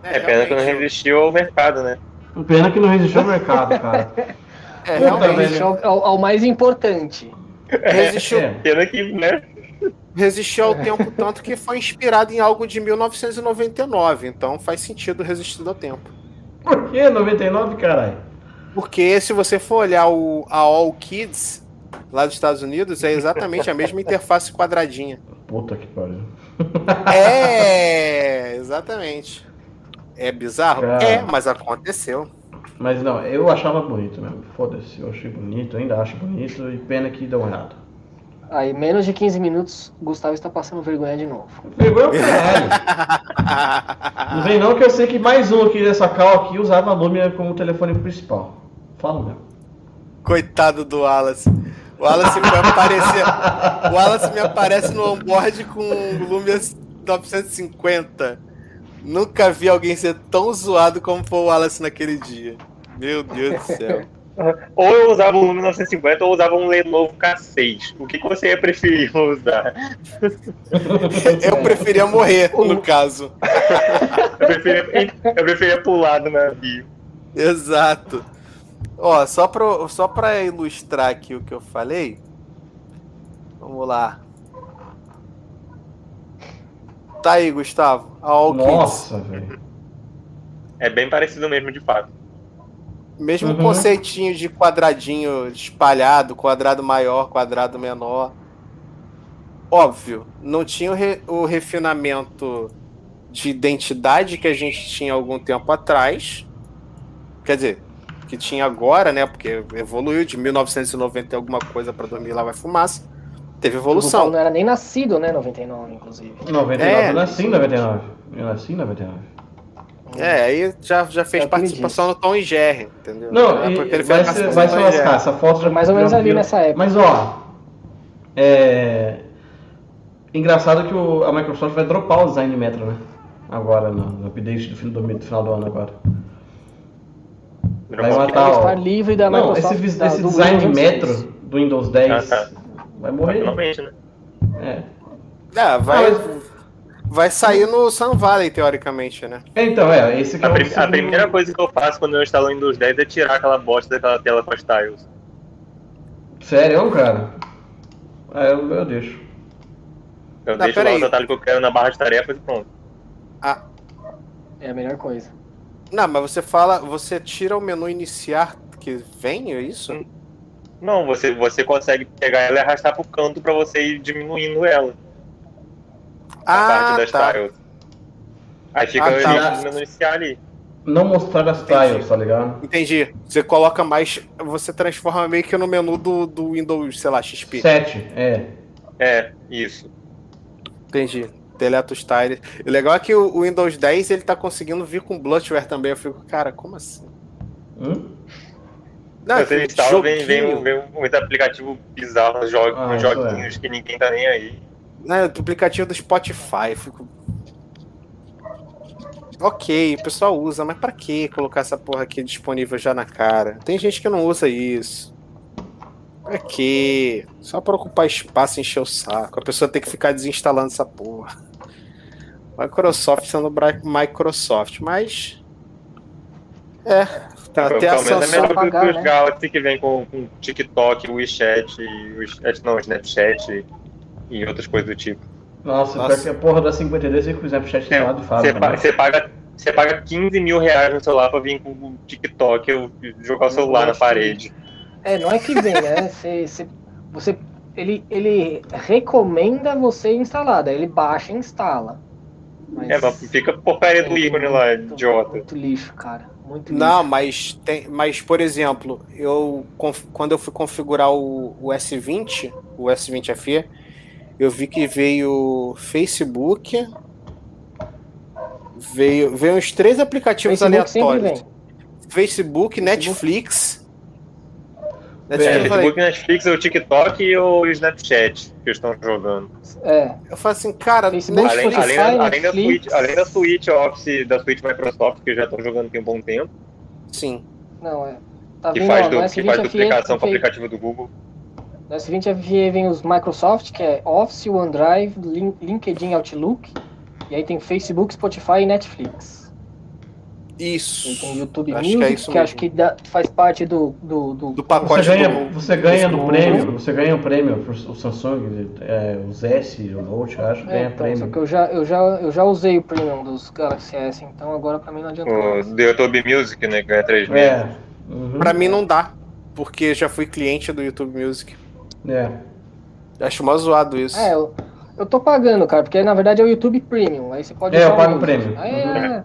É pena que não resistiu ao mercado, né?
Pena que não resistiu ao mercado, cara. [LAUGHS]
É,
Puta,
realmente.
velho.
Isso é o- ao, mais importante.
Resistiu,
É.
Pena que, né?
resistiu ao tempo tanto que foi inspirado em algo de 1999. Então faz sentido resistir ao tempo.
Por que 99, caralho?
Porque se você for olhar o, a All Kids lá dos Estados Unidos, é exatamente a mesma [LAUGHS] interface quadradinha.
Puta que pariu. [LAUGHS]
É, exatamente. É bizarro?
Cara.
É, mas aconteceu.
Mas não, eu achava bonito mesmo. Foda-se, eu achei bonito, ainda acho bonito e pena que deu errado.
Aí, menos de 15 minutos, Gustavo está passando vergonha de novo.
Vergonha o caralho. [LAUGHS] Não vem não que eu sei que mais um aqui dessa cal aqui usava a Lumia como telefone principal. Fala mesmo.
Coitado do Wallace. O Wallace me aparecer. O Wallace me aparece no onboard com o Lumia 950. Nunca vi alguém ser tão zoado como foi o Wallace naquele dia. Meu Deus do céu. [LAUGHS]
Ou eu usava um Lumia 950 ou usava um Lenovo K6. O que que você ia preferir [LAUGHS] usar?
Eu preferia morrer, no caso.
Eu preferia, eu preferia pular do navio.
Exato. Ó, só pra, só pra ilustrar aqui o que eu falei. Vamos lá. Tá aí, Gustavo. A All.
Nossa, velho.
É bem parecido mesmo, de fato.
Mesmo
Uhum.
conceitinho de quadradinho espalhado, quadrado maior, quadrado menor. Óbvio, não tinha o, re- o refinamento de identidade que a gente tinha algum tempo atrás. Quer dizer, que tinha agora, né? Porque evoluiu de 1990 e alguma coisa para 2000 lá vai fumaça. Teve
O
evolução.
não era nem nascido, né? 99, inclusive.
99,
É,
eu nasci em 99. Eu nasci em 99.
É, aí já, já fez
É o
participação no Tom e Jerry, entendeu?
Não,
É
e-
porque ele
vai, se, vai se lascar, essa foto já
Foi mais ou menos
já
ali nessa época.
Mas ó, é engraçado que o- a Microsoft vai dropar o design Metro, né? Agora, no, no update do, fim do, do final do ano agora. Vai matar
livre da
Não,
Microsoft.
esse,
da-
esse design
Windows
Metro
10.
do Windows 10
Ah, tá.
vai morrer.
Finalmente, né?
É.
É, vai,
Ah,
vai sair no Sun Valley, teoricamente, né?
É, Então, é, esse que
A,
é o
prim- a primeira coisa que eu faço quando eu instalo o Windows 10 é tirar aquela bosta daquela tela com as tiles.
Sério, cara? É, eu, eu deixo.
Eu
Não,
deixo lá os atalhos que eu quero na barra de tarefas e pronto.
Ah,
É a melhor coisa.
Não, mas você fala, você tira o menu iniciar que vem, é isso?
Não, você, você consegue pegar ela e arrastar pro canto pra você ir diminuindo ela. a
Ah,
parte das
tá.
tiles. Aí fica
Ah, tá.
ele diminuindo ali.
Não mostrar as tiles, tá ligado?
Entendi. Você coloca mais. Você transforma meio que no menu do, do Windows, sei lá, XP.
7, é.
É, isso.
Entendi. Deleta os tiles. E o legal é que o o Windows 10 ele tá conseguindo vir com Bloodware também. Eu fico, cara, como assim?
Hum?
Não,
Você
que
instala, vem, vem, vem muito aplicativo bizarro, uns, jogos,
Ah, isso
joguinhos que ninguém tá nem aí.
Né, do aplicativo do Spotify. eu Fico... Ok, o pessoal usa, mas pra que colocar essa porra aqui disponível já na cara? Tem gente que não usa isso. Pra quê? Só pra ocupar espaço e encher o saco. A pessoa tem que ficar desinstalando essa porra. Microsoft sendo Microsoft, mas. É. Tá, até a
menos é melhor que
pagar,
os
né?
Galaxy que vem com, com TikTok, WeChat, WeChat, não, Snapchat e outras coisas do tipo.
Nossa,
Nossa.
que a porra da 52 e com o Snapchat instalado e fala.
Você,
né?
você paga, você paga 15 mil reais no celular pra vir com o TikTok ou jogar o celular na parede.
É, não é que vem, né? [LAUGHS] Você, você, você- ele, ele recomenda você instalar, daí ele baixa e instala. Mas
É, mas fica porcaria do
é
ícone lá,
muito-
idiota.
Muito lixo, cara. Muito lixo.
Não, mas tem, mas por exemplo, eu quando eu fui configurar o, o S20, o S20 FE, eu vi que veio Facebook, veio veio uns três aplicativos
Facebook
aleatórios.
vem.
Facebook, Netflix.
É,
Netflix, eu, falei,
Facebook, Netflix, o TikTok e o Snapchat que eles estão jogando.
É,
eu falei assim, cara,
Facebook,
Além,
Spotify,
além, além, da suite, além da suite Office, da suite Microsoft, que já estão jogando tem um bom tempo,
sim.
não, é. Tá
que
vendo,
faz, do, que faz
S20
duplicação com o
FE,
aplicativo do Google.
no S20 FE vem os Microsoft, que é Office, OneDrive, Lin- LinkedIn, Outlook. E aí tem Facebook, Spotify e Netflix.
Isso.
tem YouTube
Acho que é
Music,
isso
que, acho que dá- faz parte do, do, do,
Do pacote
Você ganha,
do-
você ganha no
do-
prêmio, você ganha o prêmio, o Samsung, é, os S, o Note, eu acho,
É,
ganha
então, só
prêmio.
que eu já, eu, já, eu já usei o Premium dos Galaxy S, então agora pra mim não adianta
O
mais.
do YouTube Music, né, que ganha 3 mil.
É. Uhum.
Pra mim não dá, porque já fui cliente do YouTube Music.
É.
Acho mó zoado isso.
É, eu, eu tô pagando, cara, porque na verdade é o YouTube Premium, aí você pode
É,
usar
eu pago
o
o Premium.
Aí
Uhum.
é,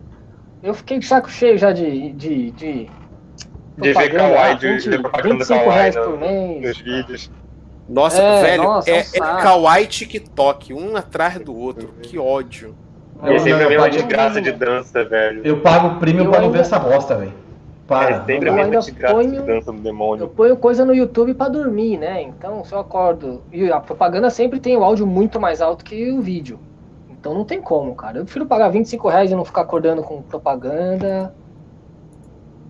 eu fiquei de saco cheio já de. de, de
De ver
propaganda,
Kawaii,
ah,
de
20,
ver propaganda do
25
Kawaii
reais
no-
por mês.
nos vídeos.
Nossa,
É,
velho,
nossa, é
é, é. Kawaii e TikTok, um atrás do outro. Que ódio.
Eu-
E é sempre
não,
a
eu
mesma
pago-
desgraça de dança, velho.
Eu pago o prêmio pra não ver essa bosta, velho. Para.
É sempre a mesma de
ponho-
dança do
Eu
demônio.
ponho coisa no YouTube pra dormir, né? Então, se eu acordo. E a propaganda sempre tem o áudio muito mais alto que o vídeo. Então não tem como, cara. Eu prefiro pagar 25 reais e não ficar acordando com propaganda.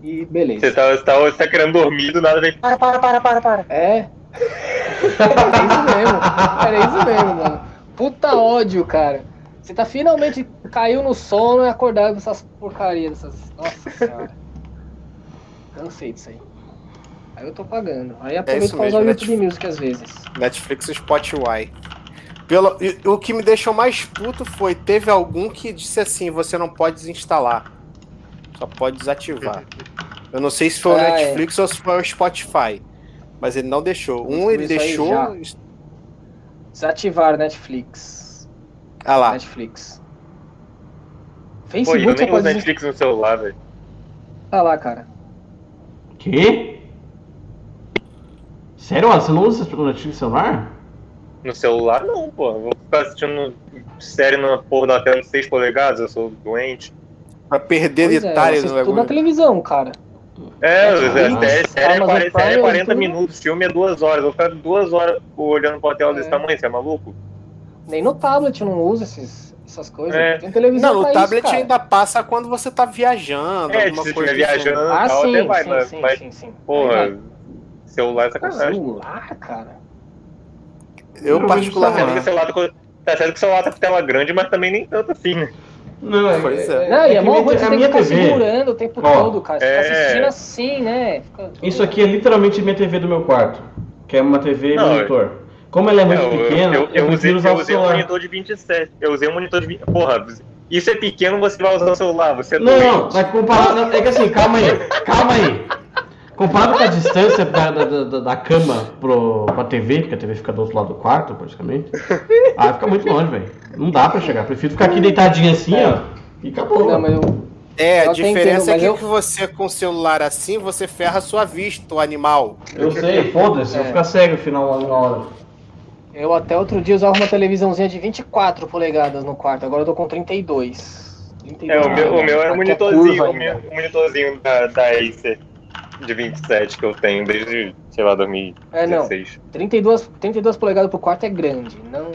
E beleza.
Você tá, você, tá, você tá querendo dormir, do nada vem. Para, para, para, para, para.
É. Era [LAUGHS] isso mesmo. Era isso mesmo, mano. Puta ódio, cara. Você tá finalmente caiu no sono e acordado com essas porcarias, dessas. Nossa senhora. Cansei disso aí. Aí eu tô pagando. Aí aproveito
É
pra usar o YouTube Music às vezes.
Netflix e Spotify. Pelo, o que me deixou mais puto foi, teve algum que disse assim, você não pode desinstalar. Só pode desativar. Eu não sei se foi o
Ah, é.
Netflix ou se foi o Spotify. Mas ele não deixou. Um ele deixou.
Desativar Netflix.
Ah lá.
Netflix.
Pô, eu
Facebook você
nem uso. Netflix no celular, velho.
Ah lá, cara.
Quê? Sério? Você não usa Netflix no celular?
No celular, não, pô. Eu Vou ficar assistindo série na porra da tela de 6 polegadas, eu sou doente.
Pra perder
Pois é, eu
detalhes no
tudo na televisão, cara.
É,
Netflix,
a série, série, é
Amazon
40, série é
Prime,
40
tudo.
minutos, filme é 2 horas. Eu vou ficar 2 horas olhando pra tela desse
É.
tamanho, você é maluco?
Nem no tablet não usa esses, essas coisas.
É.
Tem televisão
Não, no
pra
tablet
isso,
ainda passa quando você tá viajando,
É,
alguma
se
coisa
estiver
assim.
viajando,
Ah,
tal,
sim,
até vai,
sim,
mas,
sim,
mas
sim, sim.
Porra, celular é sacanagem.
celular, cara.
Eu,
Tá
particularmente.
certo que o celular tá com, tá certo que o celular tá com tela grande, mas também nem tanto assim, né?
Não, é,
Pois é.
Não, e é mó
minha-
ruim, você
a
tem que
minha
ficar
TV.
segurando o tempo
Ó,
todo, cara. Você
é.
tá assistindo assim, né? Fica-
Isso aqui é literalmente minha TV do meu quarto. Que é uma TV
Não,
monitor. Como ela é muito
eu,
pequena, eu,
eu, eu usei,
usar
eu
o
usei um monitor de 27. Eu usei um monitor de 20. Porra, isso é pequeno, você vai usar o celular, você é
Não, não,
doente.
mas comparado. não, É que assim, calma aí, calma aí. Comparado com a distância da, da, da, da cama pro, pra TV, porque a TV fica do outro lado do quarto, praticamente. Ah, fica muito longe, velho. Não dá pra chegar. Prefiro ficar aqui deitadinho assim, ó. E acabou.
Não, mas eu,
É, a
Eu
diferença
entendo,
é que,
eu-
que você com o celular assim, você ferra a sua vista, o animal.
Eu sei, foda-se, eu vou
É.
ficar cego no final na hora.
eu até outro dia usava uma televisãozinha de 24 polegadas no quarto, agora eu tô com 32. 32
É, o meu, o meu era
Aqui
o
é
monitorzinho,
curva
o, meu- monitorzinho da, da Acer de 27 que eu tenho desde, sei lá, 2016.
É, não. 32, 32 polegadas pro quarto é grande. Não,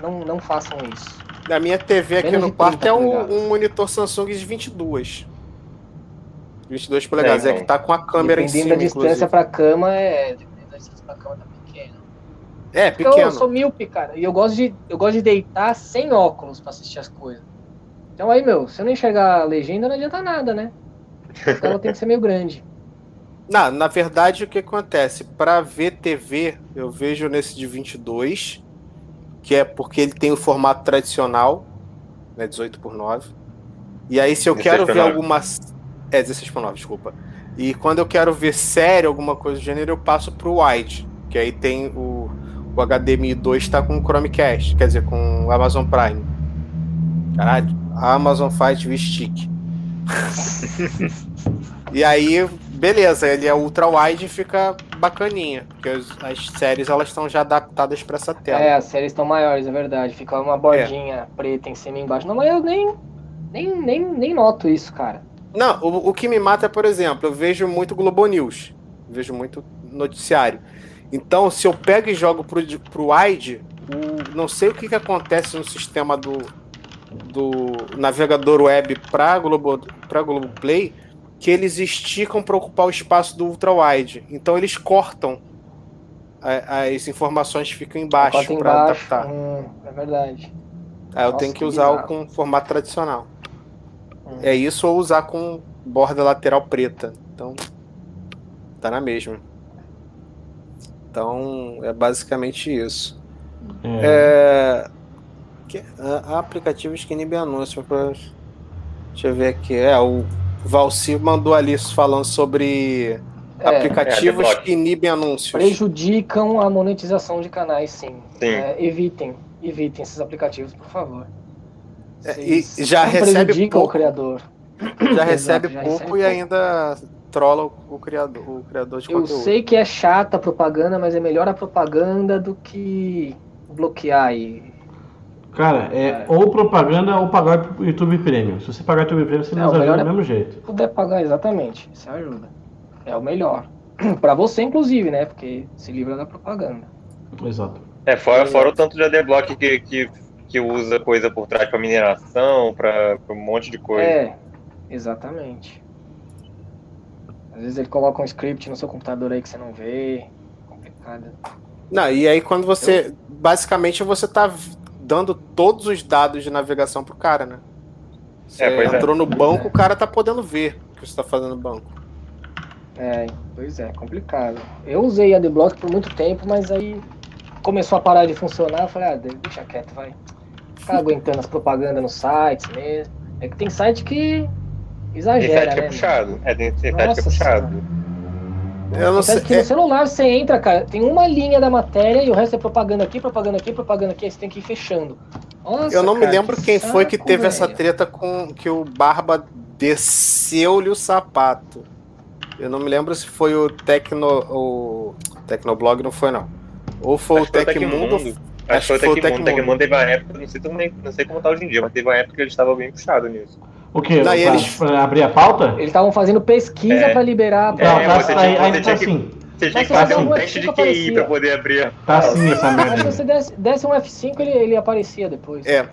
não, não façam isso.
Na minha TV aqui
Menos
no quarto
30
é um, um monitor Samsung de 22. 22 polegadas. É,
então.
que tá com a câmera em
Dependendo
cima,
da distância
inclusive.
pra cama, é. Dependendo da distância pra cama, tá pequeno.
É, pequeno.
eu sou míope, cara. E eu gosto, de, eu gosto de deitar sem óculos pra assistir as coisas. Então aí, meu, se eu não enxergar a legenda, não adianta nada, né? Então ela tem que ser meio grande.
Não, na verdade, o que acontece? Pra ver TV, eu vejo nesse de 22, que é porque ele tem o formato tradicional, né, 18 por 9. E aí, se eu
16
quero ver
9.
alguma. É, 16 por 9, desculpa. E quando eu quero ver série, alguma coisa do gênero, eu passo pro Wide, que aí tem o, o HDMI 2 tá com o Chromecast, quer dizer, com o Amazon Prime. Caralho, a Amazon faz V-Stick. [LAUGHS] E aí, beleza, ele é ultra wide e fica bacaninha, porque as, as séries elas estão já adaptadas para essa tela.
É, as séries estão maiores, é verdade. Fica uma bordinha preta em cima e embaixo. Não, mas eu nem, nem, nem, nem noto isso, cara.
Não, o, o que me mata é, por exemplo, eu vejo muito Globo News, vejo muito noticiário. Então, se eu pego e jogo pro, pro wide, o, não sei o que, que acontece no sistema do, do navegador web para Globo para Globoplay, que eles esticam para ocupar o espaço do ultra wide. Então eles cortam a- as informações que ficam embaixo para adaptar.
Hum, é verdade.
Aí eu
Nossa,
tenho que
que
usar o
bizarro.
com formato tradicional.
Hum.
É isso ou usar com borda lateral preta. Então, tá na mesma. Então, é basicamente isso.
É.
É... que- aplicativos que inibem anúncio. Pra... Deixa eu ver aqui. É, o Valci mandou ali falando sobre
É,
aplicativos
É, adblock.
que inibem anúncios.
prejudicam a monetização de canais, sim.
Sim.
É, evitem, evitem esses aplicativos, por favor.
É, e já recebe
prejudicam
pouco.
o criador.
Já recebe
já
pouco
recebe
e
pouco.
ainda trola o, o criador, o criador de
Eu
conteúdo.
sei que é chata a propaganda, mas é melhor a propaganda do que bloquear aí.
Cara, é, ou propaganda ou pagar o YouTube Premium. Se você pagar o YouTube Premium, você
Não,
nos ajuda do
é-
mesmo jeito.
Se puder pagar exatamente, isso ajuda. É o melhor. [CLEARS THROAT] Pra você, inclusive, né? Porque se livra da propaganda.
Exato.
É, fora, fora o tanto de adblock que, que, que usa coisa por trás pra mineração, pra, pra um monte de coisa.
É, exatamente. Às vezes ele coloca um script no seu computador aí que você não vê. Complicado.
Não, e aí quando você. Basicamente você tá dando todos os dados de navegação pro cara, né? Você
É, é.
entrou no banco, o cara tá podendo ver o que você tá fazendo no banco.
É, pois é, complicado. Eu usei Adblock por muito tempo, mas aí começou a parar de funcionar, eu falei, ah, deixa quieto, vai. Ficar aguentando as propagandas nos sites mesmo. É que tem site que
Tem
exagera,
site que
né?
é puxado. É, tem, tem site que é
Nossa
puxado.
Eu não sei.
que
é-
no celular você entra, cara, tem uma linha da matéria e o resto é propaganda aqui, propaganda aqui, propaganda aqui, aí você tem que ir fechando. Nossa,
eu não me
cara,
lembro quem foi que
saco,
teve essa
velho.
treta com que o Barba desceu-lhe o sapato. Eu não me lembro se foi o Tecno. O Tecnoblog não foi, não. Ou foi
Acho
o
que foi o
Tecmundo.
Tecmundo.
Acho
Acho que
que
foi
o
Tecmundo. O
Tecmundo.
Tecmundo teve uma época, não sei, também, não sei como tá hoje em dia, mas teve uma época que ele estava bem puxado nisso.
O quê?
Não,
Pra,
eles-
pra abrir a pauta?
Eles estavam fazendo pesquisa
É.
pra liberar.
Não,
É,
tá,
você
aí,
tinha-
aí
você
tá
tinha que-
assim.
Você tinha que fazer um teste de QI
aparecia.
pra poder abrir.
Tá assim essa
Mas
merda.
se você desse, desse um F5, ele, ele aparecia depois.
É.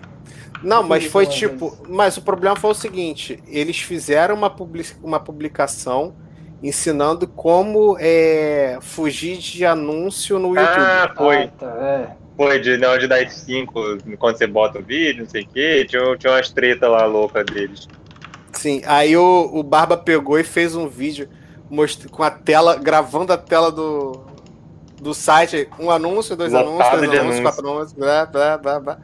Não, mas
Sim,
foi tipo. Mas o problema foi o seguinte: eles fizeram uma, public, uma publicação ensinando como é, fugir de anúncio no YouTube.
Ah, foi.
Ah, tá, é.
Foi de, na hora de dar F5 quando você bota o vídeo, não sei o quê. Tinha, tinha umas treta lá louca deles.
Sim, aí o, o Barba pegou e fez um vídeo most- com a tela, gravando a tela do, do site, um anúncio, dois
Lotado
anúncios, três
de
anúncios,
anúncio.
quatro anúncios, blá, blá, blá, blá.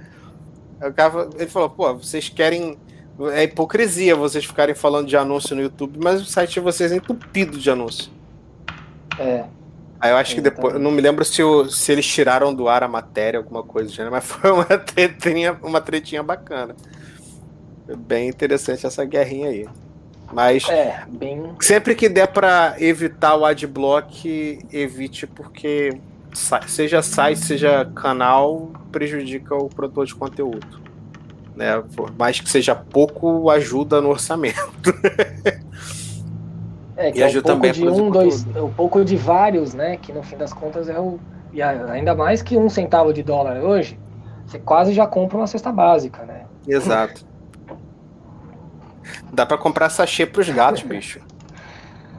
Aí o cara, ele falou, pô, vocês querem. É hipocrisia vocês ficarem falando de anúncio no YouTube, mas o site de vocês é entupido de anúncio.
É.
Aí eu acho que depois. Eu não me lembro se, o, se eles tiraram do ar a matéria, alguma coisa do gênero, mas [LAUGHS] foi uma tretinha, uma tretinha bacana. Bem interessante essa guerrinha aí. Mas
É, bem.
sempre que der pra evitar o adblock, evite, porque seja site, seja canal, prejudica o produtor de conteúdo. Né? Por mais que seja pouco, ajuda no orçamento. [LAUGHS]
É, que
E
é um
ajuda também a
de
produzir
um, dois, é um pouco de vários, né? Que no fim das contas é o. E a- ainda mais que um centavo de dólar hoje, você quase já compra uma cesta básica, né?
Exato. Dá pra comprar sachê pros gatos, [LAUGHS] bicho.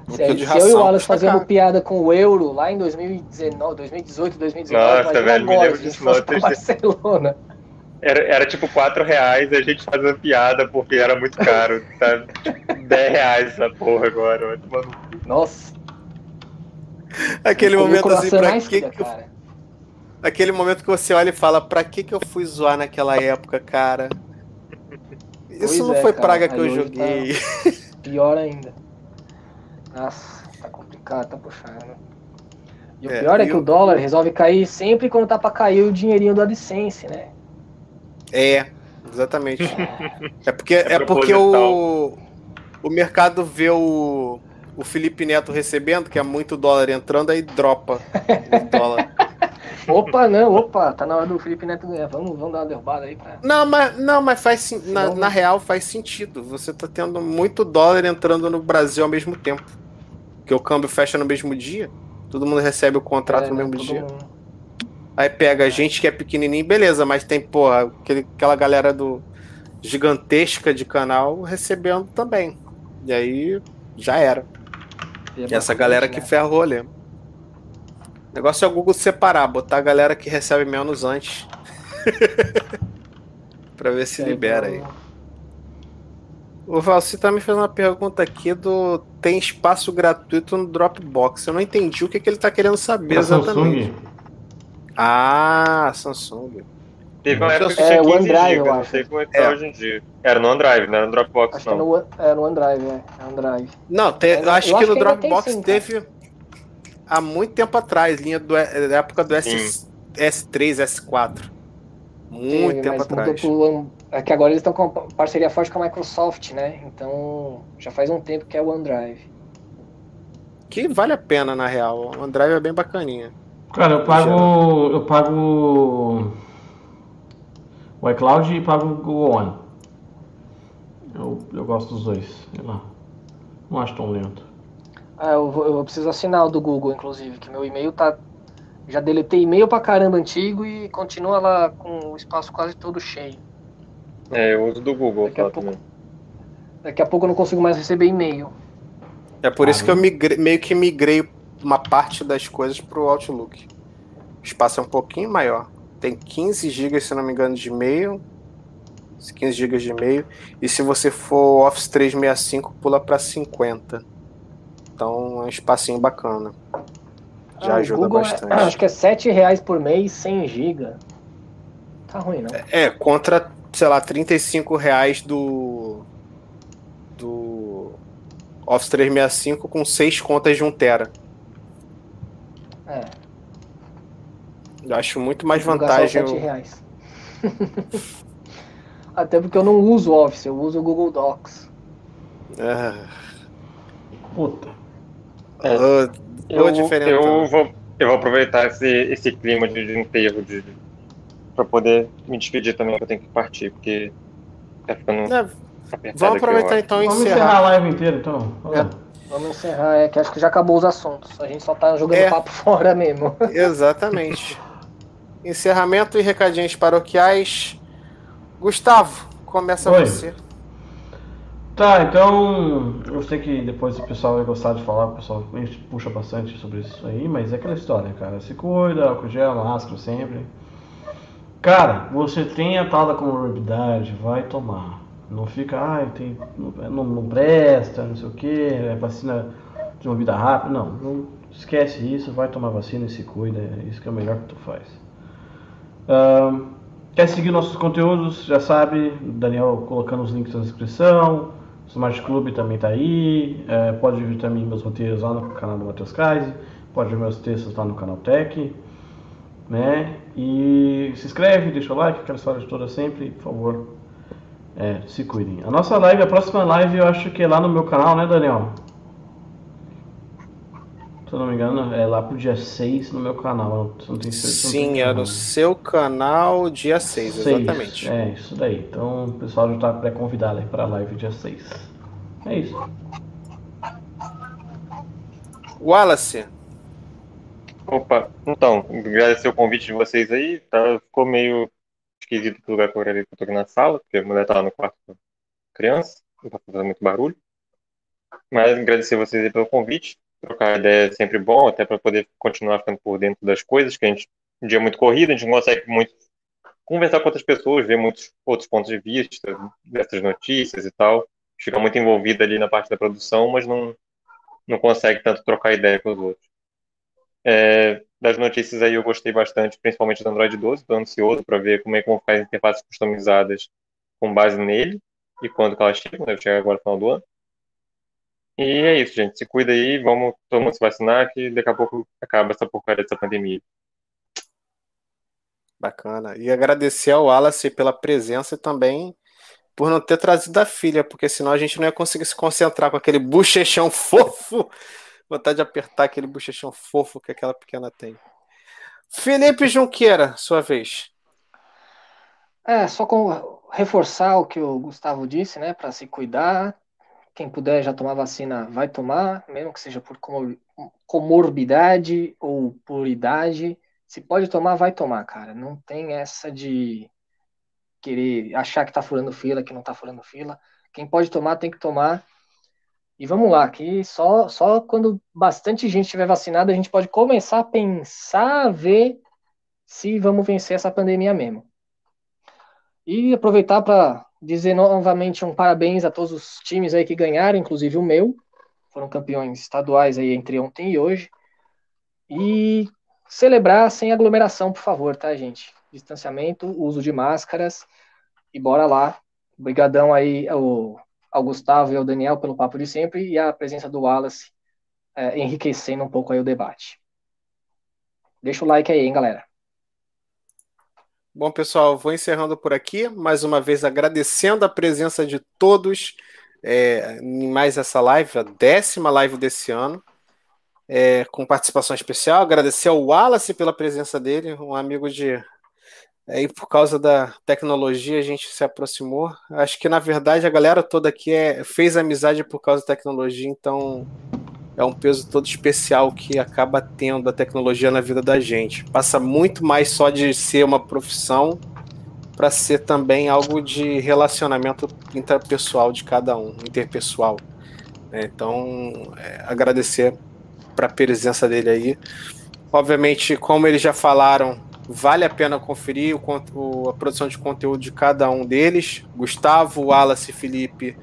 Um
Se,
de
se eu e o Wallace
caro.
piada com o euro lá em 2019, 2018, 2019,
Nossa, velho, me
agora,
lembro disso,
fosse
não,
pra
triste.
Barcelona.
Era, era tipo 4 reais, a gente fazia piada porque era muito caro. Tá [LAUGHS] 10 reais essa porra agora. vai tomar no cu.
Nossa.
Aquele
eu
momento assim, pra que, que eu-
cara.
Aquele momento que você olha e fala, pra que que eu fui zoar naquela época, cara? Isso
Pois
não
é,
foi
cara.
praga que
Aí
eu
hoje
joguei. [LAUGHS]
Pior ainda. Nossa, tá complicado, tá puxado. E o
É,
pior é que
o-
o dólar resolve cair sempre quando tá pra cair o dinheirinho do AdSense, né?
É, exatamente. É porque, é
É
porque o, o mercado vê o, o Felipe Neto recebendo, que é muito dólar entrando, aí dropa o dólar. [LAUGHS]
Opa, não, opa, tá na hora do Felipe Neto ganhar. Vamos, vamos dar uma derrubada aí pra.
Não, mas, não, mas faz na, na real faz sentido. Você tá tendo muito dólar entrando no Brasil ao mesmo tempo. Porque o câmbio fecha no mesmo dia, todo mundo recebe o contrato
É,
no
né,
mesmo dia.
mundo-
Aí pega a gente que é pequenininho, beleza, mas tem, porra, aquele, aquela galera do gigantesca de canal recebendo também. E aí já era.
é
E essa galera
né?
que ferra o rolê. O negócio é o Google separar, botar a galera que recebe menos antes. [LAUGHS] pra ver se
É,
libera aí. O Valci tá me fazendo uma pergunta aqui do tem espaço gratuito no Dropbox. Eu não entendi o que, que ele tá querendo saber
Da
exatamente.
Samsung.
Ah, Samsung.
Teve uma época que
É,
tinha
o
15
OneDrive, eu
GB, não
acho.
sei como é que tá
É.
hoje em dia. Era no OneDrive, não era no Dropbox,
Acho que é
não.
no, One- é no OneDrive, é. É OneDrive.
Não,
eu
acho
acho
que
que
no
tem
Dropbox
sim, cara.
teve há muito tempo atrás, linha do, da época do S,
Sim.
S3, S4. Muito
Teve,
tempo atrás.
pro É que agora eles estão com parceria forte com a Microsoft, né? Então já faz um tempo que é o OneDrive.
Que vale a pena, na real. O OneDrive é bem bacaninha.
Cara, eu pago. Eu pago. O iCloud e pago o Google One. Eu, eu gosto dos dois, sei lá. Não acho tão lento.
Ah, eu, vou- eu preciso assinar o do Google, inclusive, que meu e-mail tá. Já deletei e-mail pra caramba antigo e continua lá com o espaço quase todo cheio.
É, eu uso do Google
Daqui a
só
pouco.
também.
Daqui a pouco eu não consigo mais receber e-mail.
É por isso
Ah,
que eu migrei- meio que migrei uma parte das coisas pro Outlook. O espaço é um pouquinho maior. Tem 15 GB, se não me engano, de e-mail. 15 GB de e-mail. E se você for Office 365, pula para 50. Então é um espacinho bacana. Já
Ah,
ajuda
Google é-
bastante.
acho que é 7 reais por mês, 100 GB. Tá ruim, não?
É, contra, sei lá, 35 reais do. Do. Office 365 com 6 contas de 1 tera. Eu acho muito mais vantagem.
7
o-
reais. [LAUGHS] Até porque eu não uso o Office, eu uso o Google Docs.
Ah,
Puta.
É. Eu, eu, vou, eu vou aproveitar esse, esse clima de, de enterro de, pra poder me despedir também, que eu tenho que partir, porque tá ficando apertado
Vamos aproveitar então e
Vamos encerrar a
encerrar.
live inteira então. Olha.
Vamos encerrar, é que acho que já acabou os assuntos. A gente só tá jogando
É.
papo [LAUGHS] fora mesmo.
Exatamente. Encerramento e recadinhos paroquiais. Gustavo, começa
Oi.
você.
Tá, então eu sei que depois o pessoal vai gostar de falar, o pessoal puxa bastante sobre isso aí, mas é aquela história, cara. Se cuida, álcool gel, máscara sempre. Cara, você tem a tal da comorbidade, vai tomar. Não fica, ai, tem, não, não presta, não sei o que, é vacina de uma vida rápida. Não, não esquece isso, vai tomar vacina e se cuida, é isso que é o melhor que tu faz. Quer seguir nossos conteúdos, já sabe, o Daniel colocando os links na descrição. O Smart Club também tá aí. é, pode ver também meus roteiros lá no canal do Matheus Kaise. pode ver meus textos lá no canal Tech, né? E se inscreve, deixa o like, aquela história de toda sempre, por favor, é, se cuidem. A nossa live, a próxima live eu acho que é lá no meu canal, né, Daniel? Se eu não me engano, é lá pro dia 6 no meu canal. Não tem
certeza? Sim, é no seu canal dia 6, 6, exatamente.
É, isso daí. Então o pessoal já está pré-convidado aí para a live dia 6. É isso.
Wallace.
Opa, então, agradecer o convite de vocês aí. Tá, ficou meio esquisito o lugar que eu que eu tô aqui na sala, porque a mulher tava no quarto com criança, não tá fazendo muito barulho. Mas agradecer vocês aí pelo convite trocar ideia é sempre bom, até para poder continuar ficando por dentro das coisas, que a gente, um dia é muito corrido, a gente não consegue muito conversar com outras pessoas, ver muitos outros pontos de vista dessas notícias e tal. Fica muito envolvido ali na parte da produção, mas não, não consegue tanto trocar ideia com os outros. É, das notícias aí eu gostei bastante, principalmente do Android 12, estou ansioso para ver como é que vão ficar as interfaces customizadas com base nele e quando que elas chegam, deve chegar agora no final do ano. E é isso, gente. Se cuida aí, vamos todo mundo se vacinar, que daqui a pouco acaba essa porcaria dessa pandemia.
Bacana. E agradecer ao Wallace pela presença e também por não ter trazido a filha, porque senão a gente não ia conseguir se concentrar com aquele bochechão [LAUGHS] fofo. Vontade de apertar aquele bochechão fofo que aquela pequena tem. Felipe Junqueira, sua vez.
É, só com reforçar o que o Gustavo disse, né, para se cuidar, quem puder já tomar vacina vai tomar, mesmo que seja por comorbidade ou por idade. Se pode tomar, vai tomar, cara. Não tem essa de querer achar que tá furando fila, que não tá furando fila. Quem pode tomar, tem que tomar. E vamos lá, que só, só quando bastante gente estiver vacinada, a gente pode começar a pensar, a ver se vamos vencer essa pandemia mesmo. E aproveitar para dizer novamente um parabéns a todos os times aí que ganharam, inclusive o meu. Foram campeões estaduais aí entre ontem e hoje. E celebrar sem aglomeração, por favor, tá, gente? Distanciamento, uso de máscaras e bora lá. Obrigadão aí ao, ao Gustavo e ao Daniel pelo papo de sempre e a presença do Wallace é, enriquecendo um pouco aí o debate. Deixa o like aí, hein, galera.
Bom, pessoal, vou encerrando por aqui. Mais uma vez agradecendo a presença de todos é, em mais essa live, a décima live desse ano, é, com participação especial. Agradecer ao Wallace pela presença dele, um amigo de. Aí, por causa da tecnologia, a gente se aproximou. Acho que, na verdade, a galera toda aqui é, fez amizade por causa da tecnologia, então é um peso todo especial que acaba tendo a tecnologia na vida da gente. Passa muito mais só de ser uma profissão para ser também algo de relacionamento interpessoal de cada um, interpessoal. É, então, é, agradecer para a presença dele aí. Obviamente, como eles já falaram, vale a pena conferir o, o, a produção de conteúdo de cada um deles. Gustavo, Wallace e Felipe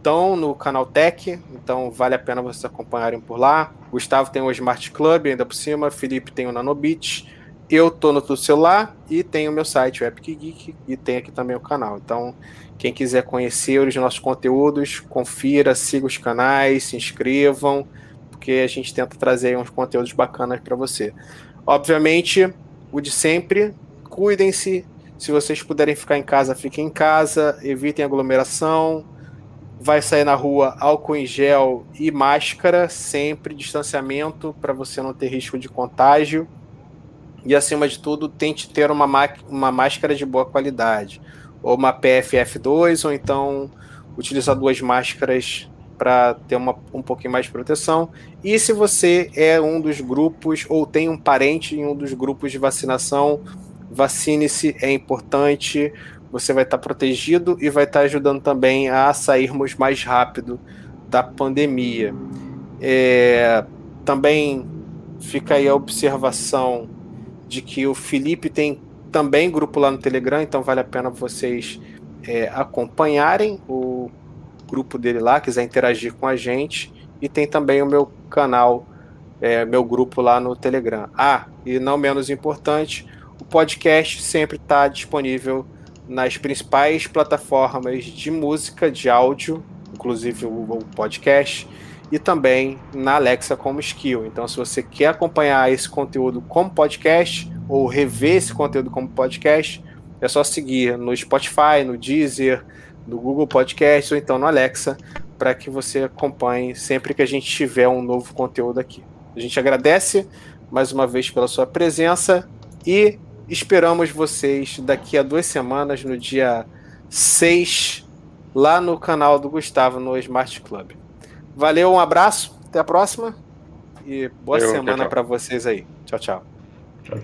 estão no canal Tech, então vale a pena vocês acompanharem por lá. Gustavo tem o Smart Club ainda por cima, Felipe tem o Nanobit, eu tô no celular e tem o meu site, o Epic Geek, e tem aqui também o canal. Então, quem quiser conhecer os nossos conteúdos, confira, siga os canais, se inscrevam, porque a gente tenta trazer uns conteúdos bacanas para você. Obviamente, o de sempre, cuidem-se. Se vocês puderem ficar em casa, fiquem em casa, evitem aglomeração vai sair na rua álcool em gel e máscara, sempre distanciamento para você não ter risco de contágio. E acima de tudo, tente ter uma, uma máscara de boa qualidade, ou uma PFF2, ou então utilizar duas máscaras para ter uma, um pouquinho mais de proteção. E se você é um dos grupos ou tem um parente em um dos grupos de vacinação, vacine-se, é importante você vai estar protegido e vai estar ajudando também a sairmos mais rápido da pandemia. É, também fica aí a observação de que o Felipe tem também grupo lá no Telegram, então vale a pena vocês é, acompanharem o grupo dele lá, quiser interagir com a gente. E tem também o meu canal, é, meu grupo lá no Telegram. Ah, e não menos importante, o podcast sempre está disponível nas principais plataformas de música, de áudio, inclusive o, podcast. e também na Alexa como skill. Então, se você quer acompanhar esse conteúdo como podcast ou rever esse conteúdo como podcast, é só seguir no Spotify, no Deezer, no Google Podcast ou então no Alexa, para que você acompanhe sempre que a gente tiver um novo conteúdo aqui. A gente agradece mais uma vez pela sua presença e esperamos vocês daqui a duas semanas, no dia 6, lá no canal do Gustavo, no Smart Club. Valeu, um abraço, até a próxima e boa semana para vocês aí. Tchau, tchau.